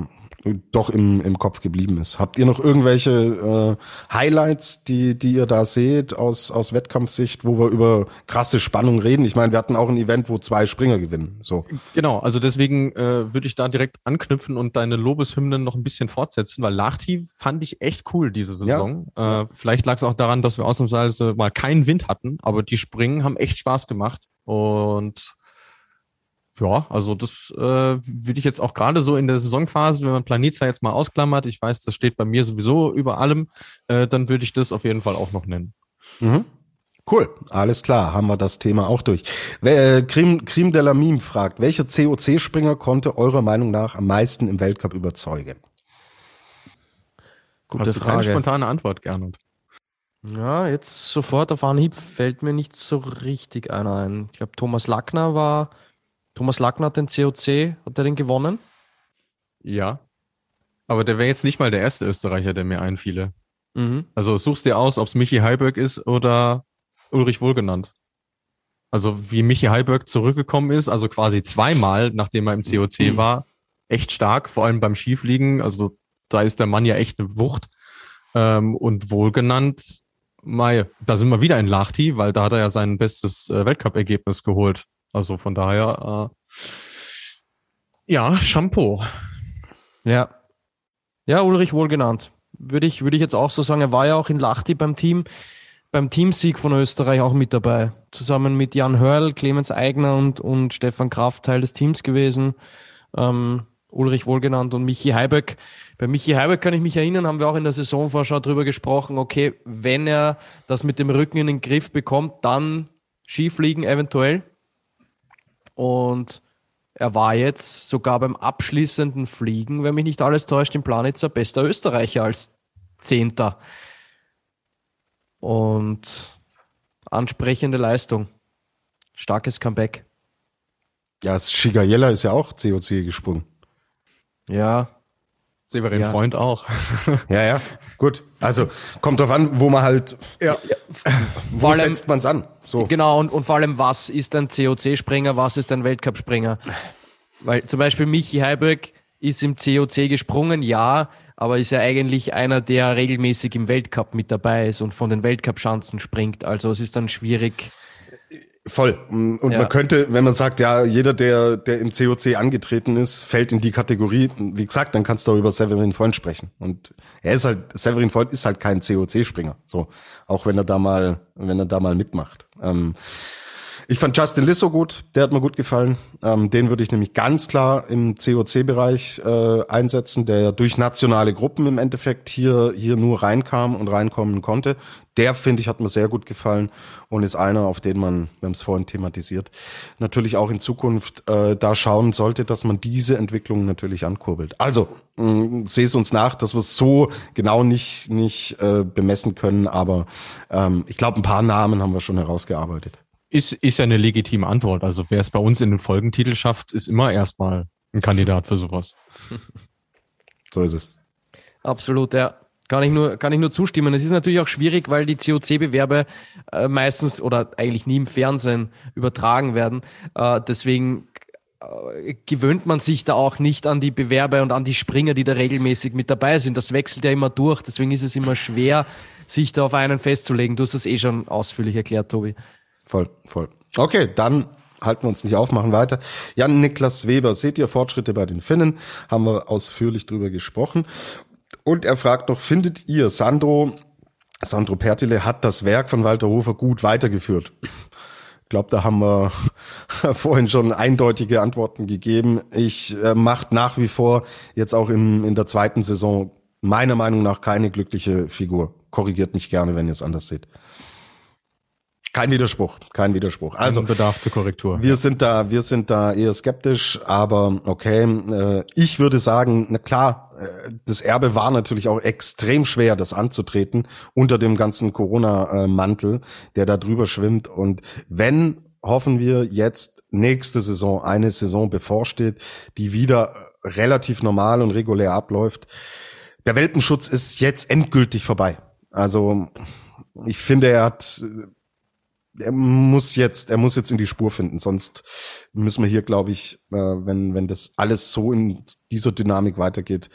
doch im, im Kopf geblieben ist. Habt ihr noch irgendwelche äh, Highlights, die, die ihr da seht aus, aus Wettkampfsicht, wo wir über krasse Spannung reden? Ich meine, wir hatten auch ein Event, wo zwei Springer gewinnen. So. Genau, also deswegen äh, würde ich da direkt anknüpfen und deine Lobeshymnen noch ein bisschen fortsetzen, weil Lahti fand ich echt cool diese Saison. Ja. Äh, vielleicht lag es auch daran, dass wir ausnahmsweise mal keinen Wind hatten, aber die Springen haben echt Spaß gemacht. Und ja, also das äh, würde ich jetzt auch gerade so in der Saisonphase, wenn man Planitza jetzt mal ausklammert, ich weiß, das steht bei mir sowieso über allem, äh, dann würde ich das auf jeden Fall auch noch nennen. Mhm. Cool, alles klar, haben wir das Thema auch durch. Äh, Krim, Krim de la Mime fragt, welcher COC-Springer konnte eurer Meinung nach am meisten im Weltcup überzeugen? Gute Hast Frage. keine spontane Antwort, Gernot? Ja, jetzt sofort auf Anhieb fällt mir nicht so richtig einer ein. Ich glaube, Thomas Lackner war Thomas Lackner hat den COC, hat er den gewonnen? Ja. Aber der wäre jetzt nicht mal der erste Österreicher, der mir einfiele. Mhm. Also suchst dir aus, ob es Michi Heiberg ist oder Ulrich Wohlgenannt. Also wie Michi Heiberg zurückgekommen ist, also quasi zweimal, nachdem er im COC mhm. war, echt stark, vor allem beim Schiefliegen. Also da ist der Mann ja echt eine Wucht. Ähm, und wohlgenannt, Mai, da sind wir wieder in Lahti, weil da hat er ja sein bestes äh, Weltcup-Ergebnis geholt Also von daher, äh, ja, Shampoo. Ja. Ja, Ulrich wohl genannt. Würde ich, würde ich jetzt auch so sagen. Er war ja auch in Lachti beim Team, beim Teamsieg von Österreich auch mit dabei. Zusammen mit Jan Hörl, Clemens Eigner und, und Stefan Kraft Teil des Teams gewesen. Ähm, Ulrich wohlgenannt und Michi Heiböck. Bei Michi Heiböck kann ich mich erinnern, haben wir auch in der Saisonvorschau drüber gesprochen, okay, wenn er das mit dem Rücken in den Griff bekommt, dann Skifliegen eventuell. Und er war jetzt sogar beim abschließenden Fliegen, wenn mich nicht alles täuscht, im Planitzer bester Österreicher als Zehnter. Und ansprechende Leistung. Starkes Comeback. Ja, Shigayella ist ja auch COC gesprungen. Ja. Severin ja. Freund auch. ja, ja. Gut. Also kommt drauf an, wo man halt. Ja. Wo allem, setzt man es an? So. Genau, und, und vor allem, was ist ein COC-Springer, was ist ein Weltcup-Springer? Weil zum Beispiel Michi Heiberg ist im COC gesprungen, ja, aber ist ja eigentlich einer, der regelmäßig im Weltcup mit dabei ist und von den Weltcup-Chancen springt. Also es ist dann schwierig, Voll. Und ja. man könnte, wenn man sagt, ja, jeder, der, der im COC angetreten ist, fällt in die Kategorie, wie gesagt, dann kannst du auch über Severin Freund sprechen. Und er ist halt, Severin Freund ist halt kein COC-Springer. So. Auch wenn er da mal, wenn er da mal mitmacht. Ähm, ich fand Justin Lissow gut, der hat mir gut gefallen. Ähm, den würde ich nämlich ganz klar im COC-Bereich äh, einsetzen, der durch nationale Gruppen im Endeffekt hier, hier nur reinkam und reinkommen konnte. Der, finde ich, hat mir sehr gut gefallen und ist einer, auf den man, wir haben es vorhin thematisiert, natürlich auch in Zukunft äh, da schauen sollte, dass man diese Entwicklung natürlich ankurbelt. Also, sehe es uns nach, dass wir es so genau nicht, nicht äh, bemessen können, aber ähm, ich glaube, ein paar Namen haben wir schon herausgearbeitet. Ist, ist ja eine legitime Antwort. Also wer es bei uns in den Folgentitel schafft, ist immer erstmal ein Kandidat für sowas. So ist es. Absolut, ja. Kann ich nur, kann ich nur zustimmen. Es ist natürlich auch schwierig, weil die COC-Bewerbe äh, meistens oder eigentlich nie im Fernsehen übertragen werden. Äh, deswegen äh, gewöhnt man sich da auch nicht an die Bewerber und an die Springer, die da regelmäßig mit dabei sind. Das wechselt ja immer durch. Deswegen ist es immer schwer, sich da auf einen festzulegen. Du hast das eh schon ausführlich erklärt, Tobi. Voll, voll. Okay, dann halten wir uns nicht auf, machen weiter. Jan Niklas Weber, seht ihr Fortschritte bei den Finnen? Haben wir ausführlich drüber gesprochen. Und er fragt noch, findet ihr, Sandro, Sandro Pertile hat das Werk von Walter Hofer gut weitergeführt? Ich glaube, da haben wir vorhin schon eindeutige Antworten gegeben. Ich äh, macht nach wie vor jetzt auch in, in der zweiten Saison meiner Meinung nach keine glückliche Figur. Korrigiert mich gerne, wenn ihr es anders seht. Kein Widerspruch, kein Widerspruch. Also Bedarf zur Korrektur. Wir sind da, wir sind da eher skeptisch, aber okay. Äh, ich würde sagen, na klar, äh, das Erbe war natürlich auch extrem schwer, das anzutreten unter dem ganzen Corona-Mantel, der da drüber schwimmt. Und wenn hoffen wir jetzt nächste Saison, eine Saison bevorsteht, die wieder relativ normal und regulär abläuft. Der Welpenschutz ist jetzt endgültig vorbei. Also ich finde, er hat er muss jetzt, er muss jetzt in die Spur finden, sonst müssen wir hier, glaube ich, äh, wenn, wenn das alles so in dieser Dynamik weitergeht,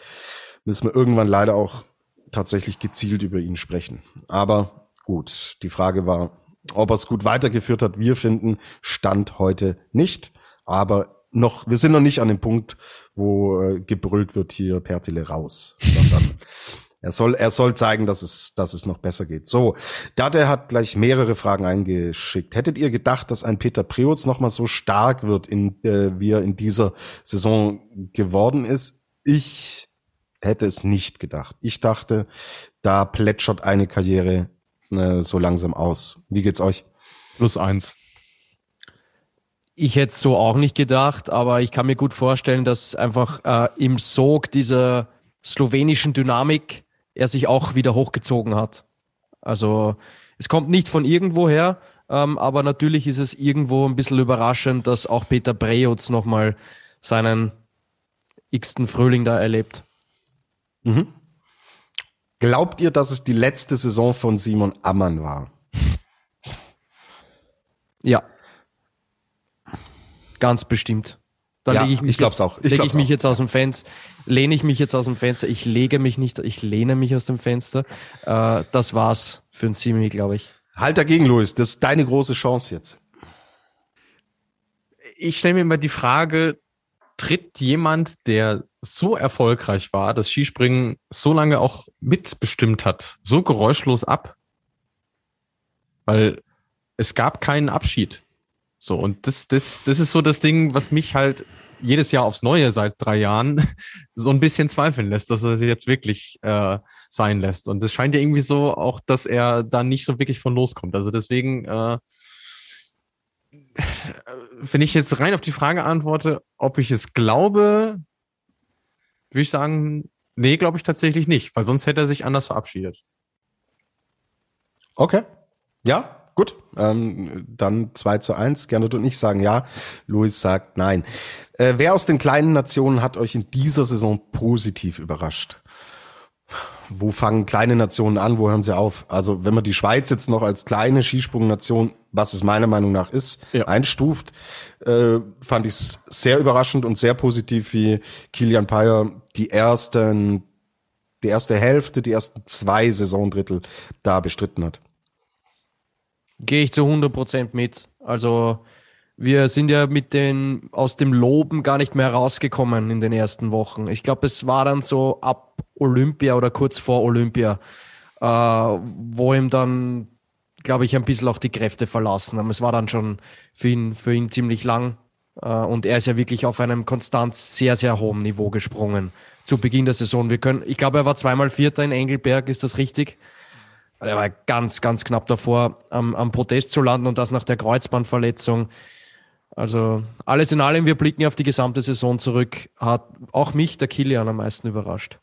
müssen wir irgendwann leider auch tatsächlich gezielt über ihn sprechen. Aber gut, die Frage war, ob er es gut weitergeführt hat. Wir finden Stand heute nicht, aber noch, wir sind noch nicht an dem Punkt, wo äh, gebrüllt wird hier Pertile raus, sondern er soll, er soll zeigen, dass es, dass es noch besser geht. So, Dade hat gleich mehrere Fragen eingeschickt. Hättet ihr gedacht, dass ein Peter Preutz noch mal so stark wird, in, äh, wie er in dieser Saison geworden ist? Ich hätte es nicht gedacht. Ich dachte, da plätschert eine Karriere äh, so langsam aus. Wie geht's euch? Plus eins. Ich hätte es so auch nicht gedacht, aber ich kann mir gut vorstellen, dass einfach äh, im Sog dieser slowenischen Dynamik er sich auch wieder hochgezogen hat. Also es kommt nicht von irgendwoher, ähm, aber natürlich ist es irgendwo ein bisschen überraschend, dass auch Peter Brejotz nochmal seinen x-ten Frühling da erlebt. Mhm. Glaubt ihr, dass es die letzte Saison von Simon Ammann war? Ja. Ganz bestimmt. Da ja, lege ich mich, ich jetzt, auch. Ich lege ich mich auch. jetzt aus dem Fenster, lehne ich mich jetzt aus dem Fenster. Ich lege mich nicht, ich lehne mich aus dem Fenster. Äh, das war's für ein Simi, glaube ich. Halt dagegen, Luis. Das ist deine große Chance jetzt. ich stelle mir immer die Frage, tritt jemand, der so erfolgreich war, das Skispringen so lange auch mitbestimmt hat, so geräuschlos ab? Weil es gab keinen Abschied. So, und das, das, das ist so das Ding, was mich halt jedes Jahr aufs Neue seit drei Jahren so ein bisschen zweifeln lässt, dass er sie jetzt wirklich äh, sein lässt. Und es scheint ja irgendwie so auch, dass er da nicht so wirklich von loskommt. Also deswegen, äh, wenn ich jetzt rein auf die Frage antworte, ob ich es glaube, würde ich sagen, nee, glaube ich tatsächlich nicht, weil sonst hätte er sich anders verabschiedet. Okay. Ja, Gut, ähm, dann 2 zu 1. Gernot und ich sagen ja. Luis sagt nein. Äh, wer aus den kleinen Nationen hat euch in dieser Saison positiv überrascht? Wo fangen kleine Nationen an? Wo hören sie auf? Also, wenn man die Schweiz jetzt noch als kleine Skisprungnation, was es meiner Meinung nach ist, ja. einstuft, äh, fand ich es sehr überraschend und sehr positiv, wie Kilian Payer die ersten, die erste Hälfte, die ersten zwei Saisondrittel da bestritten hat. Gehe ich zu 100% mit. Also wir sind ja mit den aus dem Loben gar nicht mehr rausgekommen in den ersten Wochen. Ich glaube, es war dann so ab Olympia oder kurz vor Olympia, äh, wo ihm dann, glaube ich, ein bisschen auch die Kräfte verlassen haben. Es war dann schon für ihn, für ihn ziemlich lang. Äh, und er ist ja wirklich auf einem konstant sehr, sehr hohen Niveau gesprungen zu Beginn der Saison. Wir können, ich glaube, er war zweimal Vierter in Engelberg, ist das richtig? Er war ganz, ganz knapp davor, am, am Protest zu landen und das nach der Kreuzbandverletzung. Also alles in allem, wir blicken auf die gesamte Saison zurück, hat auch mich der Kilian am meisten überrascht.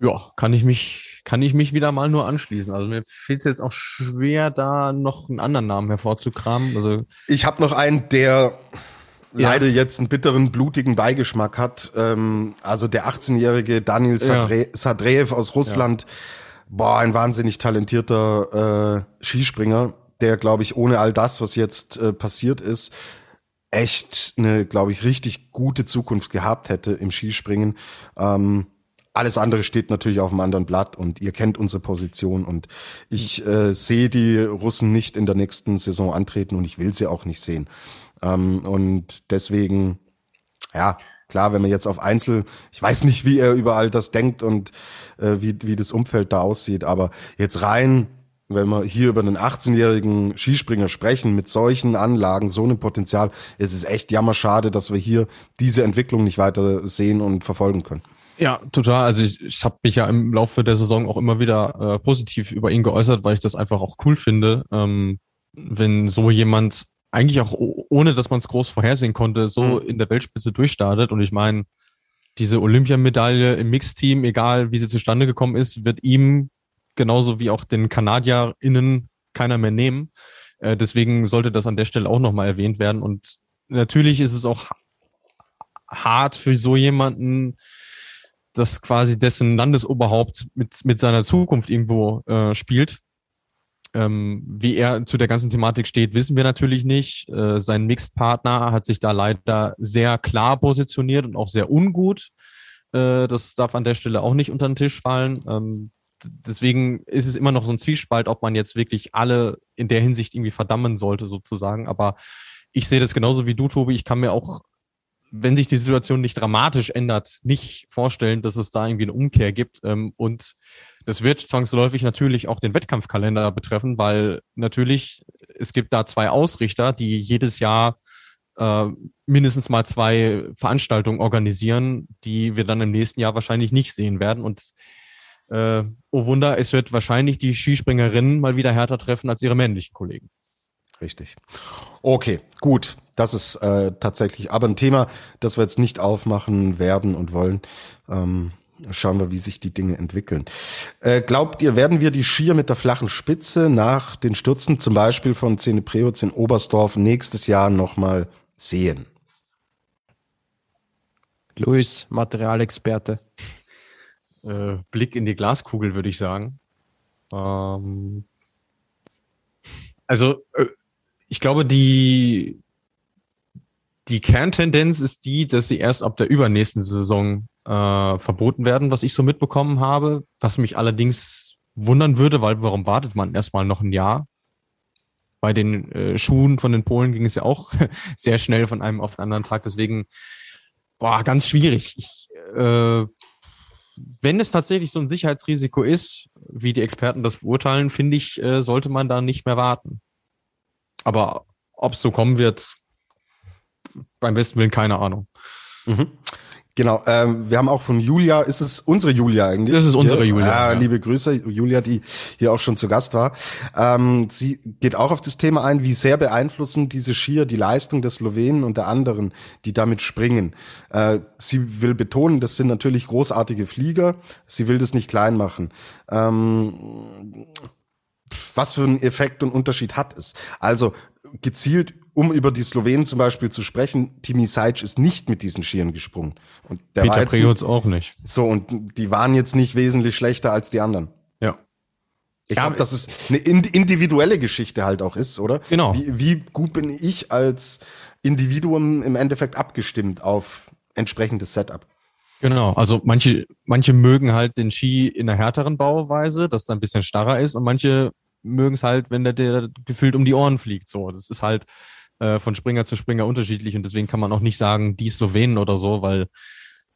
Ja, kann ich mich, kann ich mich wieder mal nur anschließen. Also mir fehlt es jetzt auch schwer, da noch einen anderen Namen hervorzukramen. Also ich habe noch einen, der ja. leider jetzt einen bitteren, blutigen Beigeschmack hat. Ähm, also der 18-jährige Daniel Sadre ja. Sadreev aus Russland. Ja boah, ein wahnsinnig talentierter äh, Skispringer, der, glaube ich, ohne all das, was jetzt äh, passiert ist, echt eine, glaube ich, richtig gute Zukunft gehabt hätte im Skispringen. Ähm, alles andere steht natürlich auf einem anderen Blatt und ihr kennt unsere Position und ich äh, sehe die Russen nicht in der nächsten Saison antreten und ich will sie auch nicht sehen. Ähm, und deswegen, ja, Klar, wenn man jetzt auf Einzel, ich weiß nicht, wie er überall das denkt und äh, wie, wie das Umfeld da aussieht, aber jetzt rein, wenn wir hier über einen 18-jährigen Skispringer sprechen, mit solchen Anlagen, so einem Potenzial, ist es echt jammerschade, dass wir hier diese Entwicklung nicht weiter sehen und verfolgen können. Ja, total. Also ich, ich habe mich ja im Laufe der Saison auch immer wieder äh, positiv über ihn geäußert, weil ich das einfach auch cool finde, ähm, wenn so jemand eigentlich auch ohne, dass man es groß vorhersehen konnte, so mhm. in der Weltspitze durchstartet. Und ich meine, diese Olympiamedaille im Mixteam, egal wie sie zustande gekommen ist, wird ihm genauso wie auch den KanadierInnen keiner mehr nehmen. Äh, deswegen sollte das an der Stelle auch nochmal erwähnt werden. Und natürlich ist es auch hart für so jemanden, dass quasi dessen Landesoberhaupt mit, mit seiner Zukunft irgendwo äh, spielt. Ähm, wie er zu der ganzen Thematik steht, wissen wir natürlich nicht. Äh, sein Mixed-Partner hat sich da leider sehr klar positioniert und auch sehr ungut. Äh, das darf an der Stelle auch nicht unter den Tisch fallen. Ähm, deswegen ist es immer noch so ein Zwiespalt, ob man jetzt wirklich alle in der Hinsicht irgendwie verdammen sollte, sozusagen. Aber ich sehe das genauso wie du, Tobi. Ich kann mir auch, wenn sich die Situation nicht dramatisch ändert, nicht vorstellen, dass es da irgendwie eine Umkehr gibt. Ähm, und das wird zwangsläufig natürlich auch den Wettkampfkalender betreffen, weil natürlich es gibt da zwei Ausrichter, die jedes Jahr äh, mindestens mal zwei Veranstaltungen organisieren, die wir dann im nächsten Jahr wahrscheinlich nicht sehen werden. Und äh, oh Wunder, es wird wahrscheinlich die Skispringerinnen mal wieder härter treffen als ihre männlichen Kollegen. Richtig. Okay, gut. Das ist äh, tatsächlich aber ein Thema, das wir jetzt nicht aufmachen werden und wollen. Ähm, Schauen wir, wie sich die Dinge entwickeln. Äh, glaubt ihr, werden wir die Skier mit der flachen Spitze nach den Stürzen zum Beispiel von Zene Preutz in Oberstdorf nächstes Jahr nochmal sehen? Luis, Materialexperte. Äh, Blick in die Glaskugel, würde ich sagen. Ähm, also, äh, ich glaube, die, die Kerntendenz ist die, dass sie erst ab der übernächsten Saison äh, verboten werden, was ich so mitbekommen habe. Was mich allerdings wundern würde, weil warum wartet man erstmal noch ein Jahr? bei den äh, Schuhen von den Polen ging es ja auch sehr schnell von einem auf den anderen Tag. Deswegen, boah, ganz schwierig. Ich, äh, wenn es tatsächlich so ein Sicherheitsrisiko ist, wie die Experten das beurteilen, finde ich, äh, sollte man da nicht mehr warten. Aber ob es so kommen wird, beim besten Willen keine Ahnung. Mhm. Genau, ähm, wir haben auch von Julia, ist es unsere Julia eigentlich? Das ist unsere Julia. Ja, ja. Liebe Grüße, Julia, die hier auch schon zu Gast war. Ähm, sie geht auch auf das Thema ein, wie sehr beeinflussen diese Skier die Leistung der Slowenen und der anderen, die damit springen. Äh, sie will betonen, das sind natürlich großartige Flieger, sie will das nicht klein machen. Ähm, was für einen Effekt und Unterschied hat es? Also gezielt um über die Slowenen zum Beispiel zu sprechen, Timi Sajc ist nicht mit diesen Skiern gesprungen. Und der Peter war Preutz auch nicht. So, und die waren jetzt nicht wesentlich schlechter als die anderen. Ja. Ich glaube, dass es eine individuelle Geschichte halt auch ist, oder? Genau. Wie, wie gut bin ich als Individuum im Endeffekt abgestimmt auf entsprechendes Setup? Genau, also manche, manche mögen halt den Ski in einer härteren Bauweise, dass da ein bisschen starrer ist und manche mögen es halt, wenn der, der gefühlt um die Ohren fliegt. So, das ist halt, äh, von Springer zu Springer unterschiedlich und deswegen kann man auch nicht sagen, die Slowenen oder so, weil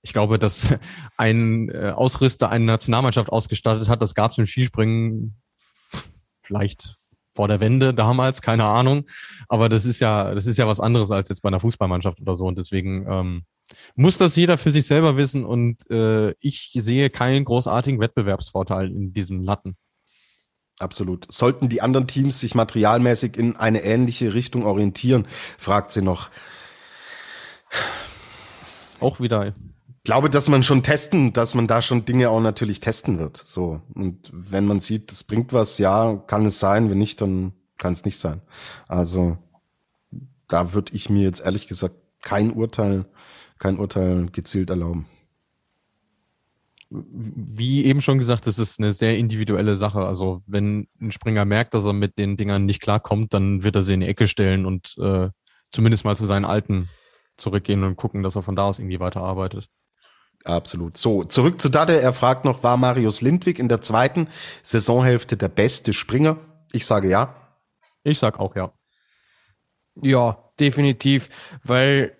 ich glaube, dass ein äh, Ausrüster eine Nationalmannschaft ausgestattet hat, das gab es im Skispringen vielleicht vor der Wende damals, keine Ahnung. Aber das ist ja, das ist ja was anderes als jetzt bei einer Fußballmannschaft oder so. Und deswegen ähm, muss das jeder für sich selber wissen. Und äh, ich sehe keinen großartigen Wettbewerbsvorteil in diesen Latten. Absolut. Sollten die anderen Teams sich materialmäßig in eine ähnliche Richtung orientieren, fragt sie noch. Auch wieder. Ich glaube, dass man schon testen, dass man da schon Dinge auch natürlich testen wird. So. Und wenn man sieht, das bringt was, ja, kann es sein. Wenn nicht, dann kann es nicht sein. Also, da würde ich mir jetzt ehrlich gesagt kein Urteil, kein Urteil gezielt erlauben wie eben schon gesagt, das ist eine sehr individuelle Sache. Also wenn ein Springer merkt, dass er mit den Dingern nicht klarkommt, dann wird er sie in die Ecke stellen und äh, zumindest mal zu seinen Alten zurückgehen und gucken, dass er von da aus irgendwie weiterarbeitet. Absolut. So, zurück zu Dade. Er fragt noch, war Marius Lindwig in der zweiten Saisonhälfte der beste Springer? Ich sage ja. Ich sag auch ja. Ja, definitiv, weil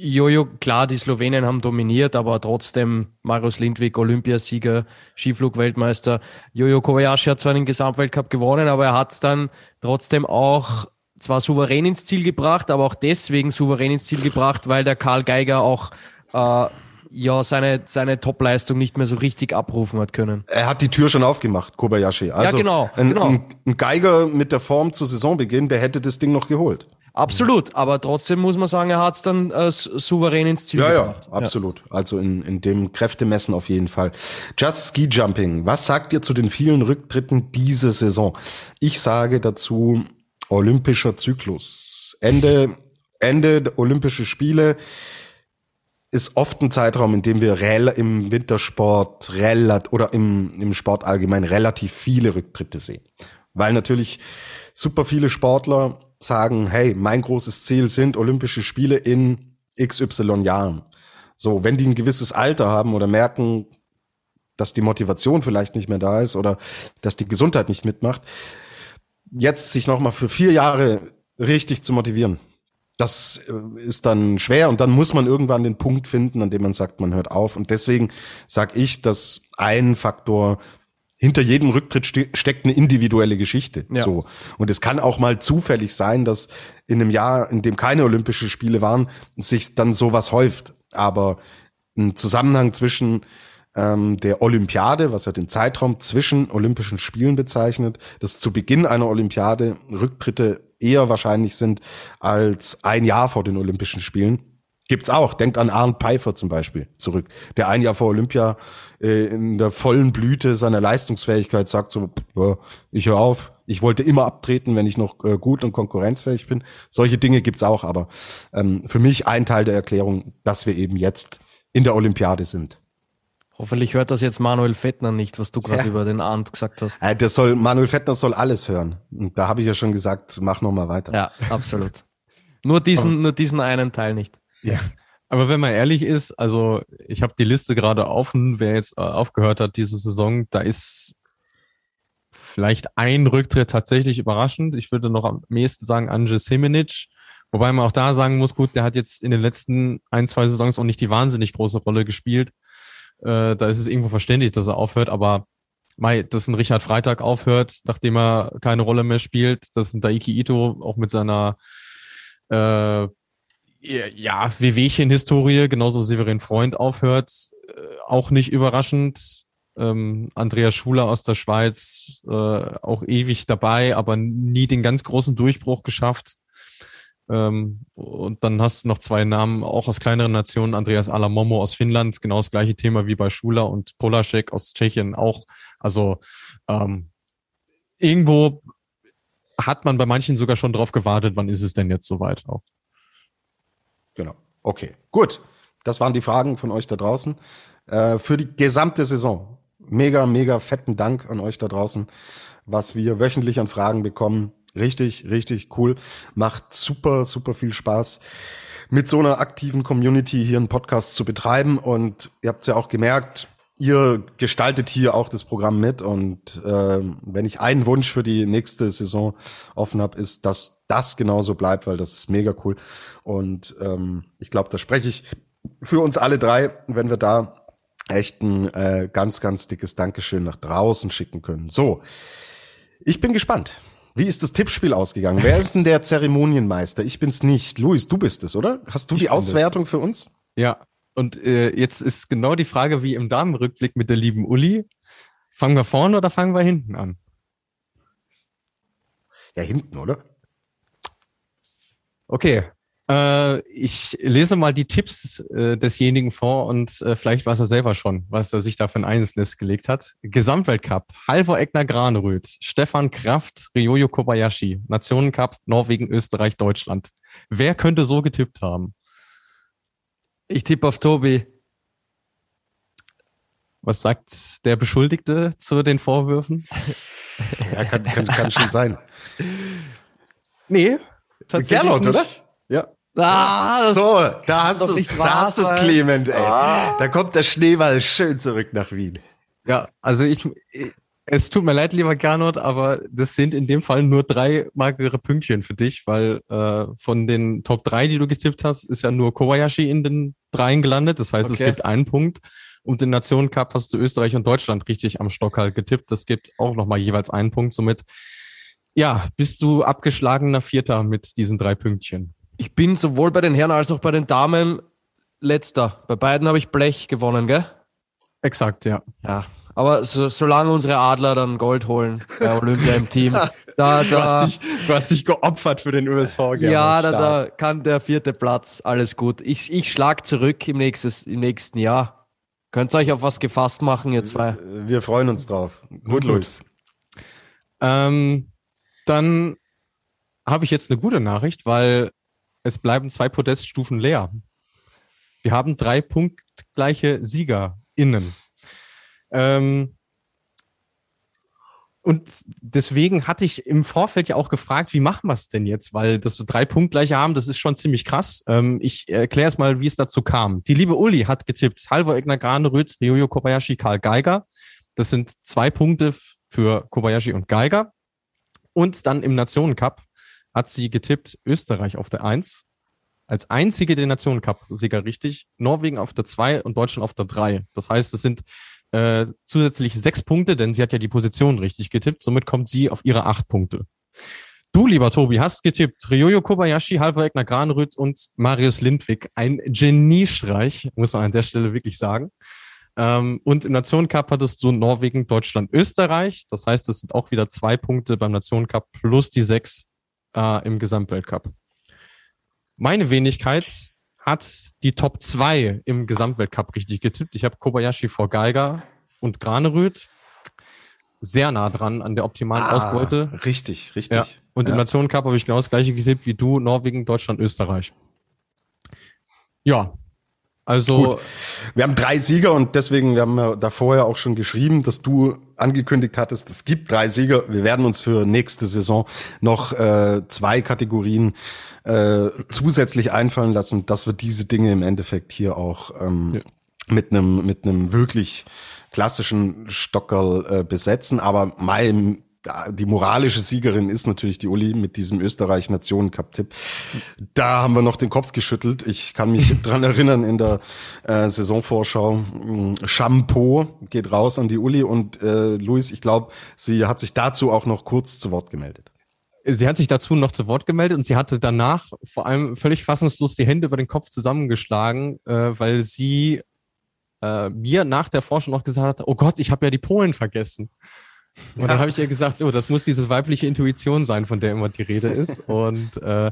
Jojo, klar, die Slowenen haben dominiert, aber trotzdem Marius Lindwig, Olympiasieger, Skiflugweltmeister. Jojo Kobayashi hat zwar den Gesamtweltcup gewonnen, aber er hat es dann trotzdem auch zwar souverän ins Ziel gebracht, aber auch deswegen souverän ins Ziel gebracht, weil der Karl Geiger auch äh, ja seine, seine Topleistung nicht mehr so richtig abrufen hat können. Er hat die Tür schon aufgemacht, Kobayashi. Also ja, genau. Ein, genau. Ein, ein Geiger mit der Form zu Saisonbeginn, der hätte das Ding noch geholt. Absolut, aber trotzdem muss man sagen, er hat es dann äh, souverän ins Ziel ja, gebracht. Ja, absolut. Ja. Also in, in dem Kräftemessen auf jeden Fall. Just Ski Jumping. Was sagt ihr zu den vielen Rücktritten diese Saison? Ich sage dazu olympischer Zyklus. Ende, Ende der Olympische Spiele ist oft ein Zeitraum, in dem wir im Wintersport relativ oder im, im Sport allgemein relativ viele Rücktritte sehen. Weil natürlich super viele Sportler sagen, hey, mein großes Ziel sind Olympische Spiele in XY Jahren. So, wenn die ein gewisses Alter haben oder merken, dass die Motivation vielleicht nicht mehr da ist oder dass die Gesundheit nicht mitmacht, jetzt sich nochmal für vier Jahre richtig zu motivieren. Das äh, ist dann schwer und dann muss man irgendwann den Punkt finden, an dem man sagt, man hört auf. Und deswegen sage ich, dass ein Faktor hinter jedem Rücktritt ste steckt eine individuelle Geschichte. Ja. So. Und es kann auch mal zufällig sein, dass in einem Jahr, in dem keine Olympische Spiele waren, sich dann sowas häuft. Aber ein Zusammenhang zwischen ähm, der Olympiade, was ja den Zeitraum zwischen Olympischen Spielen bezeichnet, dass zu Beginn einer Olympiade Rücktritte eher wahrscheinlich sind als ein Jahr vor den Olympischen Spielen. Gibt's auch. Denkt an Arndt Pfeiffer zum Beispiel zurück, der ein Jahr vor Olympia äh, in der vollen Blüte seiner Leistungsfähigkeit sagt so, ja, ich höre auf, ich wollte immer abtreten, wenn ich noch äh, gut und konkurrenzfähig bin. Solche Dinge gibt's auch, aber ähm, für mich ein Teil der Erklärung, dass wir eben jetzt in der Olympiade sind. Hoffentlich hört das jetzt Manuel Fettner nicht, was du gerade ja. über den Arndt gesagt hast. Äh, der soll, Manuel Fettner soll alles hören. Und da habe ich ja schon gesagt, mach noch mal weiter. Ja, absolut. nur diesen, nur diesen einen Teil nicht. Ja. Aber wenn man ehrlich ist, also ich habe die Liste gerade offen, wer jetzt äh, aufgehört hat diese Saison, da ist vielleicht ein Rücktritt tatsächlich überraschend. Ich würde noch am meisten sagen Anje Semenic. Wobei man auch da sagen muss, gut, der hat jetzt in den letzten ein, zwei Saisons auch nicht die wahnsinnig große Rolle gespielt. Äh, da ist es irgendwo verständlich, dass er aufhört, aber Mai, dass ein Richard Freitag aufhört, nachdem er keine Rolle mehr spielt, dass ein Daiki Ito auch mit seiner äh, ja, Wehwehchen-Historie, genauso Severin Freund aufhört, äh, auch nicht überraschend. Ähm, Andreas Schuler aus der Schweiz, äh, auch ewig dabei, aber nie den ganz großen Durchbruch geschafft. Ähm, und dann hast du noch zwei Namen, auch aus kleineren Nationen, Andreas Alamomo aus Finnland, genau das gleiche Thema wie bei Schuler und Polaschek aus Tschechien auch. Also ähm, irgendwo hat man bei manchen sogar schon drauf gewartet, wann ist es denn jetzt soweit auch. Genau. Okay, gut. Das waren die Fragen von euch da draußen. Äh, für die gesamte Saison. Mega, mega fetten Dank an euch da draußen, was wir wöchentlich an Fragen bekommen. Richtig, richtig cool. Macht super, super viel Spaß, mit so einer aktiven Community hier einen Podcast zu betreiben. Und ihr habt es ja auch gemerkt, ihr gestaltet hier auch das Programm mit. Und äh, wenn ich einen Wunsch für die nächste Saison offen habe, ist, dass das genauso bleibt, weil das ist mega cool. Und ähm, ich glaube, da spreche ich für uns alle drei, wenn wir da echt ein äh, ganz, ganz dickes Dankeschön nach draußen schicken können. So, ich bin gespannt. Wie ist das Tippspiel ausgegangen? Wer ist denn der Zeremonienmeister? Ich bin's nicht. Luis, du bist es, oder? Hast du ich die Auswertung für uns? Ja, und äh, jetzt ist genau die Frage wie im Damenrückblick mit der lieben Uli. Fangen wir vorne oder fangen wir hinten an? Ja, hinten, oder? Okay. Äh, ich lese mal die Tipps äh, desjenigen vor und äh, vielleicht weiß er selber schon, was er sich da für ein Einzelnes gelegt hat. Gesamtweltcup, Halvor Egner Graneröd, Stefan Kraft, Ryoyo Kobayashi, Nationencup, Norwegen, Österreich, Deutschland. Wer könnte so getippt haben? Ich tippe auf Tobi. Was sagt der Beschuldigte zu den Vorwürfen? Ja, kann, kann, kann schon sein. Nee, tatsächlich. Gernot, oder? Ja. Ah, so, da hast du es, da hast du es, Clement, ey. Ah. Da kommt der Schneeball schön zurück nach Wien. Ja, also ich, es tut mir leid, lieber Gernot, aber das sind in dem Fall nur drei magere Pünktchen für dich, weil äh, von den Top 3, die du getippt hast, ist ja nur Kobayashi in den dreien gelandet. Das heißt, okay. es gibt einen Punkt. Und den Nationen Cup hast du Österreich und Deutschland richtig am Stock halt getippt. Das gibt auch nochmal jeweils einen Punkt. Somit, ja, bist du abgeschlagener Vierter mit diesen drei Pünktchen. Ich bin sowohl bei den Herren als auch bei den Damen letzter. Bei beiden habe ich Blech gewonnen, gell? Exakt, ja. Ja, aber so, solange unsere Adler dann Gold holen bei Olympia im Team, da, da, du, hast dich, du hast dich geopfert für den USV. Ja, da, da kann der vierte Platz, alles gut. Ich, ich schlag zurück im, nächstes, im nächsten Jahr. Könnt ihr euch auf was gefasst machen, ihr zwei? Wir freuen uns drauf. Gut, Luis. Ähm, dann habe ich jetzt eine gute Nachricht, weil es bleiben zwei Podeststufen leer. Wir haben drei punktgleiche SiegerInnen. Ähm, und deswegen hatte ich im Vorfeld ja auch gefragt, wie machen wir es denn jetzt? Weil das so drei Punktgleiche haben, das ist schon ziemlich krass. Ähm, ich erkläre es mal, wie es dazu kam. Die liebe Uli hat getippt, Halvor Egner Granerütz, Ryoyo Kobayashi, Karl Geiger. Das sind zwei Punkte für Kobayashi und Geiger. Und dann im Nationencup hat sie getippt, Österreich auf der Eins. Als einzige den Nationencup-Sieger richtig, Norwegen auf der Zwei und Deutschland auf der Drei. Das heißt, es sind äh, zusätzlich sechs Punkte, denn sie hat ja die Position richtig getippt. Somit kommt sie auf ihre acht Punkte. Du, lieber Tobi, hast getippt. Ryoyo Kobayashi, Halvor Egner Granrüth und Marius Lindwig. Ein Geniestreich, muss man an der Stelle wirklich sagen. Ähm, und im Nationencup hattest du Norwegen, Deutschland, Österreich. Das heißt, es sind auch wieder zwei Punkte beim Nationencup plus die sechs äh, im Gesamtweltcup. Meine Wenigkeit hat die Top 2 im Gesamtweltcup richtig getippt. Ich habe Kobayashi vor Geiger und Granerüth sehr nah dran an der optimalen ah, Ausbeute. Richtig, richtig. Ja. Und ja. im Nationencup habe ich genau das gleiche getippt wie du, Norwegen, Deutschland, Österreich. Ja, also. Gut. Wir haben drei Sieger und deswegen, wir haben ja da vorher auch schon geschrieben, dass du angekündigt hattest, es gibt drei Sieger. Wir werden uns für nächste Saison noch äh, zwei Kategorien äh, zusätzlich einfallen lassen, dass wir diese Dinge im Endeffekt hier auch ähm, ja. mit einem mit einem wirklich klassischen Stockerl äh, besetzen. Aber mal die moralische Siegerin ist natürlich die Uli mit diesem Österreich-Nationen-Cup-Tipp. Da haben wir noch den Kopf geschüttelt. Ich kann mich dran erinnern in der äh, Saisonvorschau. Hm, Shampoo geht raus an die Uli und äh, Luis, ich glaube, sie hat sich dazu auch noch kurz zu Wort gemeldet. Sie hat sich dazu noch zu Wort gemeldet und sie hatte danach vor allem völlig fassungslos die Hände über den Kopf zusammengeschlagen, äh, weil sie äh, mir nach der Forschung noch gesagt hat, oh Gott, ich habe ja die Polen vergessen. Und ja. dann habe ich ihr gesagt, oh, das muss diese weibliche Intuition sein, von der immer die Rede ist. Und äh,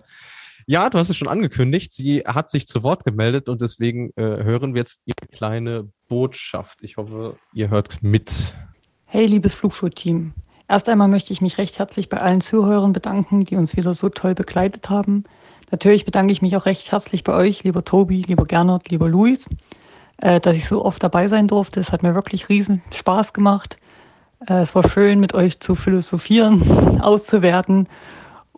ja, du hast es schon angekündigt. Sie hat sich zu Wort gemeldet und deswegen äh, hören wir jetzt ihre kleine Botschaft. Ich hoffe, ihr hört mit. Hey, liebes Flugschulteam. Erst einmal möchte ich mich recht herzlich bei allen Zuhörern bedanken, die uns wieder so toll begleitet haben. Natürlich bedanke ich mich auch recht herzlich bei euch, lieber Tobi, lieber Gernot, lieber Luis, äh, dass ich so oft dabei sein durfte. Es hat mir wirklich riesen Spaß gemacht. Äh, es war schön, mit euch zu philosophieren, auszuwerten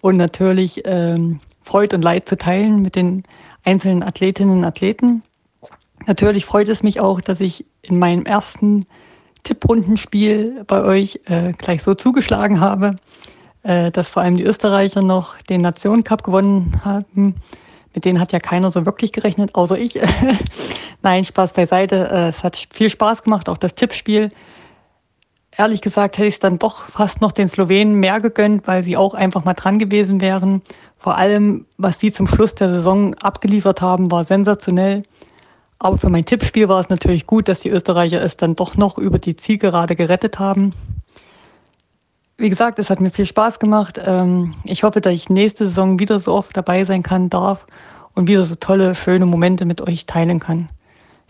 und natürlich ähm, Freud und Leid zu teilen mit den einzelnen Athletinnen und Athleten. Natürlich freut es mich auch, dass ich in meinem ersten Tipprundenspiel bei euch äh, gleich so zugeschlagen habe, äh, dass vor allem die Österreicher noch den Nationen Cup gewonnen haben. Mit denen hat ja keiner so wirklich gerechnet, außer ich. Nein, Spaß beiseite. Äh, es hat viel Spaß gemacht, auch das Tippspiel ehrlich gesagt hätte ich es dann doch fast noch den Slowenen mehr gegönnt, weil sie auch einfach mal dran gewesen wären. Vor allem, was die zum Schluss der Saison abgeliefert haben, war sensationell. Aber für mein Tippspiel war es natürlich gut, dass die Österreicher es dann doch noch über die Zielgerade gerettet haben. Wie gesagt, es hat mir viel Spaß gemacht. Ähm, ich hoffe, dass ich nächste Saison wieder so oft dabei sein kann, darf und wieder so tolle, schöne Momente mit euch teilen kann.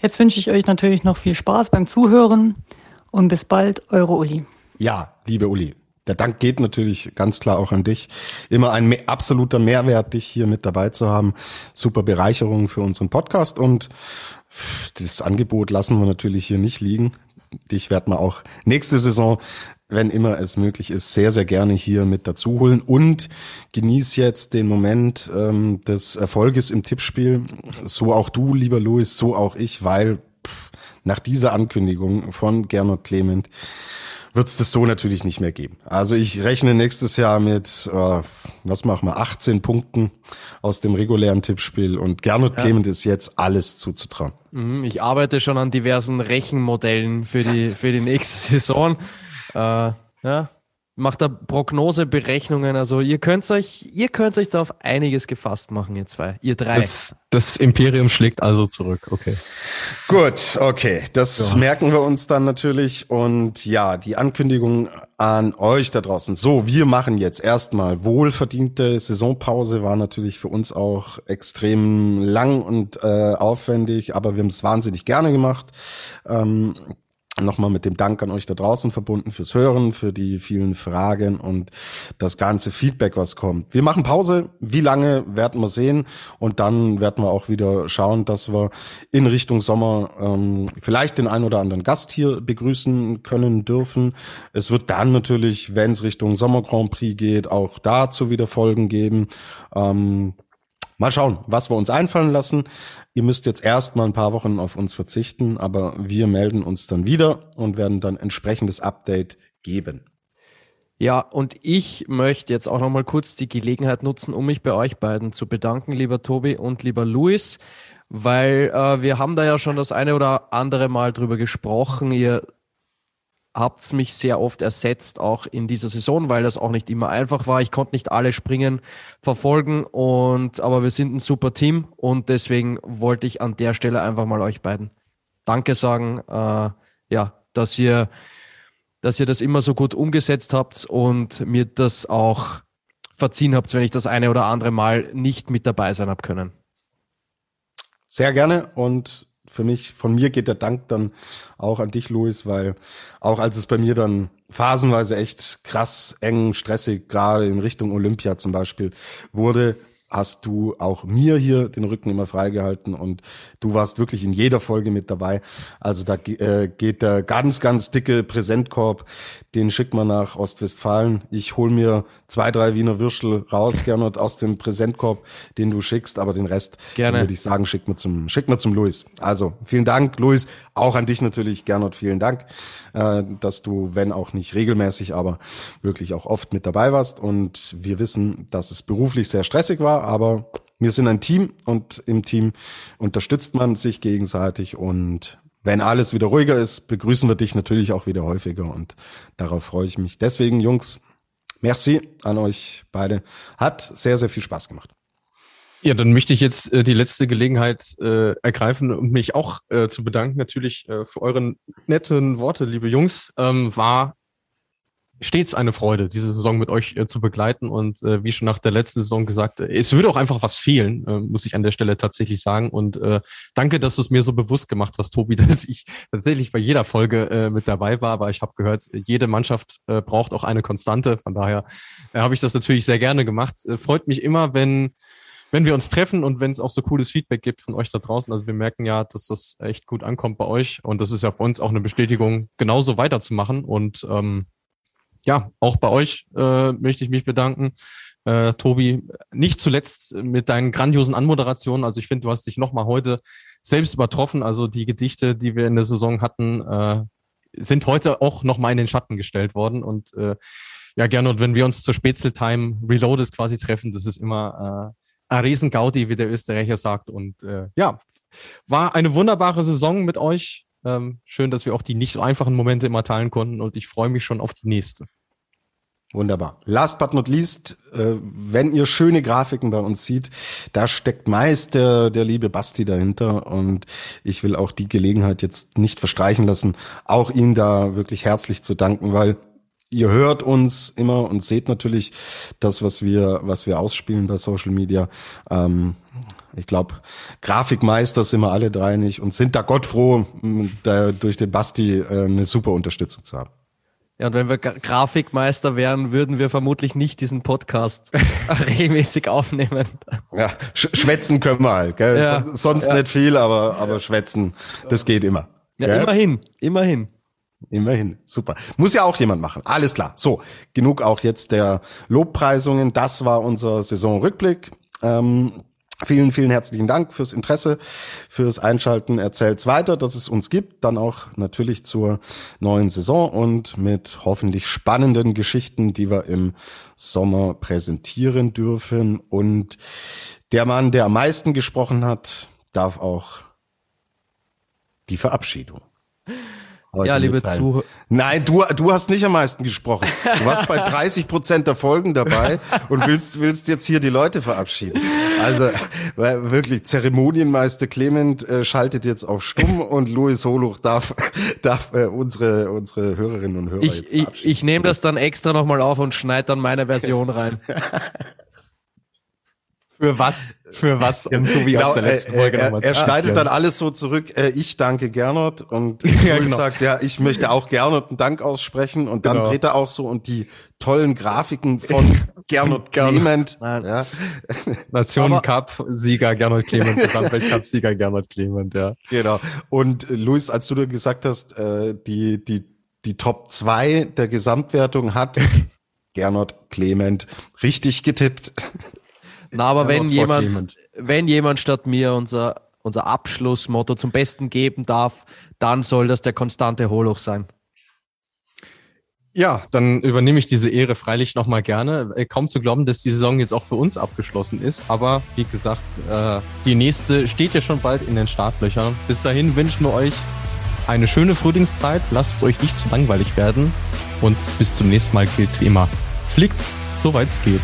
Jetzt wünsche ich euch natürlich noch viel Spaß beim Zuhören und bis bald, eure Uli. Ja, liebe Uli, der Dank geht natürlich ganz klar auch an dich. Immer ein absoluter Mehrwert, dich hier mit dabei zu haben. Super Bereicherung für unseren Podcast und das Angebot lassen wir natürlich hier nicht liegen. Dich werden wir auch nächste Saison, wenn immer es möglich ist, sehr, sehr gerne hier mit dazu holen und genieß jetzt den Moment ähm, des Erfolges im Tippspiel. So auch du, lieber Louis, so auch ich, weil nach dieser Ankündigung von Gernot Clement wird es das so natürlich nicht mehr geben. Also ich rechne nächstes Jahr mit, äh, was machen wir, 18 Punkten aus dem regulären Tippspiel und Gernot ja. Clement ist jetzt alles zuzutrauen. Mhm, ich arbeite schon an diversen Rechenmodellen für die, für die nächste Saison. Äh, ja, macht da Prognoseberechnungen. Also ihr könnt euch, ihr könnt euch da auf einiges gefasst machen, ihr zwei, ihr drei. Das, das Imperium schlägt also zurück, okay. Gut, okay. Das ja. merken wir uns dann natürlich. Und ja, die Ankündigung an euch da draußen. So, wir machen jetzt erstmal wohlverdiente Saisonpause. War natürlich für uns auch extrem lang und äh, aufwendig, aber wir haben es wahnsinnig gerne gemacht. Ähm, nochmal mit dem Dank an euch da draußen verbunden fürs Hören, für die vielen Fragen und das ganze Feedback, was kommt. Wir machen Pause. Wie lange werden wir sehen? Und dann werden wir auch wieder schauen, dass wir in Richtung Sommer ähm, vielleicht den ein oder anderen Gast hier begrüßen können dürfen. Es wird dann natürlich, wenn es Richtung Sommer Grand Prix geht, auch dazu wieder Folgen geben. Ähm, Mal schauen, was wir uns einfallen lassen. Ihr müsst jetzt erst mal ein paar Wochen auf uns verzichten, aber wir melden uns dann wieder und werden dann entsprechendes Update geben. Ja, und ich möchte jetzt auch noch mal kurz die Gelegenheit nutzen, um mich bei euch beiden zu bedanken, lieber Tobi und lieber Luis, weil äh, wir haben da ja schon das eine oder andere Mal drüber gesprochen. Ihr habt mich sehr oft ersetzt, auch in dieser Saison, weil das auch nicht immer einfach war. Ich konnte nicht alle Springen verfolgen und aber wir sind ein super Team und deswegen wollte ich an der Stelle einfach mal euch beiden Danke sagen, äh, ja, dass ihr, dass ihr das immer so gut umgesetzt habt und mir das auch verziehen habt, wenn ich das eine oder andere Mal nicht mit dabei sein habe können. Sehr gerne und für mich, von mir geht der Dank dann auch an dich, Luis, weil auch als es bei mir dann phasenweise echt krass, eng, stressig, gerade in Richtung Olympia zum Beispiel wurde, hast du auch mir hier den Rücken immer freigehalten und du warst wirklich in jeder Folge mit dabei. Also da äh, geht der ganz, ganz dicke Präsentkorb, den schickt man nach Ostwestfalen. Ich hol mir zwei, drei Wiener Würstel raus, Gernot, aus dem Präsentkorb, den du schickst, aber den Rest Gerne. würde ich sagen, schick mir zum, schick mir zum Luis. Also vielen Dank, Luis. Auch an dich natürlich, Gernot, vielen Dank, äh, dass du, wenn auch nicht regelmäßig, aber wirklich auch oft mit dabei warst. Und wir wissen, dass es beruflich sehr stressig war aber wir sind ein Team und im Team unterstützt man sich gegenseitig und wenn alles wieder ruhiger ist, begrüßen wir dich natürlich auch wieder häufiger und darauf freue ich mich. Deswegen, Jungs, merci an euch beide. Hat sehr, sehr viel Spaß gemacht. Ja, dann möchte ich jetzt äh, die letzte Gelegenheit äh, ergreifen und mich auch äh, zu bedanken, natürlich äh, für eure netten Worte, liebe Jungs. Ähm, war stets eine Freude, diese Saison mit euch äh, zu begleiten. Und äh, wie schon nach der letzten Saison gesagt, äh, es würde auch einfach was fehlen, äh, muss ich an der Stelle tatsächlich sagen. Und äh, danke, dass du es mir so bewusst gemacht hast, Tobi, dass ich tatsächlich bei jeder Folge äh, mit dabei war. Aber ich habe gehört, jede Mannschaft äh, braucht auch eine Konstante. Von daher äh, habe ich das natürlich sehr gerne gemacht. Äh, freut mich immer, wenn wenn wir uns treffen und wenn es auch so cooles Feedback gibt von euch da draußen. Also wir merken ja, dass das echt gut ankommt bei euch und das ist ja für uns auch eine Bestätigung, genauso weiterzumachen. Und ähm, ja, auch bei euch äh, möchte ich mich bedanken. Äh, Tobi, nicht zuletzt mit deinen grandiosen Anmoderationen. Also ich finde, du hast dich nochmal heute selbst übertroffen. Also die Gedichte, die wir in der Saison hatten, äh, sind heute auch nochmal in den Schatten gestellt worden. Und äh, ja, gerne, und wenn wir uns zur Spätzeltime Reloaded quasi treffen, das ist immer äh, ein Riesengaudi, wie der Österreicher sagt. Und äh, ja, war eine wunderbare Saison mit euch. Ähm, schön, dass wir auch die nicht so einfachen Momente immer teilen konnten und ich freue mich schon auf die nächste. Wunderbar. Last but not least, äh, wenn ihr schöne Grafiken bei uns sieht, da steckt meist der, der liebe Basti dahinter und ich will auch die Gelegenheit jetzt nicht verstreichen lassen, auch ihm da wirklich herzlich zu danken, weil ihr hört uns immer und seht natürlich das, was wir, was wir ausspielen bei Social Media. Ähm, ich glaube, Grafikmeister sind wir alle drei nicht und sind da Gott froh, da durch den Basti äh, eine super Unterstützung zu haben. Ja, und wenn wir Grafikmeister wären, würden wir vermutlich nicht diesen Podcast regelmäßig aufnehmen. Ja, sch schwätzen können wir halt. Gell? Ja, Sonst ja. nicht viel, aber, aber schwätzen, das geht immer. Ja, gell? immerhin, immerhin. Immerhin, super. Muss ja auch jemand machen. Alles klar. So, genug auch jetzt der Lobpreisungen. Das war unser Saisonrückblick. Ähm, Vielen, vielen herzlichen Dank fürs Interesse, fürs Einschalten. Erzählt's weiter, dass es uns gibt, dann auch natürlich zur neuen Saison und mit hoffentlich spannenden Geschichten, die wir im Sommer präsentieren dürfen. Und der Mann, der am meisten gesprochen hat, darf auch die Verabschiedung heute ja, liebe Zuhörer. Nein, du, du hast nicht am meisten gesprochen. Du warst bei 30 Prozent der Folgen dabei und willst, willst jetzt hier die Leute verabschieden. Also wirklich, Zeremonienmeister Clement äh, schaltet jetzt auf Stumm und Louis Holuch darf, darf äh, unsere, unsere Hörerinnen und Hörer ich, jetzt verabschieden. Ich, ich nehme das dann extra nochmal auf und schneide dann meine Version rein. Für was? Für was? Um Tobi genau, aus der letzten Folge er, er, er schneidet dann alles so zurück. Äh, ich danke Gernot und ja, genau. sagt, ja, ich möchte auch Gernot einen Dank aussprechen und dann genau. dreht er auch so und die tollen Grafiken von Gernot Clement. ja. Nationen Cup Sieger Gernot Clement, Gesamtweltcup Sieger Gernot Clement, ja. Genau. Und äh, Luis, als du dir gesagt hast, äh, die die die Top 2 der Gesamtwertung hat Gernot Clement richtig getippt. Na, aber wenn jemand, wenn jemand statt mir unser, unser Abschlussmotto zum Besten geben darf, dann soll das der konstante Holoch sein. Ja, dann übernehme ich diese Ehre freilich nochmal gerne. Äh, kaum zu glauben, dass die Saison jetzt auch für uns abgeschlossen ist. Aber wie gesagt, äh, die nächste steht ja schon bald in den Startlöchern. Bis dahin wünschen wir euch eine schöne Frühlingszeit. Lasst es euch nicht zu langweilig werden. Und bis zum nächsten Mal gilt wie immer, fliegt's, soweit es geht.